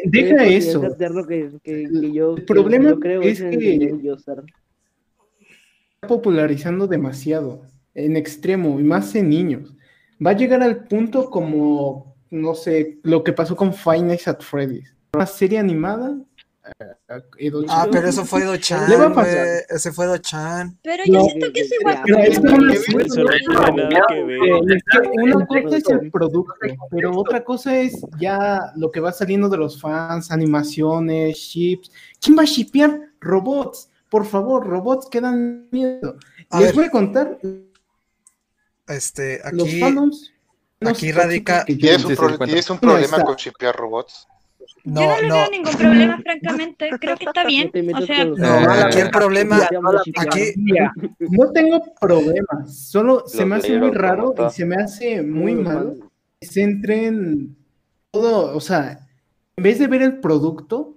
deja yo eso. que, que, que yo, El problema yo creo es el que- está popularizando demasiado, en extremo, y más en niños. Va a llegar al punto como, no sé, lo que pasó con Five Nights at Freddy's. Una serie animada. Eh, Edo Ah, pero eso fue Do-chan, *laughs* Le va a pasar. güey, ese fue Do-chan. Pero No, yo siento que es igual. Pero es que. Eh, una cosa es el producto, pero otra cosa es ya lo que va saliendo de los fans, animaciones, chips. ¿Quién va a shipear robots? Por favor, robots que dan miedo. A Les ver. voy a contar Este, los aquí, fandoms. menos aquí radica. ¿Tienes un, he pro- visto. ¿tienes un problema está. con shipear robots? Yo no le veo ningún problema, *laughs* francamente. Creo que está bien. O sea, No, aquí el problema, Aquí *laughs* no tengo problemas, solo se me hace muy raro y se me hace muy malo que se entren todo, o sea, en vez de ver el producto,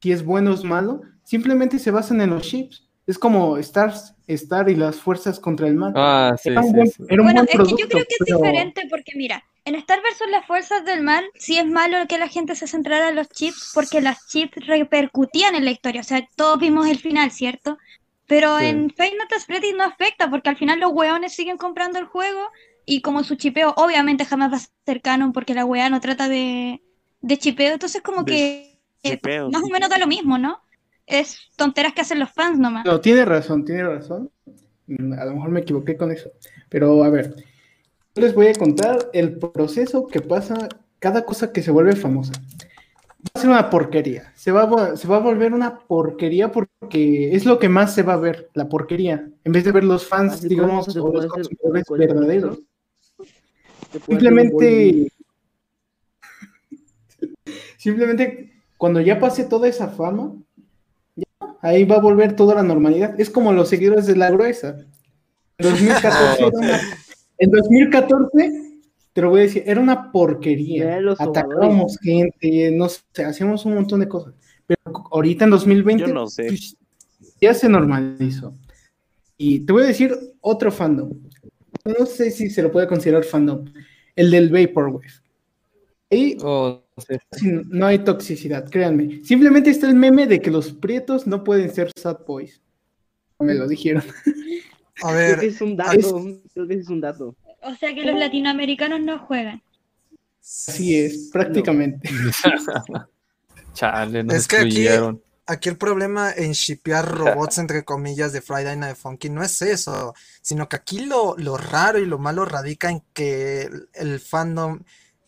si es bueno o es malo, simplemente se basan en los chips. Es como Star, Star y las fuerzas contra el mal. Ah, sí, era un sí, buen, sí. era un bueno, buen es que producto, yo creo que es pero- diferente porque mira, en Star versus las fuerzas del mal, sí es malo que la gente se centrara en los chips porque las chips repercutían en la historia. O sea, todos vimos el final, ¿cierto? Pero Sí. en Nights at Freddy's no afecta porque al final los weones siguen comprando el juego y como su chipeo obviamente jamás va a ser canon porque la wea no trata de, de chipeo, entonces como De que eh, chipeo, más o menos da lo mismo, ¿no? Es tonteras que hacen los fans nomás. No, tiene razón, tiene razón. A lo mejor me equivoqué con eso. Pero a ver, les voy a contar el proceso que pasa cada cosa que se vuelve famosa. Va a ser una porquería. Se va a, vo- se va a volver una porquería porque es lo que más se va a ver, la porquería. En vez de ver los fans, Así digamos, o los consumidores verdaderos. Simplemente, *laughs* simplemente cuando ya pase toda esa fama, ya, ahí va a volver toda la normalidad. Es como los seguidores de la gruesa. *laughs* En 2014, era una- en 2014 te lo voy a decir, era una porquería. Atacábamos gente, no sé, hacíamos un montón de cosas. Pero ahorita en 2020 Yo no sé. pues, ya se normalizó. Y te voy a decir otro fandom. No sé si se lo puede considerar fandom. El del Vaporwave. Ahí Oh, sí, no hay toxicidad, créanme. Simplemente está el meme de que los prietos no pueden ser sad boys. Me lo dijeron. *laughs* A Creo que es un dato. Creo que es un dato. O sea que los latinoamericanos no juegan. Así es, prácticamente. *laughs* Chale, nos es que aquí, excluyeron. aquí el problema en shipear *laughs* robots entre comillas de Friday Night Funkin' no es eso, sino que aquí lo, lo raro y lo malo radica en que el, el fandom,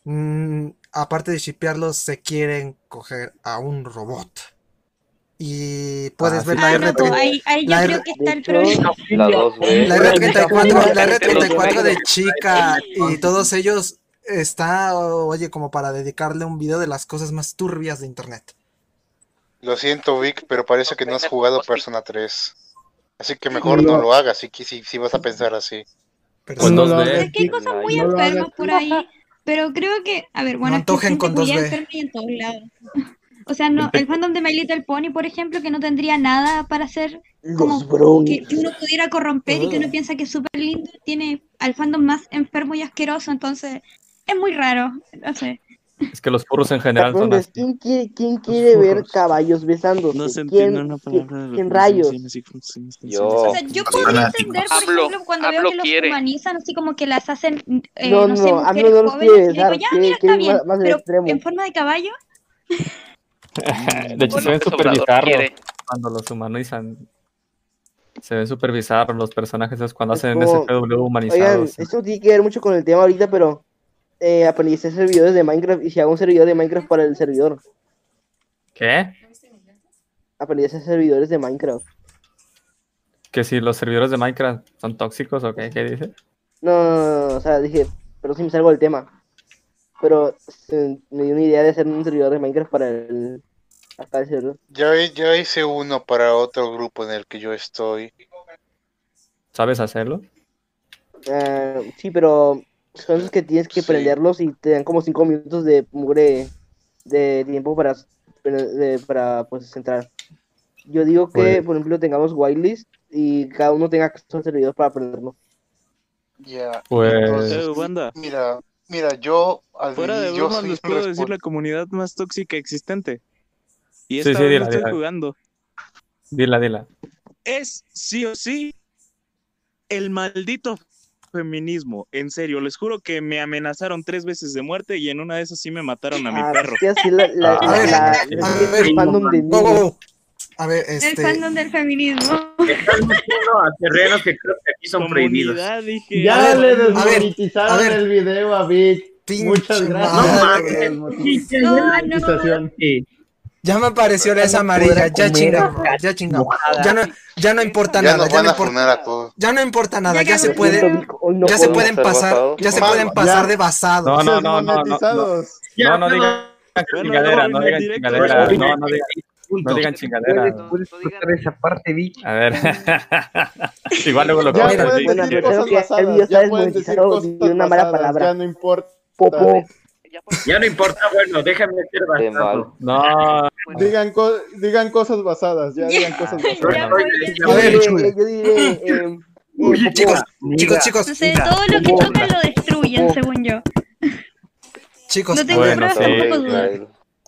mm, aparte de shipearlos, se quieren coger a un robot. Y puedes Ah, ver sí. la Ah, no, pues R30 ahí, ahí yo la creo R- que está el problema. La. La R34, la Los R34 de chica y todos ellos está, oye, como para dedicarle un video de las cosas más turbias de internet. Lo siento, Vic, pero parece que no has jugado Persona 3. Así que mejor no No. lo hagas si, si, si vas a pensar así. Pues No dos lo D. hagas, Es que hay cosas muy no enfermas por ahí, pero creo que, a ver, bueno, No es que hay antojen con culiada 2B. enferma y en todos lados. O sea, no, el fandom de My Little Pony, por ejemplo, que no tendría nada para hacer como Los que, que uno pudiera corromper y que uno piensa que es súper lindo, tiene al fandom más enfermo y asqueroso, entonces es muy raro, no sé. Es que los furros en general son así. ¿quién quiere, quién quiere ver caballos besándose? No se ¿Quién, entiende una quién, palabra quién rayos? Yo. O sea, yo podría entender, por Hablo- ejemplo, cuando veo que los humanizan, así como que las hacen, eh, No, no, sé, mujeres jóvenes, quiere y digo, ya, quiere- mira, está bien, más- más al pero extremo. en forma de caballo, *laughs* De hecho, se ven quiere. cuando los humanizan. Se ven superbizarros los personajes esos cuando Es hacen como- SPW Oigan, humanizados. esto tiene que ver mucho con el tema ahorita, pero eh, aprendí a hacer servidores de Minecraft y si hago un servidor de Minecraft para el servidor, ¿Qué? aprendí a hacer servidores de Minecraft. ¿Que si los servidores de Minecraft son tóxicos o qué? ¿Qué dice? No, no, no, no, o sea, dije, pero sí me salgo del tema. Pero eh, me dio una idea de hacer un servidor de Minecraft para el... Acá el servidor. Ya, ya hice uno para otro grupo en el que yo estoy. ¿Sabes hacerlo? Ah, sí, pero son esos que tienes que Sí. prenderlos y te dan como 5 minutos de mugre de tiempo para, de- para pues entrar. Yo digo que, Pues- por ejemplo, tengamos whitelist y cada uno tenga acceso al servidor para aprenderlo. Ya. Pues- entonces, Eh, banda. Mira, mira, yo al fuera de yo bromas les puedo decir la comunidad más tóxica existente. Y Sí, esta sí, vez dila, no estoy dila. jugando. Dila, dila. Es sí o sí el maldito feminismo. En serio, les juro que me amenazaron tres veces de muerte y en una de esas sí me mataron a mi Ah, perro. así la, la, Ah, la- a ver, la- a es ver, el fandom de Wow, wow, niños. wow. A ver, el este. fandom del feminismo. Están metiendo a terrenos que creo que aquí son prohibidos. Dije. Ya A ver, le a ver, desmonetizaron a ver. el video a Vic. Muchas gracias la No. Sí. Ya me apareció esa amarilla, ya chingamos, ya chingamos. Ya no, ya no importa Ya nada, nos ya no importa, funar a todos. ya no importa nada, Ya ya se no ya pueden pasar, ya se Man, pueden pasar de basados. No, no, no, no, no, no. No, no digan chingadera, no no, digan chingadera, no, no digan, no digan chingadera. ¿Puedes, puedes cortar esa parte, Vic? A ver. *laughs* Igual luego lo Ya cortas, pueden. Bueno, creo que Ya pueden decir desmonetizado cosas de una mala basadas. palabra. Ya no importa. Popo. Ya no importa, bueno, déjame ser bastardo. No, Digan, co- digan cosas basadas. Ya digan cosas Ya basadas. Yo diré, yo diré, eh, Uy, Popo. Chicos, chicos, chicos, No sé, todo lo que tocan lo destruyen, según yo. chicos, No tengo Bueno, pruebas, sí. tampoco dudas.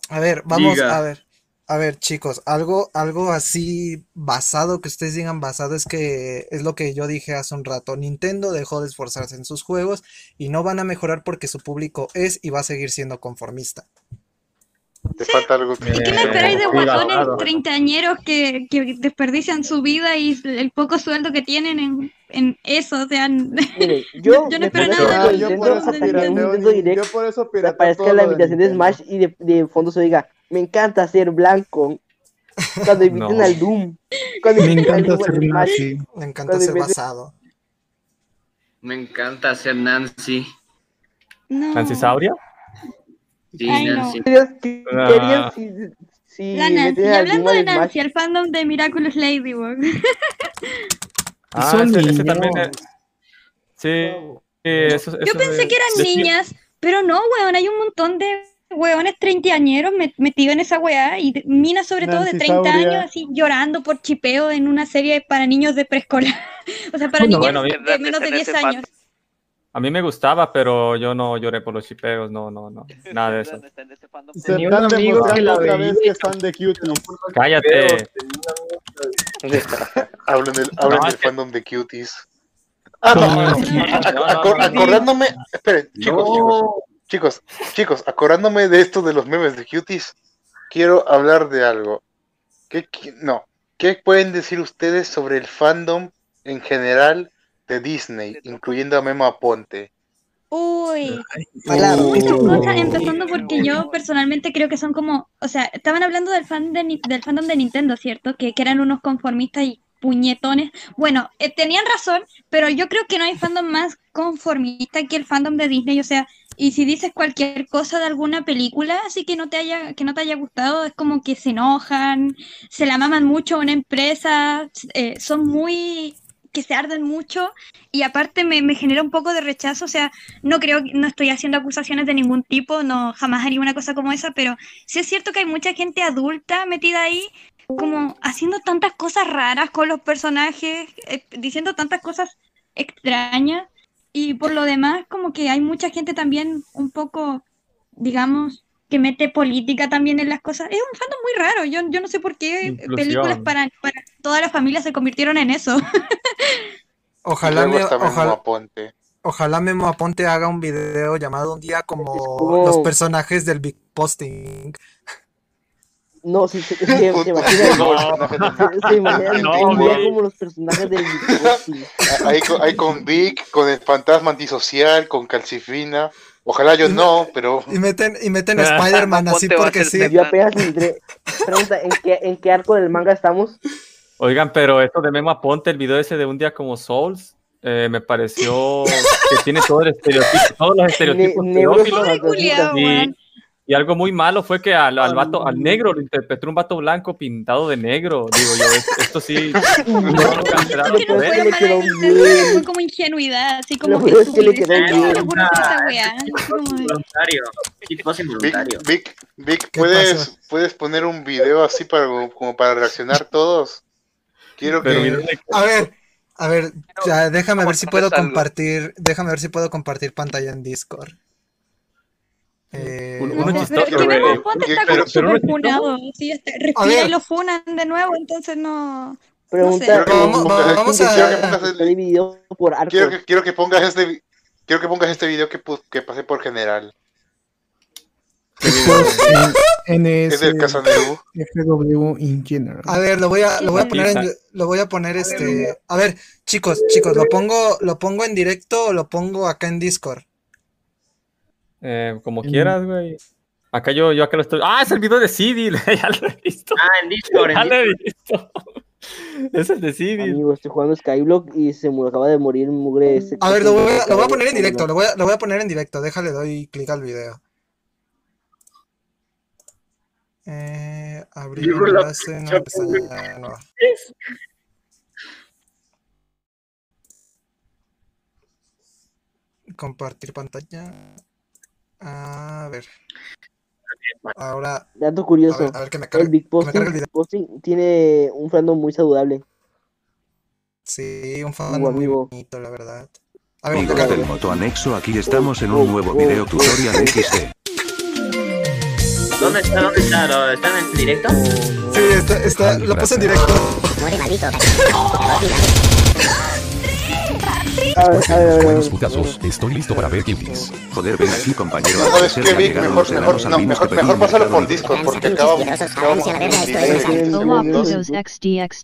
a ver, vamos Diga. a ver. A ver, chicos, algo, algo así basado, que ustedes digan basado, es que es lo que yo dije hace un rato. Nintendo dejó de esforzarse en sus juegos y no van a mejorar porque su público es y va a seguir siendo conformista. Te falta algo que ¿Y qué me esperáis de basado. treintañeros que, que desperdician su vida y el poco sueldo que tienen en, en eso? O sea, Mire, *laughs* yo, Yo no espero nada yo Nintendo por eso pirateo, yo por eso pirateo todo la invitación de. Smash y de, de fondo se diga, me encanta ser blanco. Cuando *laughs* inviten No. al Doom. Cuando Me inviten encanta ser nazi. Me encanta Cuando ser en vez de- basado. Me encanta ser Nancy. no. ¿Nancy Sauria? Sí, Ay, no. Nancy. ¿Qué qué Ah. harían si, si La Nancy. Y hablando de? Nancy, el fandom de Miraculous Ladybug. Ah, Son ese, ese también es. Sí, sí, eso, Yo eso pensé es- que eran niñas, pero no, weón, hay un montón de weones treintañeros met- metidos en esa weá y minas sobre todo de Nancy 30 Sauria. años así llorando por chipeo en una serie para niños de preescolar. o sea, para niños bueno, de menos de En 10 ese años. A mí me gustaba, pero yo no lloré por los chipeos, no, no, no, nada de eso. Tenía un amigo que la otra vez que fan de. Cállate. hablan del, No, que- fandom de cuties. Ah, no, No, acordándome, esperen, chicos, chicos, chicos, chicos, acordándome de esto de los memes de cuties, quiero hablar de algo. ¿Qué, no, ¿qué pueden decir ustedes sobre el fandom en general de Disney, incluyendo a Memo Aponte? Uy, Claro. muchas cosas, empezando porque yo personalmente creo que son como, o sea, estaban hablando del fan de, del fandom de Nintendo, ¿cierto? Que, que eran unos conformistas y puñetones. Bueno, eh, tenían razón, pero yo creo que no hay fandom más conformista que el fandom de Disney, o sea, Y si dices cualquier cosa de alguna película, así que no te haya, que no te haya gustado, es como que se enojan, se la maman mucho a una empresa, eh, son muy que se arden mucho. Y aparte me, me genera un poco de rechazo, o sea, no creo, no estoy haciendo acusaciones de ningún tipo, no jamás haría una cosa como esa, pero sí es cierto que hay mucha gente adulta metida ahí, como haciendo tantas cosas raras con los personajes, eh, diciendo tantas cosas extrañas y por lo demás como que hay mucha gente también un poco, digamos, que mete política también en las cosas. Es un fandom muy raro, yo, yo no sé por qué Inclusión. películas para, para toda la familia se convirtieron en eso. *laughs* Ojalá, me- ojalá, Aponte. ojalá Memo Aponte haga un video llamado un día como como- los personajes del Big Posting. No, sí, se, se, *laughs* se imagina, se, se imagina No, como los personajes del Ahí con, ahí con Vic, con el fantasma antisocial, con Calcifina. Ojalá yo no, pero. Y meten, y meten a Spider-Man *laughs* así porque sí. Yo apenas entré. Pregunta, ¿en qué, ¿en qué arco del manga estamos? Oigan, pero esto de Memo Aponte, el video ese de un día como Souls, eh, me pareció que tiene todo el estereotipo, todos los estereotipos Ne- pedófilos. Y. y algo muy malo fue que al, al vato, al negro lo interpretó un vato blanco pintado de negro. Digo yo, es- esto sí. *laughs* no le quedó Fue como ingenuidad, así como que es que le quedó Involuntario. Involuntario. Vic, Vic, ¿puedes, ¿puedes poner un video así para, como para reaccionar todos? Quiero que. A ver, a ver, ya, déjame ver si puedo compartir, déjame ver si puedo compartir pantalla en Discord. Eh, Uno- uno vamos- Pero es que Memo Ponte está pero- como pero súper uno- funado. Sí, está- A respira ver. y lo funan de nuevo, entonces no. Pregunta, No sé. Vamos- pregunta, vamos ¿quién a- quiere quiero que pongas Está dividido por arcos. Quiero que, quiero que pongas este quiero que pongas este video que, pasé por general. Es. FW in general. A ver, lo voy a, lo voy a poner en, lo voy a poner este, a ver, chicos, chicos, lo pongo, lo pongo en directo o lo pongo acá en Discord. Eh, como quieras, güey. Acá yo, yo acá lo estoy. ¡Ah! Es el video de Civil. *laughs* ya lo he visto. Ah, en Discord. Ya En lo he visto. *laughs* es el de Civil. Amigo, estoy jugando Skyblock y se me acaba de morir mugre ese. A ver, lo voy a, lo voy a poner en directo, lo voy a, lo voy a poner en directo, déjale, doy clic al video. Eh, abrir la enlace, no, pinche pestaña nueva. Compartir pantalla. A ver. Ahora. Dato curioso. A ver, a ver que me cargue, el Big que me Posting, el video. Posting tiene un fandom muy saludable. Sí, un Uh, fan muy bonito, la verdad. A ver, Amigos del Moto Anexo, aquí estamos en un nuevo video tutorial XD. ¿Dónde está? ¿Dónde está? ¿Lo- ¿Está en el directo? Sí, está, está, lo puse en directo. Muere maldito. *laughs* Buenos putazos, estoy listo para ver cuties. Joder, ven aquí, compañero. No, al ¿sabes parecer qué, ya Vic? Mejor, mejor, no, mejor, que mejor pásalo por. Discord, porque acabamos.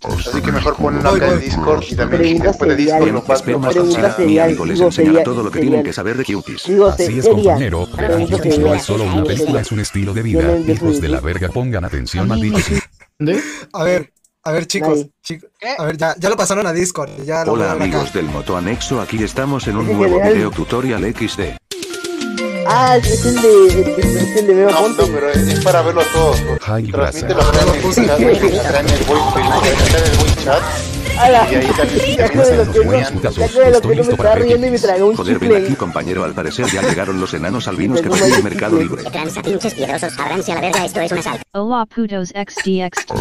Así que mejor ponlo acá en Discord y también después de Discord paso. Espero más Pregunta fácil. Mi serial, amigo les digo, enseñará todo lo que tienen que saber de cuties. Así es, compañero. Cuties no es solo una película, es un estilo de vida. Hijos de la verga, pongan atención, malditos. A ver, a ver, chicos, chicos, a ver, ya, ya lo pasaron a Discord. Ya lo Hola acá. amigos del Moto Anexo, aquí estamos en un nuevo video tutorial XD. Ah, es el de, es el de Memo No, pero es para verlo a todos. Ay, Transmítelo gracias. acá en el en voice chat. Ala, Y ahí también ya que de lo que no, me listo estaba riendo y me tragó un Joder, ven aquí, compañero, al parecer ya llegaron los enanos albinos que pedían Mercado Libre. pinches piedrosos, abranse a la verga, esto es un asalto. Hola, putos XDXD.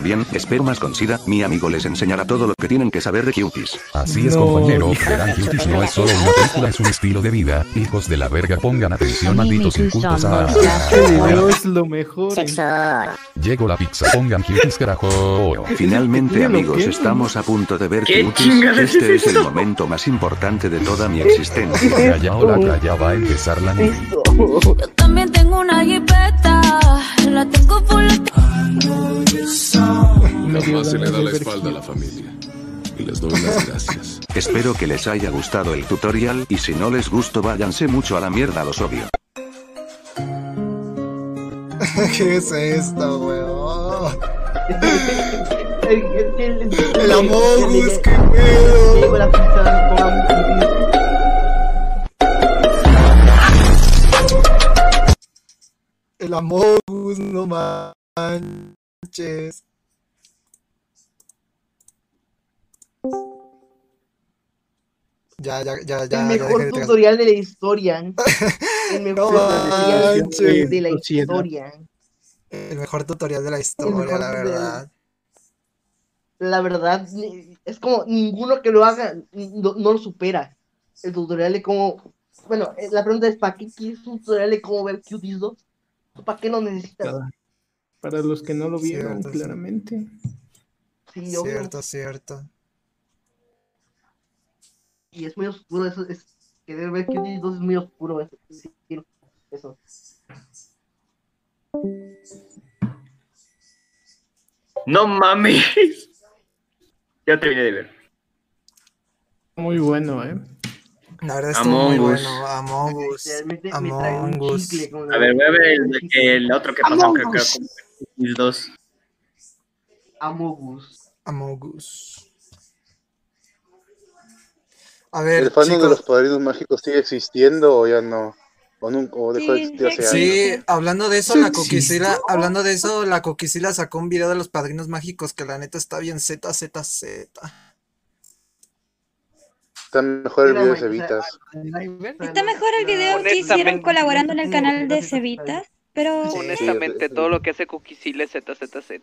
Bien, espero más con SIDA, mi amigo les enseñará todo lo que tienen que saber de cuties. Así es, No. compañero, verán cuties no es solo una película, es un estilo de vida. Hijos de la verga, pongan atención, malditos incultos. Ah. Es lo mejor. Llegó la pizza, pongan cuties, carajo. Finalmente, Tiene lo amigos, que- estamos a punto de ver ¿Qué cuties. chingados Este es el momento más importante de toda mi existencia. Ya, ahora ya va a empezar la movie. También tengo una jipeta, la tengo full. Jamás se le da la espalda a la familia. Y les doy las gracias. *laughs* Espero que les haya gustado el tutorial y si no les gustó váyanse mucho a la mierda, los obvio. *laughs* ¿Qué es esto, weón? el, el, qué. El Amogus, no manches. Ya, ya, ya, ya. El mejor ya tutorial de la historia. *laughs* El mejor no tutorial manches. de la historia. El mejor tutorial de la historia, la verdad. La verdad, es como ninguno que lo haga no, no lo supera. El tutorial de cómo. Bueno, eh, la pregunta es: ¿para qué quieres un tutorial de cómo ver Cuties 2? ¿Para qué lo necesitas? Para, para los que no lo vieron, Cierto, claramente. Sí. Cierto, cierto. Y es muy oscuro eso. Es, querer ver Cuties 2 es muy oscuro. Eso. eso. No mames. *laughs* Ya terminé de ver. Muy bueno, ¿eh? La verdad estuvo muy Among Us. bueno. Among Us. Among Us. A ver, voy a ver el, el otro que pasó, Among que creo Us. que el 2. Amogus. Among Us. A ver, ¿El fandom de los padrinos mágicos sigue existiendo o ya no? ¿O, nunca, o dejó de Sí, existir hace Sí, años? hablando de eso, la. Coquisila, hablando de eso, la Coquisila sacó un video de los padrinos mágicos que la neta está bien Z, Z, Z. Está mejor el video de Cevitas. Está mejor el video que hicieron colaborando en el canal de Cevitas, pero... Honestamente, todo lo que hace Cookiesile es ZZZ.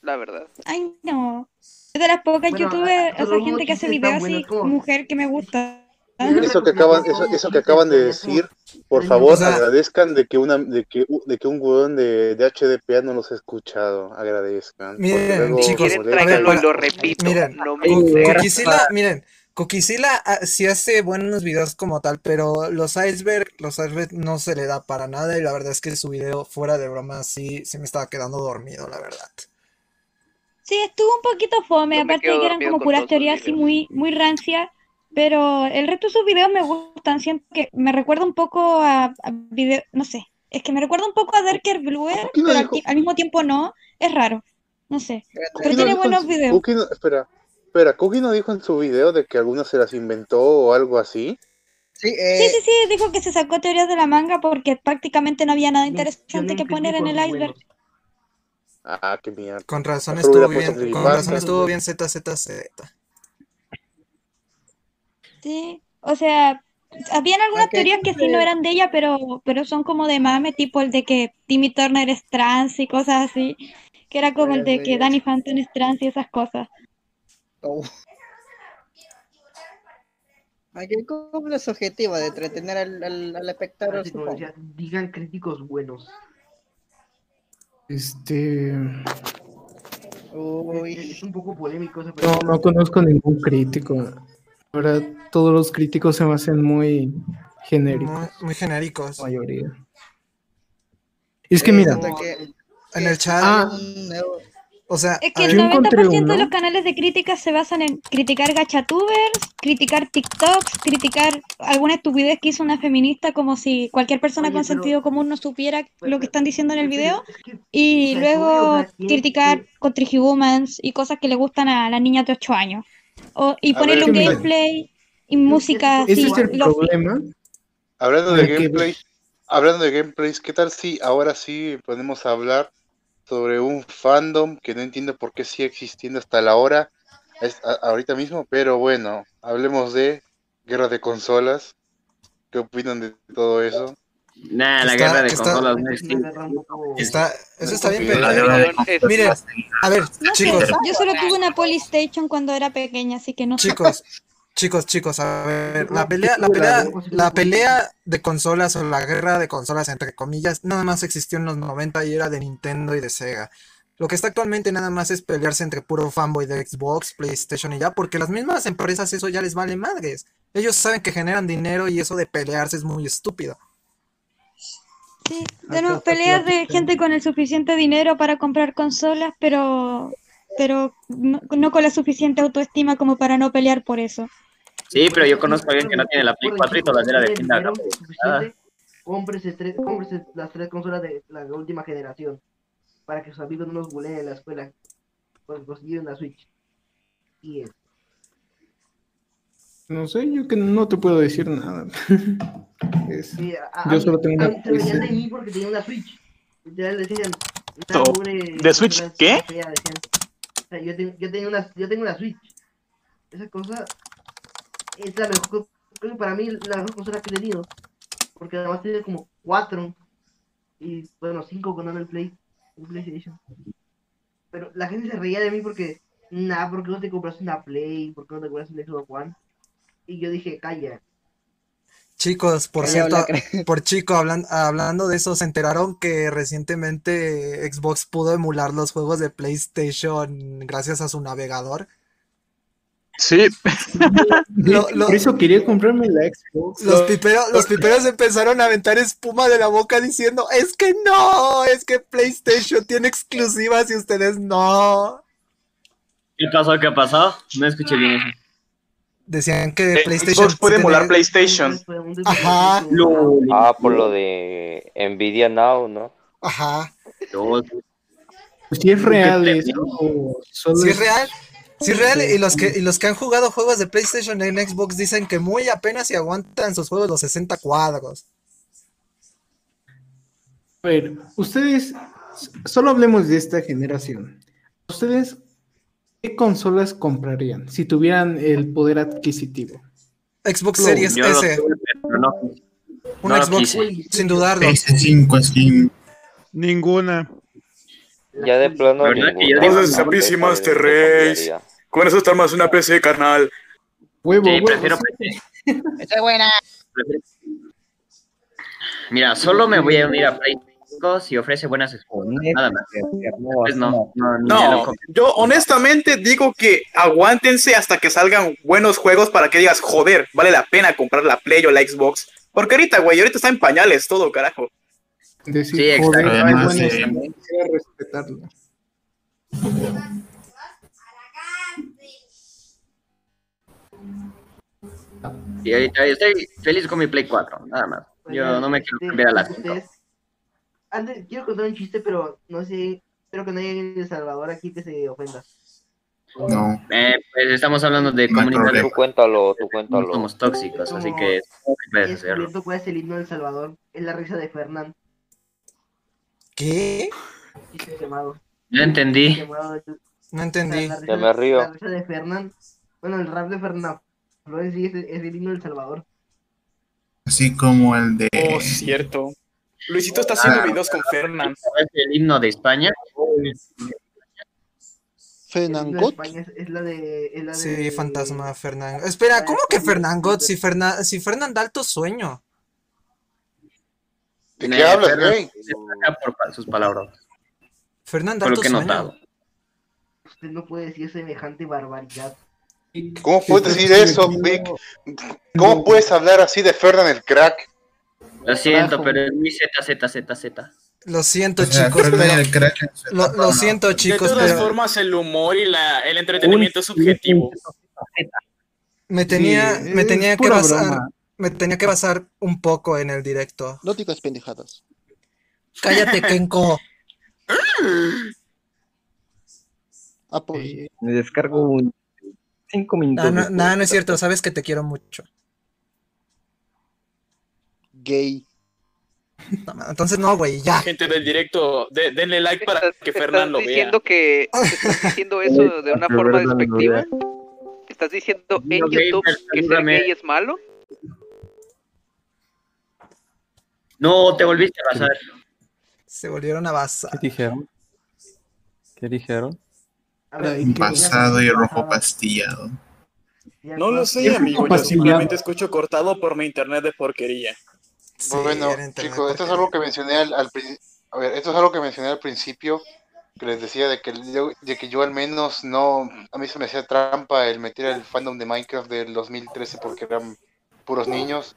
La verdad. Ay, no. Es de las pocas Bueno, youtubers, o sea, gente que hace videos así, mujer que me gusta. Eso que acaban, eso, eso que acaban de decir, por favor, O sea- agradezcan de que una, de que, de que un huevón de, de HDPA no los ha escuchado. Agradezcan. Miren, luego chicos, se molestan. ver, para- lo repito, miren, no me. Coquisila, miren, Coquisila ah, sí hace buenos videos como tal, pero los iceberg, los iceberg no se le da para nada y la verdad es que su video fuera de broma sí, sí me estaba quedando dormido, la verdad. Sí, estuvo un poquito fome, aparte de que eran como puras teorías así muy, muy rancias, pero el resto de sus videos me gustan, siento que me recuerda un poco a, a video, no sé, es que me recuerda un poco a Darker Bluer, pero al, mismo tiempo no, es raro, no sé, pero tiene buenos su- videos. Cookie no- espera, espera, Cookie no dijo en su video de que algunas se las inventó o algo así. Sí, Sí, sí, sí, dijo que se sacó teorías de la manga porque prácticamente no había nada interesante que poner en el iceberg. Ah, qué mierda. Con razón estuvo bien, con razón estuvo bien Z, Z, Z. Sí, o sea, habían algunas teorías que sí no eran de ella, pero, pero son como de mame, tipo el de que Timmy Turner es trans y cosas así, que era como el de que Danny Phantom es trans y esas cosas. Oh. Aquí como es objetivo de entretener al, al, al espectador. Digan críticos buenos. Este. Es, es un poco polémico No, no conozco ningún crítico. Ahora todos los críticos se me hacen muy genéricos. Muy, muy genéricos. La mayoría. Es que mira, Siento que- En el chat, Ah. o sea, Es que el ver, yo encontré 90% de los canales de crítica se basan en criticar gachatubers, criticar TikToks, criticar alguna estupidez que hizo una feminista como si cualquier persona Oye, con pero- sentido común no supiera lo que están diciendo en el video. Y luego o sea, ¿quién- criticar con Trigihumans y cosas que le gustan a las niñas de 8 años. O, y ponerle un gameplay y música ese así. es el problema. Hablando de Porque- gameplay, hablando de gameplays, ¿qué tal si ahora sí podemos hablar sobre un fandom que no entiendo por qué sigue existiendo hasta la hora, es- a- ahorita mismo, pero bueno, hablemos de guerra de consolas. ¿Qué opinan de todo eso? Nah, la Está- guerra de está- consolas no está, eso está bien, pero Es- miren, a ver, No sé, chicos, yo solo tuve una Polystation cuando era pequeña, así que no sé. chicos, chicos, chicos, a ver, la pelea, la pelea, la pelea de consolas o la guerra de consolas entre comillas, nada más existió en los 90 y era de Nintendo y de Sega. Lo que está actualmente nada más es pelearse entre puro fanboy de Xbox, PlayStation y ya, porque las mismas empresas eso ya les vale madres. Ellos saben que generan dinero y eso de pelearse es muy estúpido. Sí, tenemos peleas de gente con el suficiente dinero para comprar consolas, pero, pero no, no con la suficiente autoestima como para no pelear por eso. Sí, pero yo conozco a alguien que no tiene la Play Recuerden, 4 y todavía la dinero suficiente, cómprese, tres- cómprese las tres consolas de la última generación para que sus amigos no los buleen en la escuela pues conseguir una Switch. Y es. No sé, yo que no te puedo decir nada. *laughs* Es- Sí, a- a yo mí- solo tengo una mí se veían de mí porque tenía una Switch. Ya decían. So, "Una mugre ¿de Switch qué? fea", decían. O sea, yo, tengo, yo, tengo una, yo tengo una Switch. Esa cosa es la mejor. Creo que para mí la mejor consola que he tenido. Porque además tiene como cuatro. Y bueno, cinco con el Play. El PlayStation. Pero la gente se reía de mí porque. Nah, ¿por qué no te compras una Play? ¿Por qué no te compras un Xbox One? Y yo dije, calla. Chicos, por Calla, cierto, por chico, hablan- hablando de eso, ¿se enteraron que recientemente Xbox pudo emular los juegos de PlayStation gracias a su navegador? Sí. *laughs* Lo- lo- Por eso quería comprarme la Xbox. Los piperos, los piperos empezaron a aventar espuma de la boca diciendo, es que no, es que PlayStation tiene exclusivas y ustedes no. ¿Qué pasó? ¿Qué pasó? No escuché bien eso. Decían que Eh, PlayStation Xbox puede emular PlayStation. Ajá, Ah, por lo de Nvidia Now, ¿no? ajá. Pues si es real eso. Si es real, si es real, Sí. y los que y los que han jugado juegos de PlayStation en Xbox dicen que muy apenas si aguantan sus juegos los 60 cuadros. A ver, ustedes, solo hablemos de esta generación. ¿Ustedes qué consolas comprarían si tuvieran el poder adquisitivo? Xbox Series yo S. tuve, pero no. Un no lo Xbox, quise. sin dudarlo. PS5 Slim. Ninguna. Ya de plano No PC Master Race. Con eso está más una PC, carnal. Huevo, Sí, huevo, prefiero. PC. Esa es buena. Mira, solo me voy a unir a Play 5 si ofrece buenas exclusivas. Nada más. Pues no, yo honestamente digo que aguántense hasta que salgan buenos juegos para que digas, joder, vale la pena comprar la Play o la Xbox. Porque ahorita, güey, ahorita está en pañales todo, carajo. Decir, Sí, exacto. joder, hay Además, buenos eh, respetarlo. Y ahorita estoy feliz con mi Play 4, nada más. Yo no me quiero cambiar a la 5. Antes, quiero contar un chiste, pero no sé. Espero que no haya alguien de El Salvador aquí que se ofenda. No. Eh, pues estamos hablando de No comunidad. Tú cuéntalo, tú No cuéntalo. somos tóxicos, así que puedes hacerlo. cuál es el himno de El Salvador. Es la risa de Fernán. ¿Qué? Chiste. Ya entendí. No entendí. la risa Ya me río. La risa de Fernán. Bueno, el rap de Fernán. En sí es, es el himno del Salvador. Así como el de. Oh, cierto. Luisito está haciendo videos con Fernán. ¿Es el himno de España? Fernangot. Es, la de. Es la de Sí, fantasma Fernán. Espera, ¿cómo que Fernán God? Si Fernán, si Fernán da alto sueño. ¿De qué hablas, güey? por sus palabras. Fernán da Por lo alto que sueño. notado. Usted no puede decir semejante barbaridad. ¿Cómo puedes decir eso, Vic? ¿Cómo puedes hablar así de Fernan el crack? Lo siento, Carajo. pero es mi Z, Z, Z, Z. Lo siento, O sea, chicos, pero. Lo, siento, De chicos, todas pero formas, el humor y la, el entretenimiento es subjetivo. me tenía, Sí, me tenía que basar, broma. me tenía que basar un poco en el directo. No digas pendejadas. Cállate, Kenko. Ah, pues. Eh, me descargo un cinco minutos. No, no, después. no, no es cierto, sabes que te quiero mucho. Gay. Entonces no, güey, ya. Gente del directo, de- denle like para que ¿Estás Fernán lo vea. diciendo que estás diciendo eso *laughs* de una forma despectiva? ¿Estás diciendo en YouTube que ser gay es malo? No, te volviste a pasar. Se volvieron a basar. ¿Qué dijeron? ¿Qué dijeron? Pasado y rojo pastillado. No lo sé, ¿Qué amigo. Yo simplemente escucho cortado por mi internet de porquería. Sí, bueno, chicos, esto es algo que mencioné al, al a ver, esto es algo que mencioné al principio, que les decía de que yo, de que yo al menos no, a mí se me hacía trampa el meter el fandom de Minecraft del 2013 porque eran puros niños.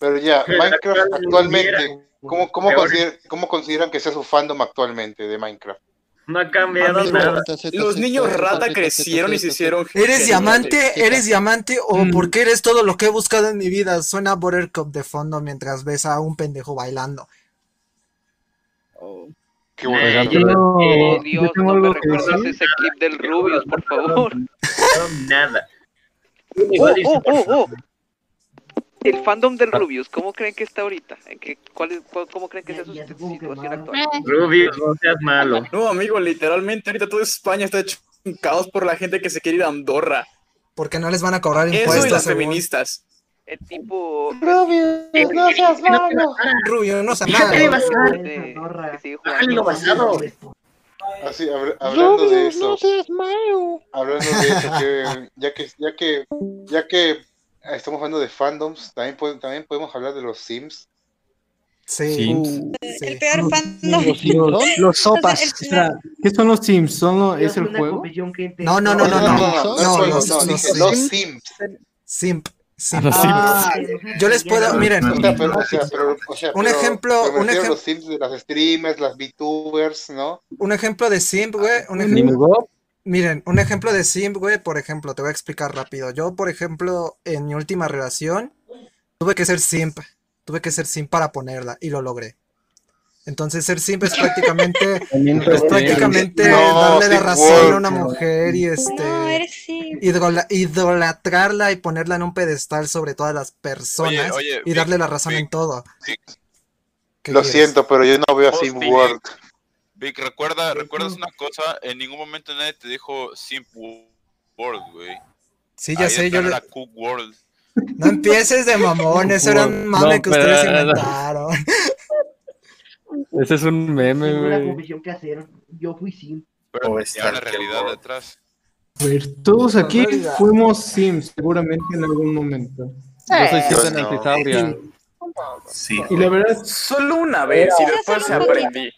Pero ya, *laughs* Minecraft actualmente ¿cómo, cómo, Peor. consider- cómo consideran que sea su fandom actualmente de Minecraft? No ha cambiado Amigo, nada. Los niños rata crecieron y se hicieron. ¿Eres diamante? ¿Eres diamante? ¿O Mm. porque eres todo lo que he buscado en mi vida? Suena Buttercup de fondo mientras ves a un pendejo bailando. Qué Eh, bueno. yo- eh, Oh, Dios, yo tengo no me que recuerdas decir. ese clip del Rubius, por favor. no, nada. Oh, oh, oh, oh. El fandom del Rubius, ¿cómo creen que está ahorita? ¿En qué, cuál es- ¿Cómo creen que es su situación actual? Rubius, no seas malo. No, amigo, literalmente ahorita toda España está hecho un caos por la gente que se quiere ir a Andorra. Porque no les van a cobrar Eso y impuestos. las según. feministas. El tipo... Rubius, no seas malo. Rubio, no seas malo. basado. Así, habl- hablando de Rubius, eso. no seas malo. Hablando de eso, que, ya que, ya que, ya que estamos hablando de fandoms, también, po- también podemos hablar de los Sims. Sí. Sims. El peor fandom. Los, *laughs* los sopas. el- Espera, ¿Qué son los Sims? ¿Son lo- ¿Es el juego? No, no, no, no, no. no, No, no, los, los los Sims. Sims. Simp. Simp. los Ah, yo les puedo, miren, O sea, pero, o sea, pero, o sea, Un ejemplo- pero un refiero a ejem- los Sims de las streamers, las VTubers, ¿no? un ejemplo de simp, güey. Un ejemplo, miren, un ejemplo de simp, güey, por ejemplo, te voy a explicar rápido. Yo, por ejemplo, en mi última relación, tuve que ser simp. Tuve que ser simp para ponerla y lo logré. Entonces ser simp es prácticamente, *laughs* es prácticamente No, darle la simp razón a una mujer y este No, eres simp. idola- idolatrarla y ponerla en un pedestal sobre todas las personas oye, y darle la razón en todo. ¿Qué Lo quieres? siento, pero yo no veo a Hosting. Sim World. Vic, recuerda, recuerdas una cosa, en ningún momento nadie te dijo Simp World, güey. Sí, ya Ahí sé, está yo la Cook World. No empieces de mamón, eso era un No, mame que pero- ustedes inventaron. *laughs* Ese es un meme, Tengo una güey. confesión que hacer. Yo fui Sim. Pero Oh, tenía una realidad detrás. A ver, todos aquí realidad. fuimos Sims, seguramente en algún momento. Yo soy siempre no. antisauria. Sí. Y la verdad, Solo una vez y después se aprendí.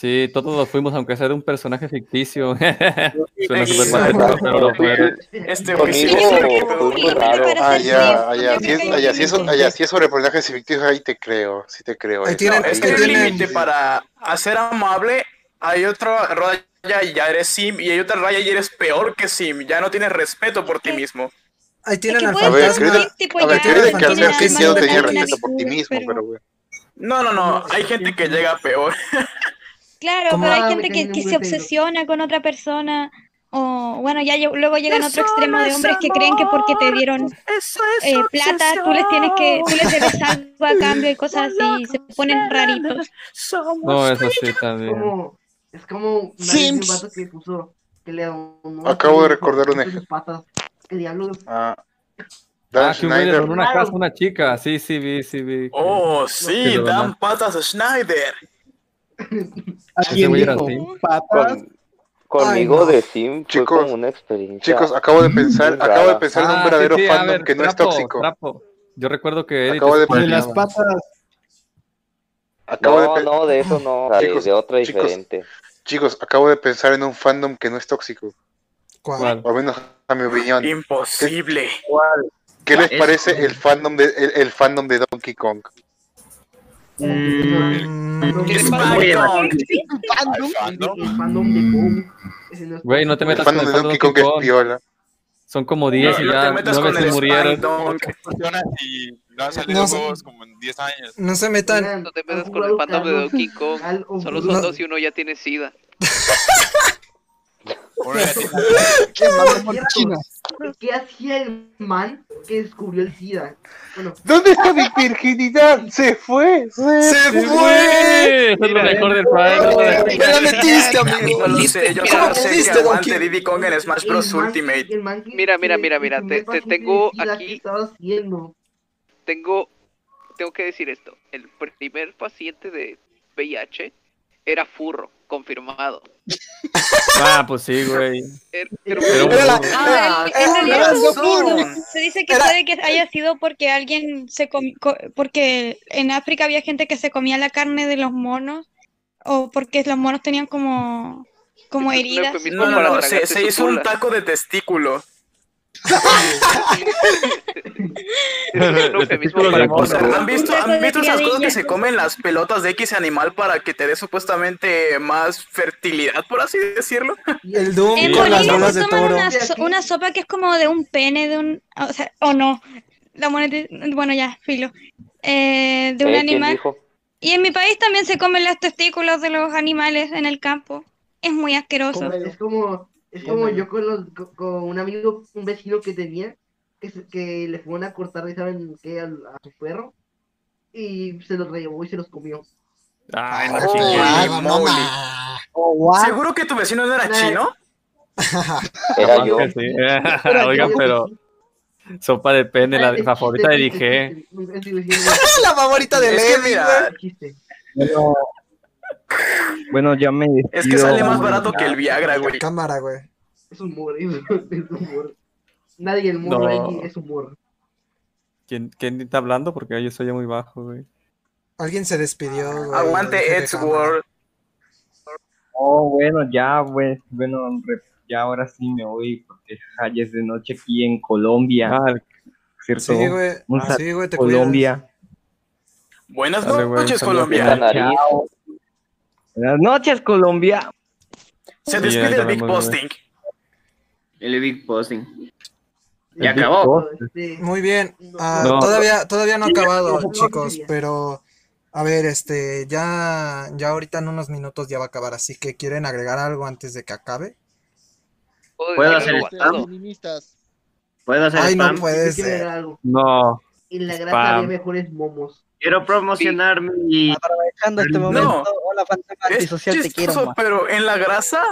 Sí, todos lo fuimos, aunque sea de un personaje ficticio. *laughs* Suena súper patético, pero lo fue. Este sí, Conmigo sí, sí, fue muy Sí, raro. ya, simp, ah, es, ah, es, ah, si es sobre personajes ficticios, ahí te creo, sí te creo. Ahí eso. tienen- No, es que hay un límite para hacer amable. Hay otra raya y ya eres sim, y hay otra raya y eres peor que sim. Ya no tienes respeto por ti mismo. Ahí tienen al fantasma. a ver, creo que al ser sim ya no tenía respeto por ti mismo, pero- pero güey. No, no, no. Hay gente que llega peor. *laughs* Claro, ¿Cómo? pero hay Ah, gente que, que se obsesiona con otra persona. O bueno, ya luego llegan a otro extremo de hombres que creen que porque te dieron eh, plata, tú les tienes que, tú les debes algo a cambio y cosas así, y se ponen raritos. No, eso sí Es también. como, es como Sims. que puso que le Acabo de recordar un ejemplo. Ah, Ah, Dan le Schneider. una casa a una chica. Sí, sí, vi, sí, vi. Oh, sí, dan patas a Schneider. Alguien dijo, así. patas, Con- conmigo no. de Sim fue Chicos, como una experiencia. Chicos, acabo de pensar, acabo de pensar en un Ah, verdadero sí, sí, a fandom ver, que no es tóxico. trapo. Yo recuerdo que Edith Acabo de de las patas. Acabo de No, pe- no, de eso no. de- Chicos, de otra diferente. Chicos, acabo de pensar en un fandom que no es tóxico, ¿Cuál? ¿Cuál? o al menos a mi opinión. Imposible. ¿Qué les Es- parece el fandom de el, el fandom de Donkey Kong? Güey, no te El metas con el Donkey de Kong es Kong. piola. Son como 10 No, y no ya te metas 9 con se murieron. No han salido No sé. juegos como en 10 años. no se metan. No te ¿han metas con el fandom de Donkey Kong. Solo son dos y uno ya tiene sida. Uno ya tiene- ¿Qué Vamos, hacía- China. ¿Qué hacía el man que descubrió el SIDA? Bueno, ¿Dónde está mi virginidad? *laughs* Se fue. Se, ¡Se ¡Sí, fue! es lo mejor del Prime. ¡Me la metiste, amigo! Lo sé, yo ¿Cómo solo sé que pudiste, aguante Donkey? Diddy Kong en Smash Bros. Ultimate. Mira, mira, mira, mira, te- te tengo aquí-. Tengo, tengo que decir esto. El primer paciente de VIH era furro, confirmado. Ah, pues sí, güey. Pero Ah, se dice que Era- puede que haya sido porque alguien se comi- co- porque en África había gente que se comía la carne de los monos o porque los monos tenían como como heridas. No, no, no, se, se hizo un taco de testículo. ¿Han visto, taco ¿han visto esas cosas que se comen las pelotas de X animal para que te dé supuestamente más fertilidad, por así decirlo? El Doom En con las Bolivia bolas se de toman toro. una, so- una sopa que es como de un pene, de un, o sea, o no, la bueno ya, filo, eh, de un ¿Eh? ¿Quién animal. dijo? Y en mi país también se comen los testículos de los animales en el campo. Es muy asqueroso. Es como, es como yo con, los, con, con un amigo, un vecino que tenía, que, se- que le fueron a cortar, ¿y ¿saben qué? A, su perro. Y se los llevó y se los comió. Ay, no Oh, ay, no. Oh, ¿Seguro que tu vecino no era chino? *laughs* *laughs* Era yo. Sí. Oigan, pero sopa de pene, la favorita de dije. *laughs* la favorita de Levi, mira. Bueno, ya me es que sale más barato que el Viagra, güey. Cámara, güey. Es humor, es humor. Nadie el humor No. es humor. ¿Quién, ¿Quién está hablando? Porque yo soy muy bajo, güey. Alguien se despidió, güey. Aguante Ed's. World. Oh, bueno, ya, güey. Bueno, ya ahora sí me voy porque ja, ya es de noche aquí en Colombia. Ah, ¿cierto? Sí, güey. Ah, sí, güey, te Colombia. Buenas noches, saludos. Colombia. Chao. Buenas noches, Colombia. Se despide el Big Posting. El Big Posting. El Ya acabó. Muy bien. Ah, No. todavía, todavía no ha acabado, no, chicos, no, pero a ver, este, ya, ya ahorita en unos minutos ya va a acabar, así que quieren agregar algo antes de que acabe. Puedo hacer spam. Feministas. Puedo hacer Ay, no spam. puede yo quiero ser. agregar algo. No. En la grasa había mejores momos. Quiero promocionar mi. Aprovechando este No. momento, hola fantasma Es antisocial, te quiero. pero en la grasa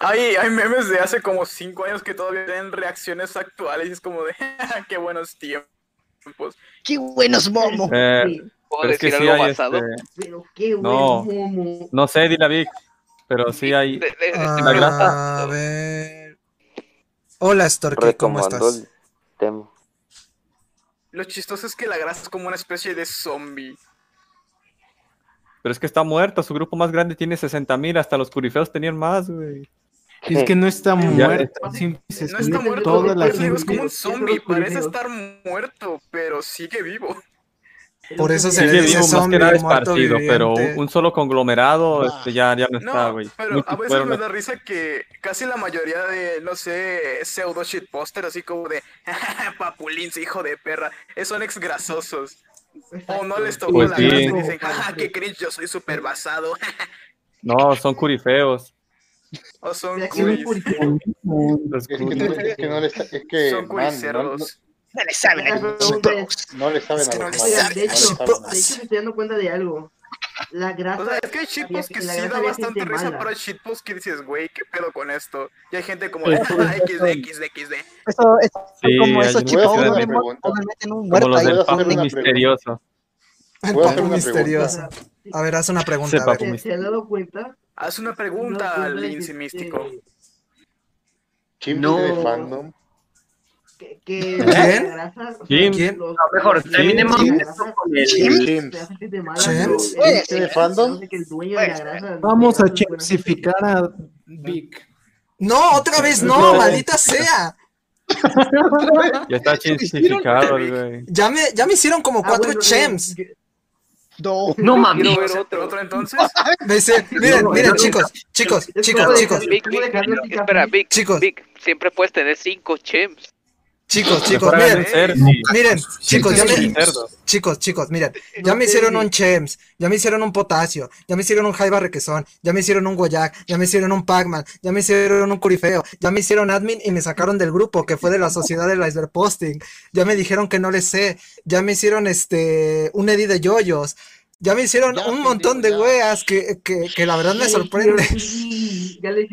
hay, hay memes de hace como 5 años que todavía tienen reacciones actuales y es como de *laughs* qué buenos tiempos. ¡Qué buenos momos! Eh, ¿Puedo pero es que decir sí algo basado? este... pero qué No. buen momo. No sé, dile a Vic, pero sí hay... De- de- de- La grasa. A ver. Hola, Storky, ¿cómo estás? el tema. Lo chistoso es que la grasa es como una especie de zombie. Pero es que está muerto, su grupo más grande tiene 60 mil, hasta los curifeos tenían más, güey. Es que no está Ya, muerto. sí, se No está muerto, toda la digo, es gente. como un zombie, parece estar muerto, pero sigue vivo. Por eso se dice vivo, más que nada esparcido, pero un, solo conglomerado este, ya, ya no está, No, güey. pero Muchos a veces fueron- me da risa que casi la mayoría de, no sé, pseudo shitposter, así como de *laughs* Papulins, hijo de perra, eh, son ex grasosos. O no les tocó Pues la sí. grasa y dicen, jaja, qué cringe, yo soy súper basado. *laughs* No, son curifeos. o son curis. Es que, no- es que no le está- es que, Son man, no, le saben a es, no le saben Es que a los de hecho, me estoy dando cuenta de algo. La grasa O sea, es que hay shitposts que sí grasa da bastante risa, mala. pero hay shitposts que dices, güey, ¿qué pedo con esto? Y hay gente como de, XD, XD, XD. Eso, eso Sí, como esos que donde meten un Como muerto los ahí. del ¿Puedo hacer papo una misterioso. El ¿Puedo hacer papo una misterioso. A ver, haz una pregunta. ¿Se, se han dado cuenta? Haz una ¿Se han pregunta al Lince Místico. Chimp No. de fandom. Que, que ¿Quién? o sea, ¿Quién? ¿Quién? los- No, mejor, terminemos con el. ¿Este grasa- Vamos a chemsificar a Vic. No, otra vez no, maldita sea. Ya está chinsificado, güey. Ya me, ya me hicieron como Ah, cuatro bueno, chems. No. No mames. Quiero ver otro, otro entonces. *laughs* Dice, miren, No, miren, no, chicos, chicos, chicos, chicos, Vic, ¿Cómo Vic, dejarlo así, espera? Vic, Chicos. Vic, siempre puedes tener cinco chems. Chicos, chicos, miren, un ser, sí. miren, chicos, ya me, chicos, chicos, miren, ya me hicieron un chems, ya me hicieron un potasio, ya me hicieron un jaiba requesón, ya me hicieron un guayac, ya me hicieron un pacman, ya me hicieron un curifeo, ya me hicieron admin y me sacaron del grupo que fue de la sociedad del iceberg posting, ya me dijeron que no les sé, ya me hicieron este, un edit de yoyos, ya me hicieron Ya, un montón de weas que, que, que la verdad me Ya le sorprende. Ya le.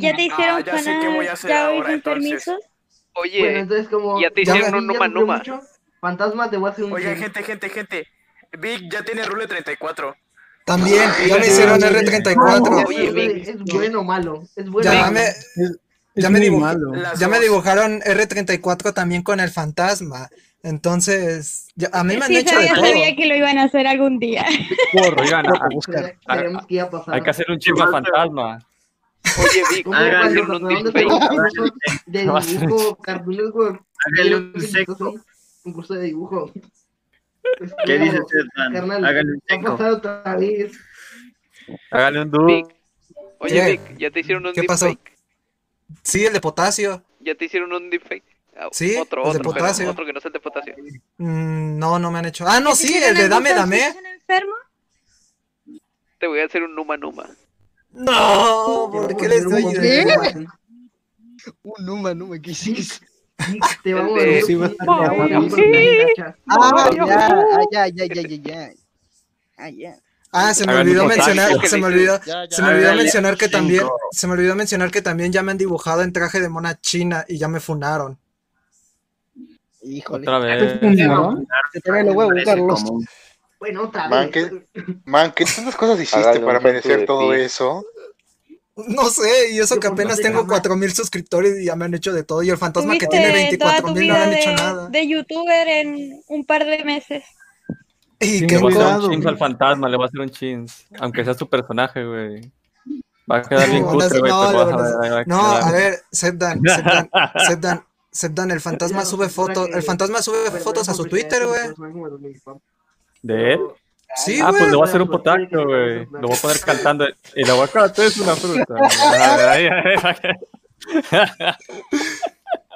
¿Ya te hicieron Ah, ya sé qué voy a hacer ahora, entonces. permisos? Oye, Bueno, entonces como... ya te hicieron un Numa Numa. mucho, Fantasma, te voy a hacer un Oigan, chim. gente, gente, gente. Vic ya tiene rule 34. También, ya me hicieron R34. Oye, Vic. Es bueno o malo. Es bueno. Ya me, ya me dibuj- ya me dibujaron R34 también con el fantasma. Entonces, ya- a mí me han Sí, hecho de sabía, todo. sabía que lo iban a hacer algún día. Porro, oigan, a- pasar. hay que hacer un chisme fantasma. Oye, Vic, *laughs* ¿Cómo Hagan cuando un pasaron de de dibujo? Háganle un seco. un concurso de dibujo. Es ¿Qué como, dice usted, man? Carnal, Háganle un seco. otra vez. Háganle un dúo. Oye, ¿Qué? Vic, ya te hicieron un ¿Qué pasó? deepfake. Sí, el de potasio. Ya te hicieron un deepfake. Ah, Sí, otro, el de otro, pero potasio. otro que no sea el de potasio. Mm, no, no me han hecho. Ah, no, ¿Te sí, el de Dame Dame. enfermo? Te voy a hacer un Numa Numa. No, ¿por qué le estoy un Numa, Numa, ¿qué hiciste? Te vamos a El de- ver. Sí, va a estar Mario, guapo. sí. Ah, ya, ah, ya, ya, ya, ya, ya. Ah, ya. Ah, se me olvidó mencionar, se me olvidó, se me olvidó mencionar que también, se me olvidó mencionar que también ya me han dibujado en traje de mona china y ya me funaron. Híjole. Otra vez. Se te ve los huevos, Carlos. Bueno, otra Man, vez. ¿qué, man, ¿qué tantas cosas hiciste para merecer todo eso? No sé, y eso que apenas tengo llamas. 4000 suscriptores y ya me han hecho de todo. Y el fantasma que tiene toda tu 24000 no le han hecho de, nada. de youtuber en un par de meses. Y Le qué voy a hacer un chins al fantasma, le voy a hacer un chins. Aunque sea su personaje, güey. Va a *laughs* quedar bien cutre, güey. no, a ver, va No, a Sepdan, Sepdan, Sepdan, *laughs* Sepdan, el fantasma sube fotos, el fantasma sube fotos a su Twitter, güey. ¿De él? Sí, ah, pues le voy a hacer un potaco, güey. Lo voy a poner cantando. El aguacate es una fruta.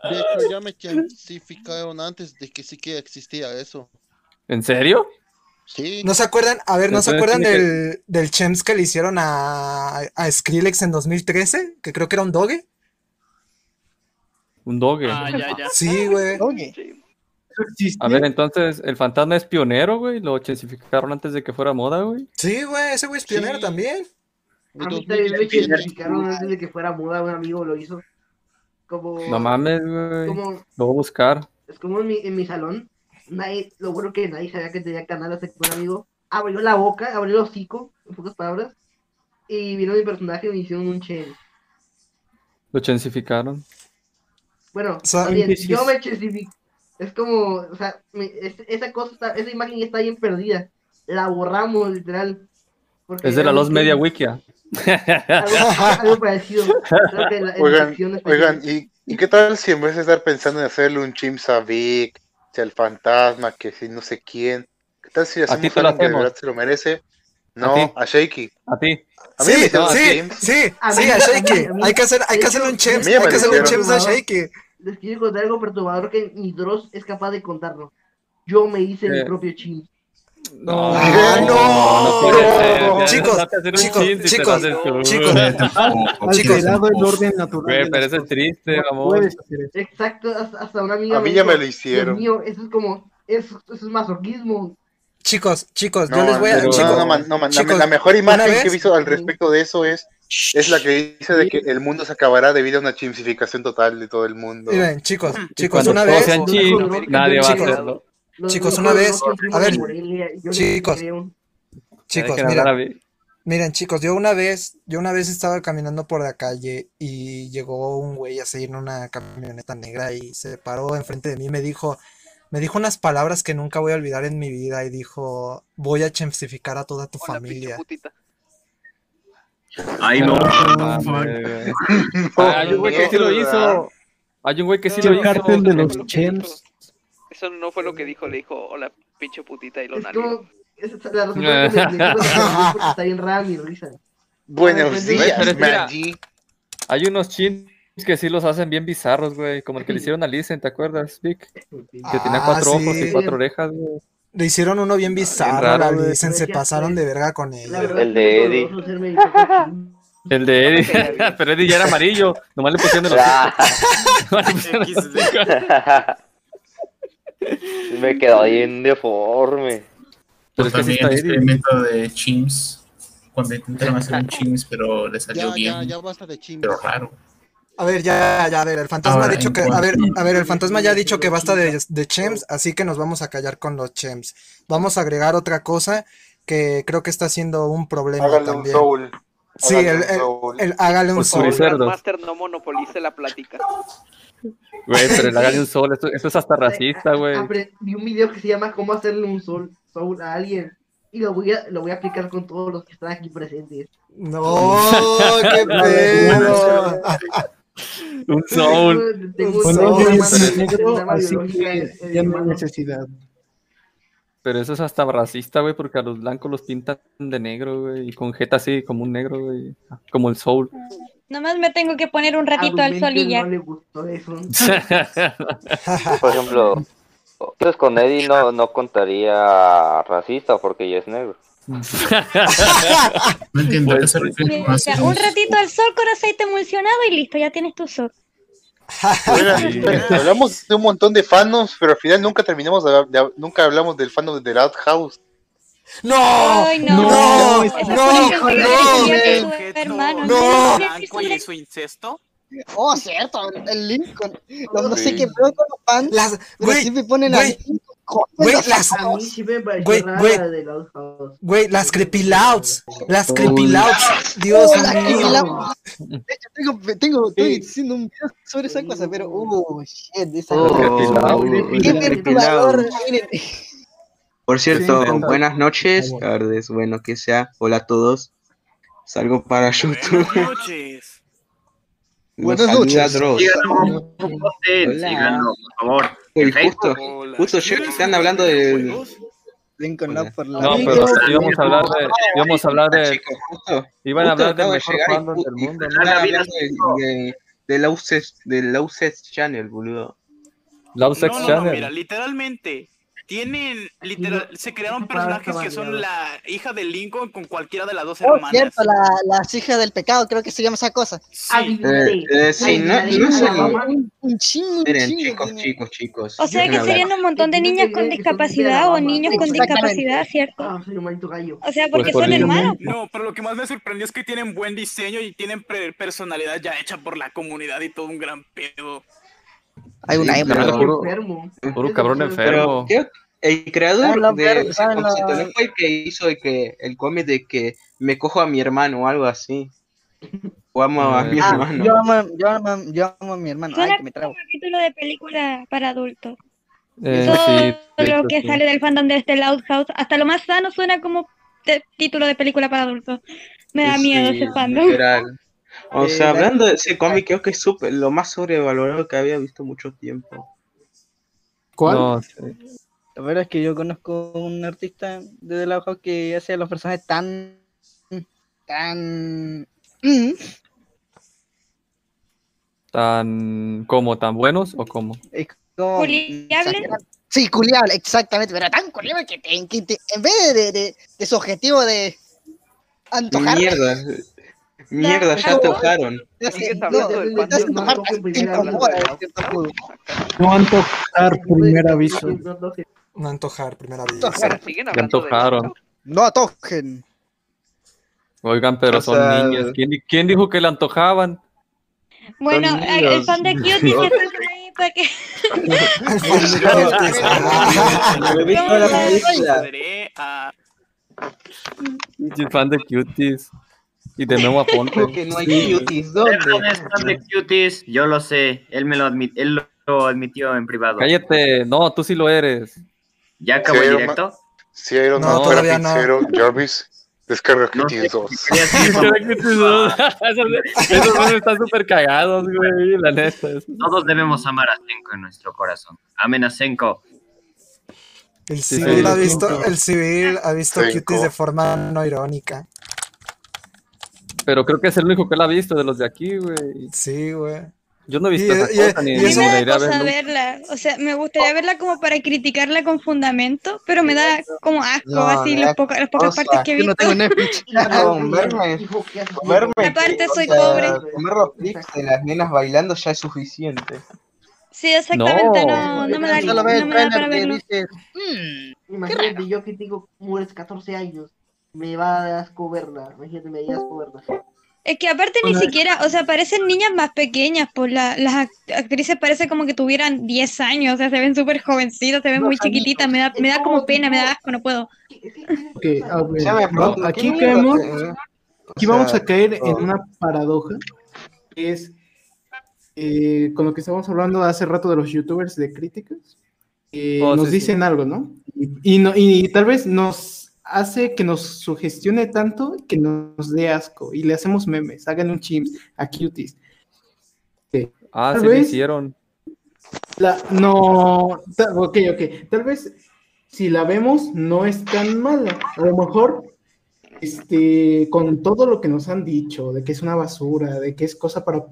De hecho, ya me clasificaron antes de que siquiera existía eso. ¿En serio? Sí. ¿No se acuerdan? A ver, ¿no se acuerdan que- del, del Chems que le hicieron a, a Skrillex en 2013? Que creo que era un doge. Un doge. Ah, ya, ya. Sí, güey. A ver, entonces, ¿el fantasma es pionero, güey? ¿Lo chensificaron antes de que fuera moda, güey? Sí, güey, ese güey es pionero también. A mí también me identificaron antes de que fuera moda, un amigo lo hizo. Como, No mames, güey. Como, Lo voy a buscar. es como en mi, en mi salón, nadie, lo bueno que nadie sabía que tenía canal hasta que un amigo abrió la boca, abrió el hocico, en pocas palabras, y vino mi personaje y me hicieron un chen. Lo chensificaron. Bueno, sí, yo me chesifico. Es como, o sea, mi- es- esa cosa, está- esa imagen está bien perdida. La borramos, literal. porque Es de la Los Media Wikia. Algo, *laughs* algo parecido. Creo que la- en Oigan. ¿y, ¿y qué tal si en vez de estar pensando en hacerle un chimps a Vic, si al fantasma, que si no sé quién, qué tal si hacemos algo que de verdad se lo merece? ¿A No, ti? a, Shaky. A ti. A mí Sí, me hicieron sí, Chimps. sí, A sí, mí- a a Shaky. a Hay que hacer, hay que hacerle un a ya hay me que hacerle un. Chems a Shaky. Les quiero contar algo perturbador que ni Dross es capaz de contarlo. Yo me hice mi Eh. propio chin. No, Ah, no, Chicos, chicos, chicos, chicos, chicos. Alterado el orden natural. Pero eso es triste, No amor. puedes hacer eso. Exacto, hasta, una amiga A mí ya me lo hicieron. Mío, eso es como, eso, eso es masoquismo. Chicos, chicos, No, yo les voy a, no, chicos, no, la- chicos, la mejor imagen que he visto al respecto de eso es, es la que dice de que el mundo se acabará debido a una chimsificación total de todo el mundo. Miren, chicos, chicos, una todos vez, sean chins, nadie va a hacerlo. Chicos, una vez, a ver, chicos, chicos, miren, chicos, yo una vez, yo una vez estaba caminando por la calle y llegó un güey así en una camioneta negra y se paró enfrente de mí y me dijo, me dijo unas palabras que nunca voy a olvidar en mi vida y dijo, voy a chemsificar a toda tu familia. Ay, no. mames, güey. *laughs* Ah, Hay un güey que sí lo hizo. Hay un güey que sí lo El hizo. cártel de los Chems. Eso no fue lo que dijo, le dijo, hola, pinche putita, y lo Es nalgueó. como, esa es la razón *laughs* está bien rara mi risa. Buenos días, pero es que mira, Maggie. Hay unos chins que sí los hacen bien bizarros, güey. Como el que le hicieron a Listen, ¿te acuerdas, Vic? Que tenía Ah, cuatro ojos y cuatro orejas, güey. Le hicieron uno bien bizarro, raro, la. Listen, se pasaron de verga con verdad El de Eddie. El de Eddie. Pero Eddie ya era amarillo. Nomás le pusieron Ah. pusieron el hocico. Me quedó bien deforme. Pero Pues es que también el experimento de Chimps, cuando intentaron hacer un *laughs* Chimps, pero le salió Ya, bien, ya, ya basta de chimps. pero raro. A ver, ya, ya, a ver, el fantasma Ahora, ha dicho que, a ver, a ver, el fantasma ya ha dicho que basta de, de chems, así que nos vamos a callar con los chems. Vamos a agregar otra cosa que creo que está siendo un problema Hágale un también. soul. Sí, Hágale el, un el- soul. el hágale un Pues soul. Cerdos. Grandmaster no monopolice la plática. Güey, pero el hágale un sol. Esto, esto es hasta racista, güey. Vi un video que se llama Cómo hacerle un sol, soul a alguien. Y lo voy, a, lo voy a aplicar con todos los que están aquí presentes. No, qué *laughs* pedo. Un *laughs* soul. Un negro, así que ya no hay necesidad. Pero eso es hasta racista, güey, porque a los blancos los pintan de negro, güey. Y con jeta así, como un negro, güey. Como el soul. Nomás me tengo que poner un ratito al sol y ya. No le gustó eso. *laughs* Por ejemplo, entonces con Eddie no, no contaría racista porque ya es negro. *laughs* No entiendo a qué se refiere con Mira, hacer un ratito al sol con aceite emulsionado y listo, ya tienes tu sol. Sí. Hablamos de un montón de fandoms, pero al final nunca terminamos de, nunca hablamos del fandom de The Loud House. ¡No! Ay, no. ¡No! ¡No! ¡No! ¡No! Y su incesto. Oh, cierto, el Lincoln. No, no sé qué veo con los fans. Las, güey, siempre ponen a güey, Lincoln. Güey, las- Güey, güey. las creepy louds. Las creepy louds. Dios Oh, mío. De hecho, tengo, tengo, estoy haciendo un video sobre esa cosa, pero, uh, shit, esa Oh, Qué Creepy perturbador. Por cierto, Sí, buenas noches, tardes, bueno que sea. Hola a todos. Salgo para YouTube. noches. Buenas noches. Síganlo, Hola. síganlo, por favor. Uy, justo, justo che, están hablando de. Lincoln Love por la No, pero íbamos a hablar de. Íbamos a hablar de. Iban a hablar de mejor fandom del mundo, hablando de, Love Sex- de Love Sex Channel, boludo. No, no, no, mira, literalmente. Tienen, literal, se crearon personajes que son la hija de Lincoln con cualquiera de las dos Oh, hermanas. cierto, la, las hijas del pecado, creo que se llama esa cosa. Eh, eh, sí, no, no son. Un, un chingo, un Miren, chicos, chicos, chicos. O sea que serían un montón de niñas con discapacidad o niños con discapacidad, ¿cierto? Ah, soy un maldito gallo. O sea, porque Pues son hermanos. No, pero lo que más me sorprendió es que tienen buen diseño y tienen pre- personalidad ya hecha por la comunidad y todo un gran pedo. Hay una Sí, época. pero- Puro, cabrón enfermo. el creador de ese no fue el que hizo el, que, el cómic de que me cojo a mi hermano o algo así. O amo a mi Ah, hermano. yo, amo, yo, amo, yo amo a mi hermano. Ay, Suena que me como trago. un capítulo de película para adultos. Eh, Todo sí, lo hecho, que sí. sale del fandom de este Loud House, hasta lo más sano suena como de- título de película para adultos. Me da miedo Sí, ese fandom. literal. O Eh, sea, la- hablando de ese cómic, creo que es súper lo más sobrevalorado que había visto mucho tiempo. ¿Cuál? No, sí. La verdad es que yo conozco un artista de The Loud House que hace a los personajes tan. tan. mm, Tan. ¿Cómo? ¿Tan buenos o como. ¿Culiable? Sí, culiable, exactamente, pero tan culiable que, te, que te- en vez de, de, de su objetivo de antojar, Mierda. Mierda, ya te Sigues no, antojar, primer aviso. No antojar, primera aviso. Ya antojaron. No atojen. Oigan, pero O son sea- niñas. ¿Quién, di- quién dijo que le antojaban? Bueno, el fan de Cutie que está ahí para que. Ah. No Pinche fan de cuties. Y de nuevo aponte. Porque no hay cuties, ¿dónde? Cuties, yo lo sé, él me lo, admi- él lo- admitió en privado. Cállate. No, tú sí lo eres. ¿Ya acabó Sí, el directo? Si Iron No, Man todavía no. pizzero, Jarvis, descarga No sé, 2. quería decir eso. esos, esos memes están súper cagados, güey. La neta. Todos debemos amar a Senko en nuestro corazón. Amen a Senko. El Sí, civil sí. ha visto, el civil ha visto cuties de forma no irónica. Pero creo que es el único que la ha visto de los de aquí, güey. Sí, güey. Yo no he visto Y- esa y- cosa ni, y ni eso- me da cosa verla. O sea, me gustaría verla como para criticarla con fundamento, pero me da como asco No, así las da pocas, las pocas partes que he Yo no visto. tengo Netflix. *laughs* Con verme Aparte que, o soy sea, pobre. Comer los clips de las nenas bailando ya es suficiente. Sí, exactamente, No. no, no me da, no me da para verlo. dices, "Mm, Imagínate, yo que tengo como unos 14 años, me va a dar asco verla. Imagínate, me asco verla. Es que aparte ni siquiera, o sea, parecen niñas más pequeñas, pues la- las act- actrices parece como que tuvieran 10 años, o sea, se ven súper jovencitas, se ven muy chiquititas, me da, me da como pena, me da asco, no puedo. Ok, a ver, ¿qué aquí caemos, aquí vamos a caer en no. una paradoja, que es eh, con lo que estábamos hablando hace rato de los youtubers de críticas, eh, Oh, nos sí, sí. dicen algo, ¿no? Y, y no- y tal vez nos hace que nos sugestione tanto que nos dé asco y le hacemos memes, hagan un chimps a cuties. Ah, Tal sí lo vez- hicieron. La, no, ok, ok. Tal vez si la vemos no es tan mala. A lo mejor, este, con todo lo que nos han dicho, de que es una basura, de que es cosa para,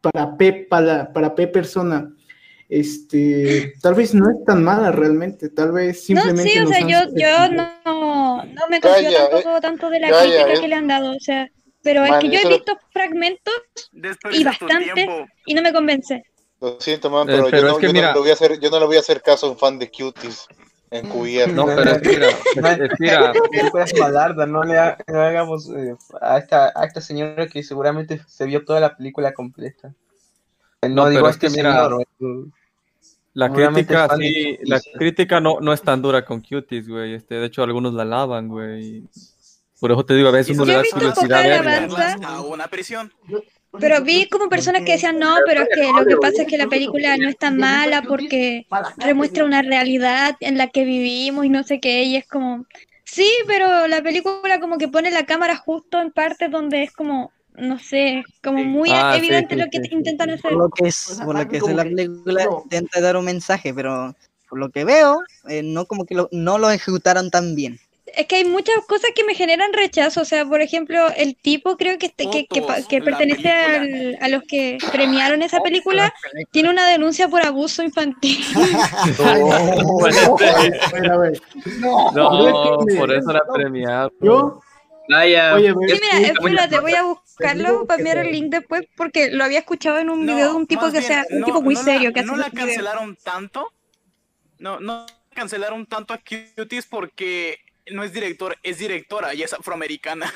para P, para, para P persona, este, tal vez no es tan mala realmente. Tal vez No, simplemente. sí, o nos sea, han yo, yo subestimado. No, no me confío Calla, tampoco tanto de la calla, crítica es- que le han dado, o sea, pero es que yo he visto fragmentos y tiempo. y no me convence. Lo siento, man, Eh, pero, pero yo, es no, que yo, no mira- le voy a hacer, yo no le voy a hacer caso a un fan de cuties encubierto. No, pero es que mira, *laughs* mira, *laughs* no le ha- no hagamos eh, a, esta, a esta señora que seguramente se vio toda la película completa. Eh, No, No, digo es que este mira, señor, eh, La crítica, sí, la crítica no, no es tan dura con Cuties, güey. Este, de hecho, algunos la alaban, güey. Por eso te digo, a veces uno le da curiosidad. A una prisión. Pero vi como personas que decían no, pero es que lo que pasa es que la película no es tan mala porque remuestra una realidad en la que vivimos y no sé qué, y es como, sí, pero la película como que pone la cámara justo en partes donde es como, no sé, como muy Ah, sí, evidente sí, lo que sí, intentan hacer. Por lo que es, por lo que sé, la película intenta dar un mensaje, pero por lo que veo, eh, no como que lo, no lo ejecutaron tan bien. Es que hay muchas cosas que me generan rechazo, o sea, por ejemplo, el tipo creo que, este- que, que, que pertenece al- a los que premiaron esa película, tiene una denuncia por abuso infantil. No, por eso la premiaron. Yo, Vaya. Oye, Sí, mira, espérate, voy a buscarlo para enviar el link después porque lo había escuchado en un video de un tipo que bien, sea un no- tipo muy no la- serio que no hace la esos videos. cancelaron tanto. No, no cancelaron tanto a Cuties porque no es director, es directora y es afroamericana.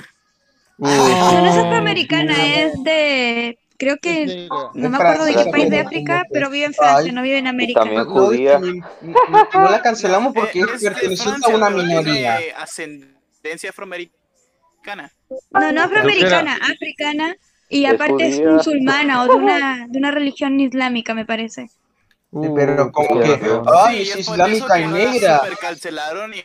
No, no es afroamericana, es de creo que no me acuerdo de qué país de África, pero vive en Francia, no vive en América. también judía. no la *laughs* cancelamos porque Es Francia, a una minoría. tiene ascendencia afroamericana. No, no afroamericana, africana y Es aparte es musulmana o de una de una religión islámica, me parece. Sí, pero como que, ay, es islámica y negra. Super cancelaron y,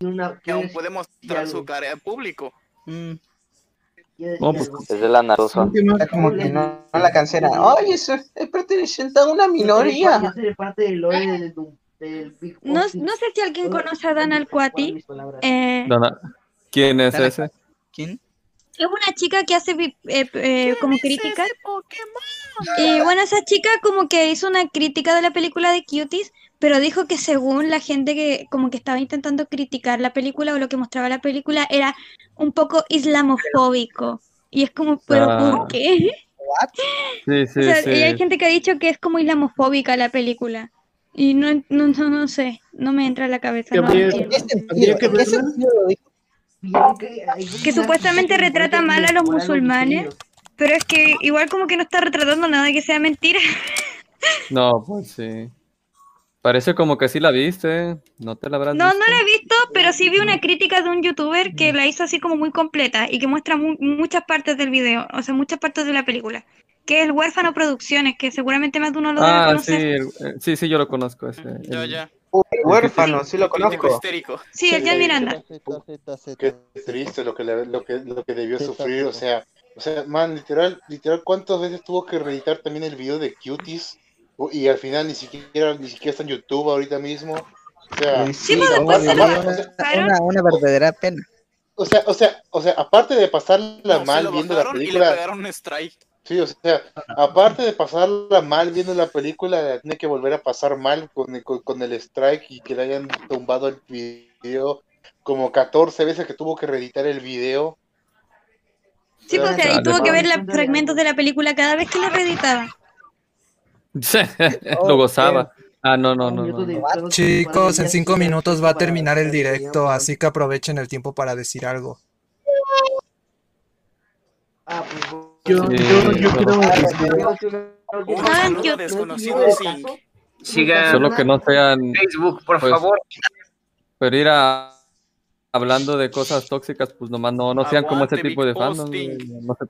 y aún puede mostrar su cara en público. No, pues, Es de la narosa. Está como que no, no la cancelan. Ay, eso es perteneciente a una minoría. No, no sé si alguien conoce a Dan Alcuati. Eh, ¿Quién es ese? ¿Quién? Es una chica que hace eh, eh, como críticas. Y bueno, esa chica como que hizo una crítica de la película de Cuties, pero dijo que según la gente que como que estaba intentando criticar la película o lo que mostraba la película era un poco islamofóbico. Y es como, ¿pero Ah. por qué? Sí, sí, *laughs* O sea, sí. y hay gente que ha dicho que es como islamofóbica la película. Y no, no, no, no sé, no me entra a la cabeza. Que no habría- entiendo. habría que verla. Que supuestamente retrata mal a los musulmanes, pero es que igual como que no está retratando nada que sea mentira. *laughs* No, pues sí. Parece como que sí la viste. No te la habrás No, visto. no la he visto, pero sí vi una crítica de un youtuber que la hizo así como muy completa y que muestra mu- muchas partes del video, o sea, muchas partes de la película. Que es el Huérfano Producciones, que seguramente más de uno lo debe Ah, sí, el- eh, sí, sí, yo lo conozco ese. Ya, el- ya. Huérfano, sí lo conozco. histérico. Sí, el Jan Miranda. Qué triste lo que, le- lo que, lo que debió sufrir, o sea, o sea, man, literal, literal, ¿cuántas veces tuvo que reeditar también el video de Cuties? Y al final ni siquiera, ni siquiera está en YouTube ahorita mismo. O sea, Sí, después se Una, una verdadera pena. o sea, o sea, o sea, aparte de pasarla mal viendo la bajaron y le película, pegaron un strike. Sí, o sea, aparte de pasarla mal viendo la película, la tiene que volver a pasar mal con, el- con, con el strike y que le hayan tumbado el video como 14 veces que tuvo que reeditar el video. Sí, pues, sea, y tuvo que ver los fragmentos de la película cada vez que la reeditaba. *laughs* lo gozaba. Ah, no, no, no. no. Chicos, en cinco minutos va a terminar el directo, así que aprovechen el tiempo para decir algo. Yo, Sí, yo, yo Un yo- desconocido sin Sigan Solo que no sean. Facebook, por pues, favor. Pero ir a. Hablando de cosas tóxicas, pues nomás no, no sean como ese Aguante, tipo de güey, no se-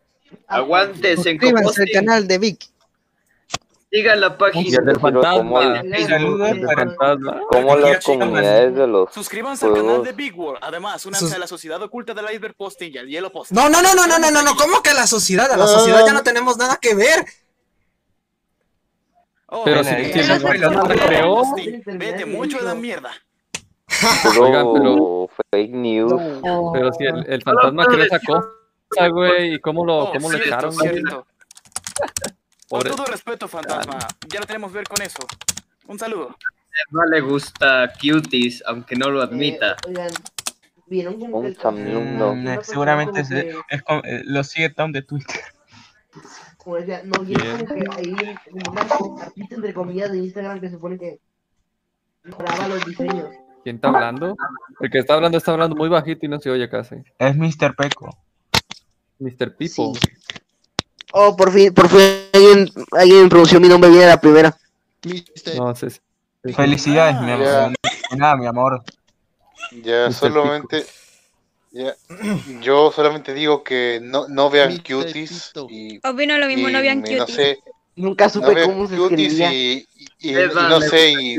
Aguantes en Suscríbanse al canal de Vic. Sigan la Y página. el del fantasma. como las comunidades de los Suscríbanse al canal de Big World. Además, únanse a la sociedad oculta del iceberg posting y al hielo posting. No, no, no, no, no, no, no, no, ¿cómo que la sociedad? A la sociedad ya no tenemos nada que ver. Pero si- el vete, creó-. Vete mucho a la mierda. Oigan, pero- fake news. Pero si el, fantasma creó esa cosa, güey, ¿y cómo lo, Oh, cómo lo cierto, echaron? Con todo respeto, fantasma. Ya lo tenemos ver con eso. Un saludo. No le gusta Cuties, aunque no lo admita. Un samlumno. Mm, seguramente es, es como- eh, lo sigue Tom de Twitter. *laughs* como decía, no, y es Bien. como que ahí, como una artista entre comillas de Instagram que se supone que graba los diseños. ¿Quién está hablando? El que está hablando está hablando muy bajito y no se oye casi. Es Mr. Peco. Mr. Pipo. Oh, por fin, por fin alguien, alguien pronunció mi nombre bien a la primera. No, sí, sí. Felicidades, mi Ya. amor. Nada, mi amor. Ya Mr. solamente. Ya, yo solamente digo que no, no vean cuties y, Opino lo mismo, y no vean no cuties. sé, Nunca no supe cómo se cuties escribía. y, y- y- Es y más, no sé y,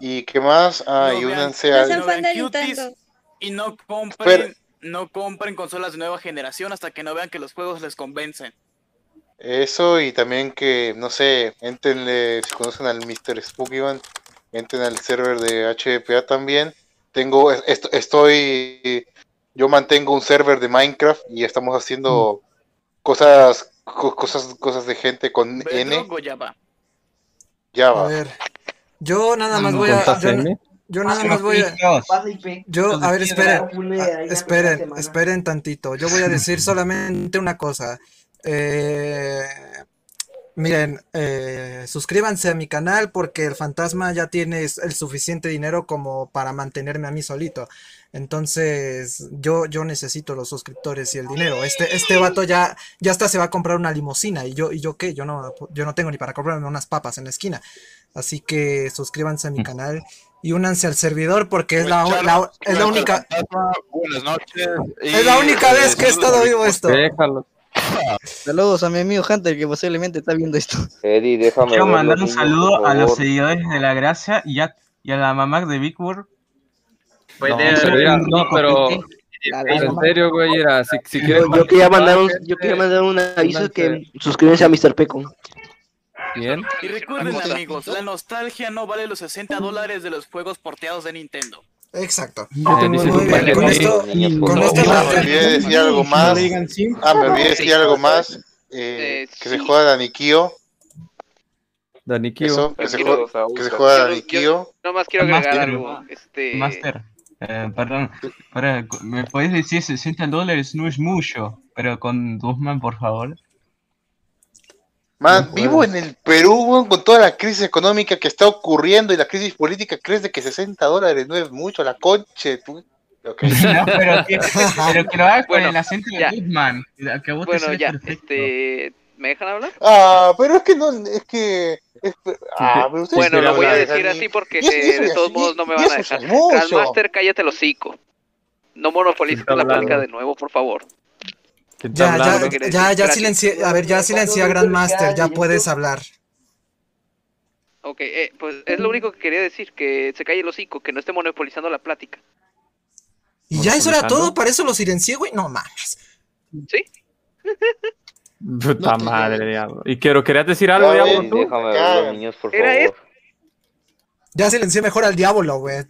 y qué más ah y únanse No al sean fan de y no compren, Pero- no compren consolas de nueva generación hasta que no vean que los juegos les convencen. Eso y también que, no sé, entrenle, si conocen al Mr. Spookyman, entren al server de HPA también. Tengo, est- estoy, yo mantengo un server de Minecraft y estamos haciendo cosas, co- cosas, cosas de gente con N, o Java. A Java. ver, yo nada más voy a. ¿Cuántas Yo, yo nada más voy a. Yo, a ver, esperen, esperen, esperen tantito. Yo voy a decir *laughs* solamente una cosa. Eh, miren, eh, suscríbanse a mi canal porque el fantasma ya tiene el suficiente dinero como para mantenerme a mí solito. Entonces, yo, yo necesito los suscriptores y el dinero. Este, este vato ya, ya hasta se va a comprar una limusina. ¿Y yo, y yo qué? Yo no, yo no tengo ni para comprarme unas papas en la esquina. Así que suscríbanse a mi canal y únanse al servidor porque es la, la- es la única, Buenas noches. es la única vez que he estado vivo esto. Déjalo. Saludos a mi amigo Hunter que posiblemente está viendo esto. Eddie, déjame Quiero mandar un niños, saludo a los seguidores de la gracia y a, y a la mamá de Big Bird. Puede- No, pero, no, pero en serio, güey, era, si, si quieres Yo, yo quería mandar un, yo quería mandar un aviso que suscríbanse a Mr. Peco. Bien. Y recuerden amigos, la nostalgia no vale los 60 dólares de los juegos porteados de Nintendo. Exacto. Yo tengo Muy un- bien, con esto, con esto Ah, me olvidé de decir algo más. Ah, me olvidé de decir algo más. eh, que se juega Dani Kio. Dani Kio. Eso, que se juega, que se juega Kio. Nomás quiero agregar Master, algo. Este, Master, eh, perdón, para- ¿me puedes decir 60 dólares? No es mucho, pero con Dusman, por favor. Man, vivo en el Perú, con toda la crisis económica que está ocurriendo y la crisis política. ¿Crees de que 60 dólares no es mucho? La conche, tú. *laughs* No, pero que, pero que lo hagas con el acento de. Que vos te bueno, ya, perfecto. este, ¿me dejan hablar? Ah, pero es que no, es que. es- ah, pero Bueno, lo voy a decir así porque eh, de todos y- modos no me van a dejar. Grandmaster, cállate el hocico. No monopolices la plática de nuevo, por favor. ¿Quién está Ya, ya, ya, ya silencié, a ver, ya silencié a Grandmaster, ya puedes hablar. Ok, eh, pues es lo único que quería decir, que se calle el hocico, que no esté monopolizando la plática. Y ya eso era todo, para eso lo silencié, güey, no mames. ¿Sí? *laughs* Puta madre, diablo. Y quiero, ¿querías decir algo, diablo? Déjame ver los niños, por Era favor. Ya silencié mejor al diablo, güey.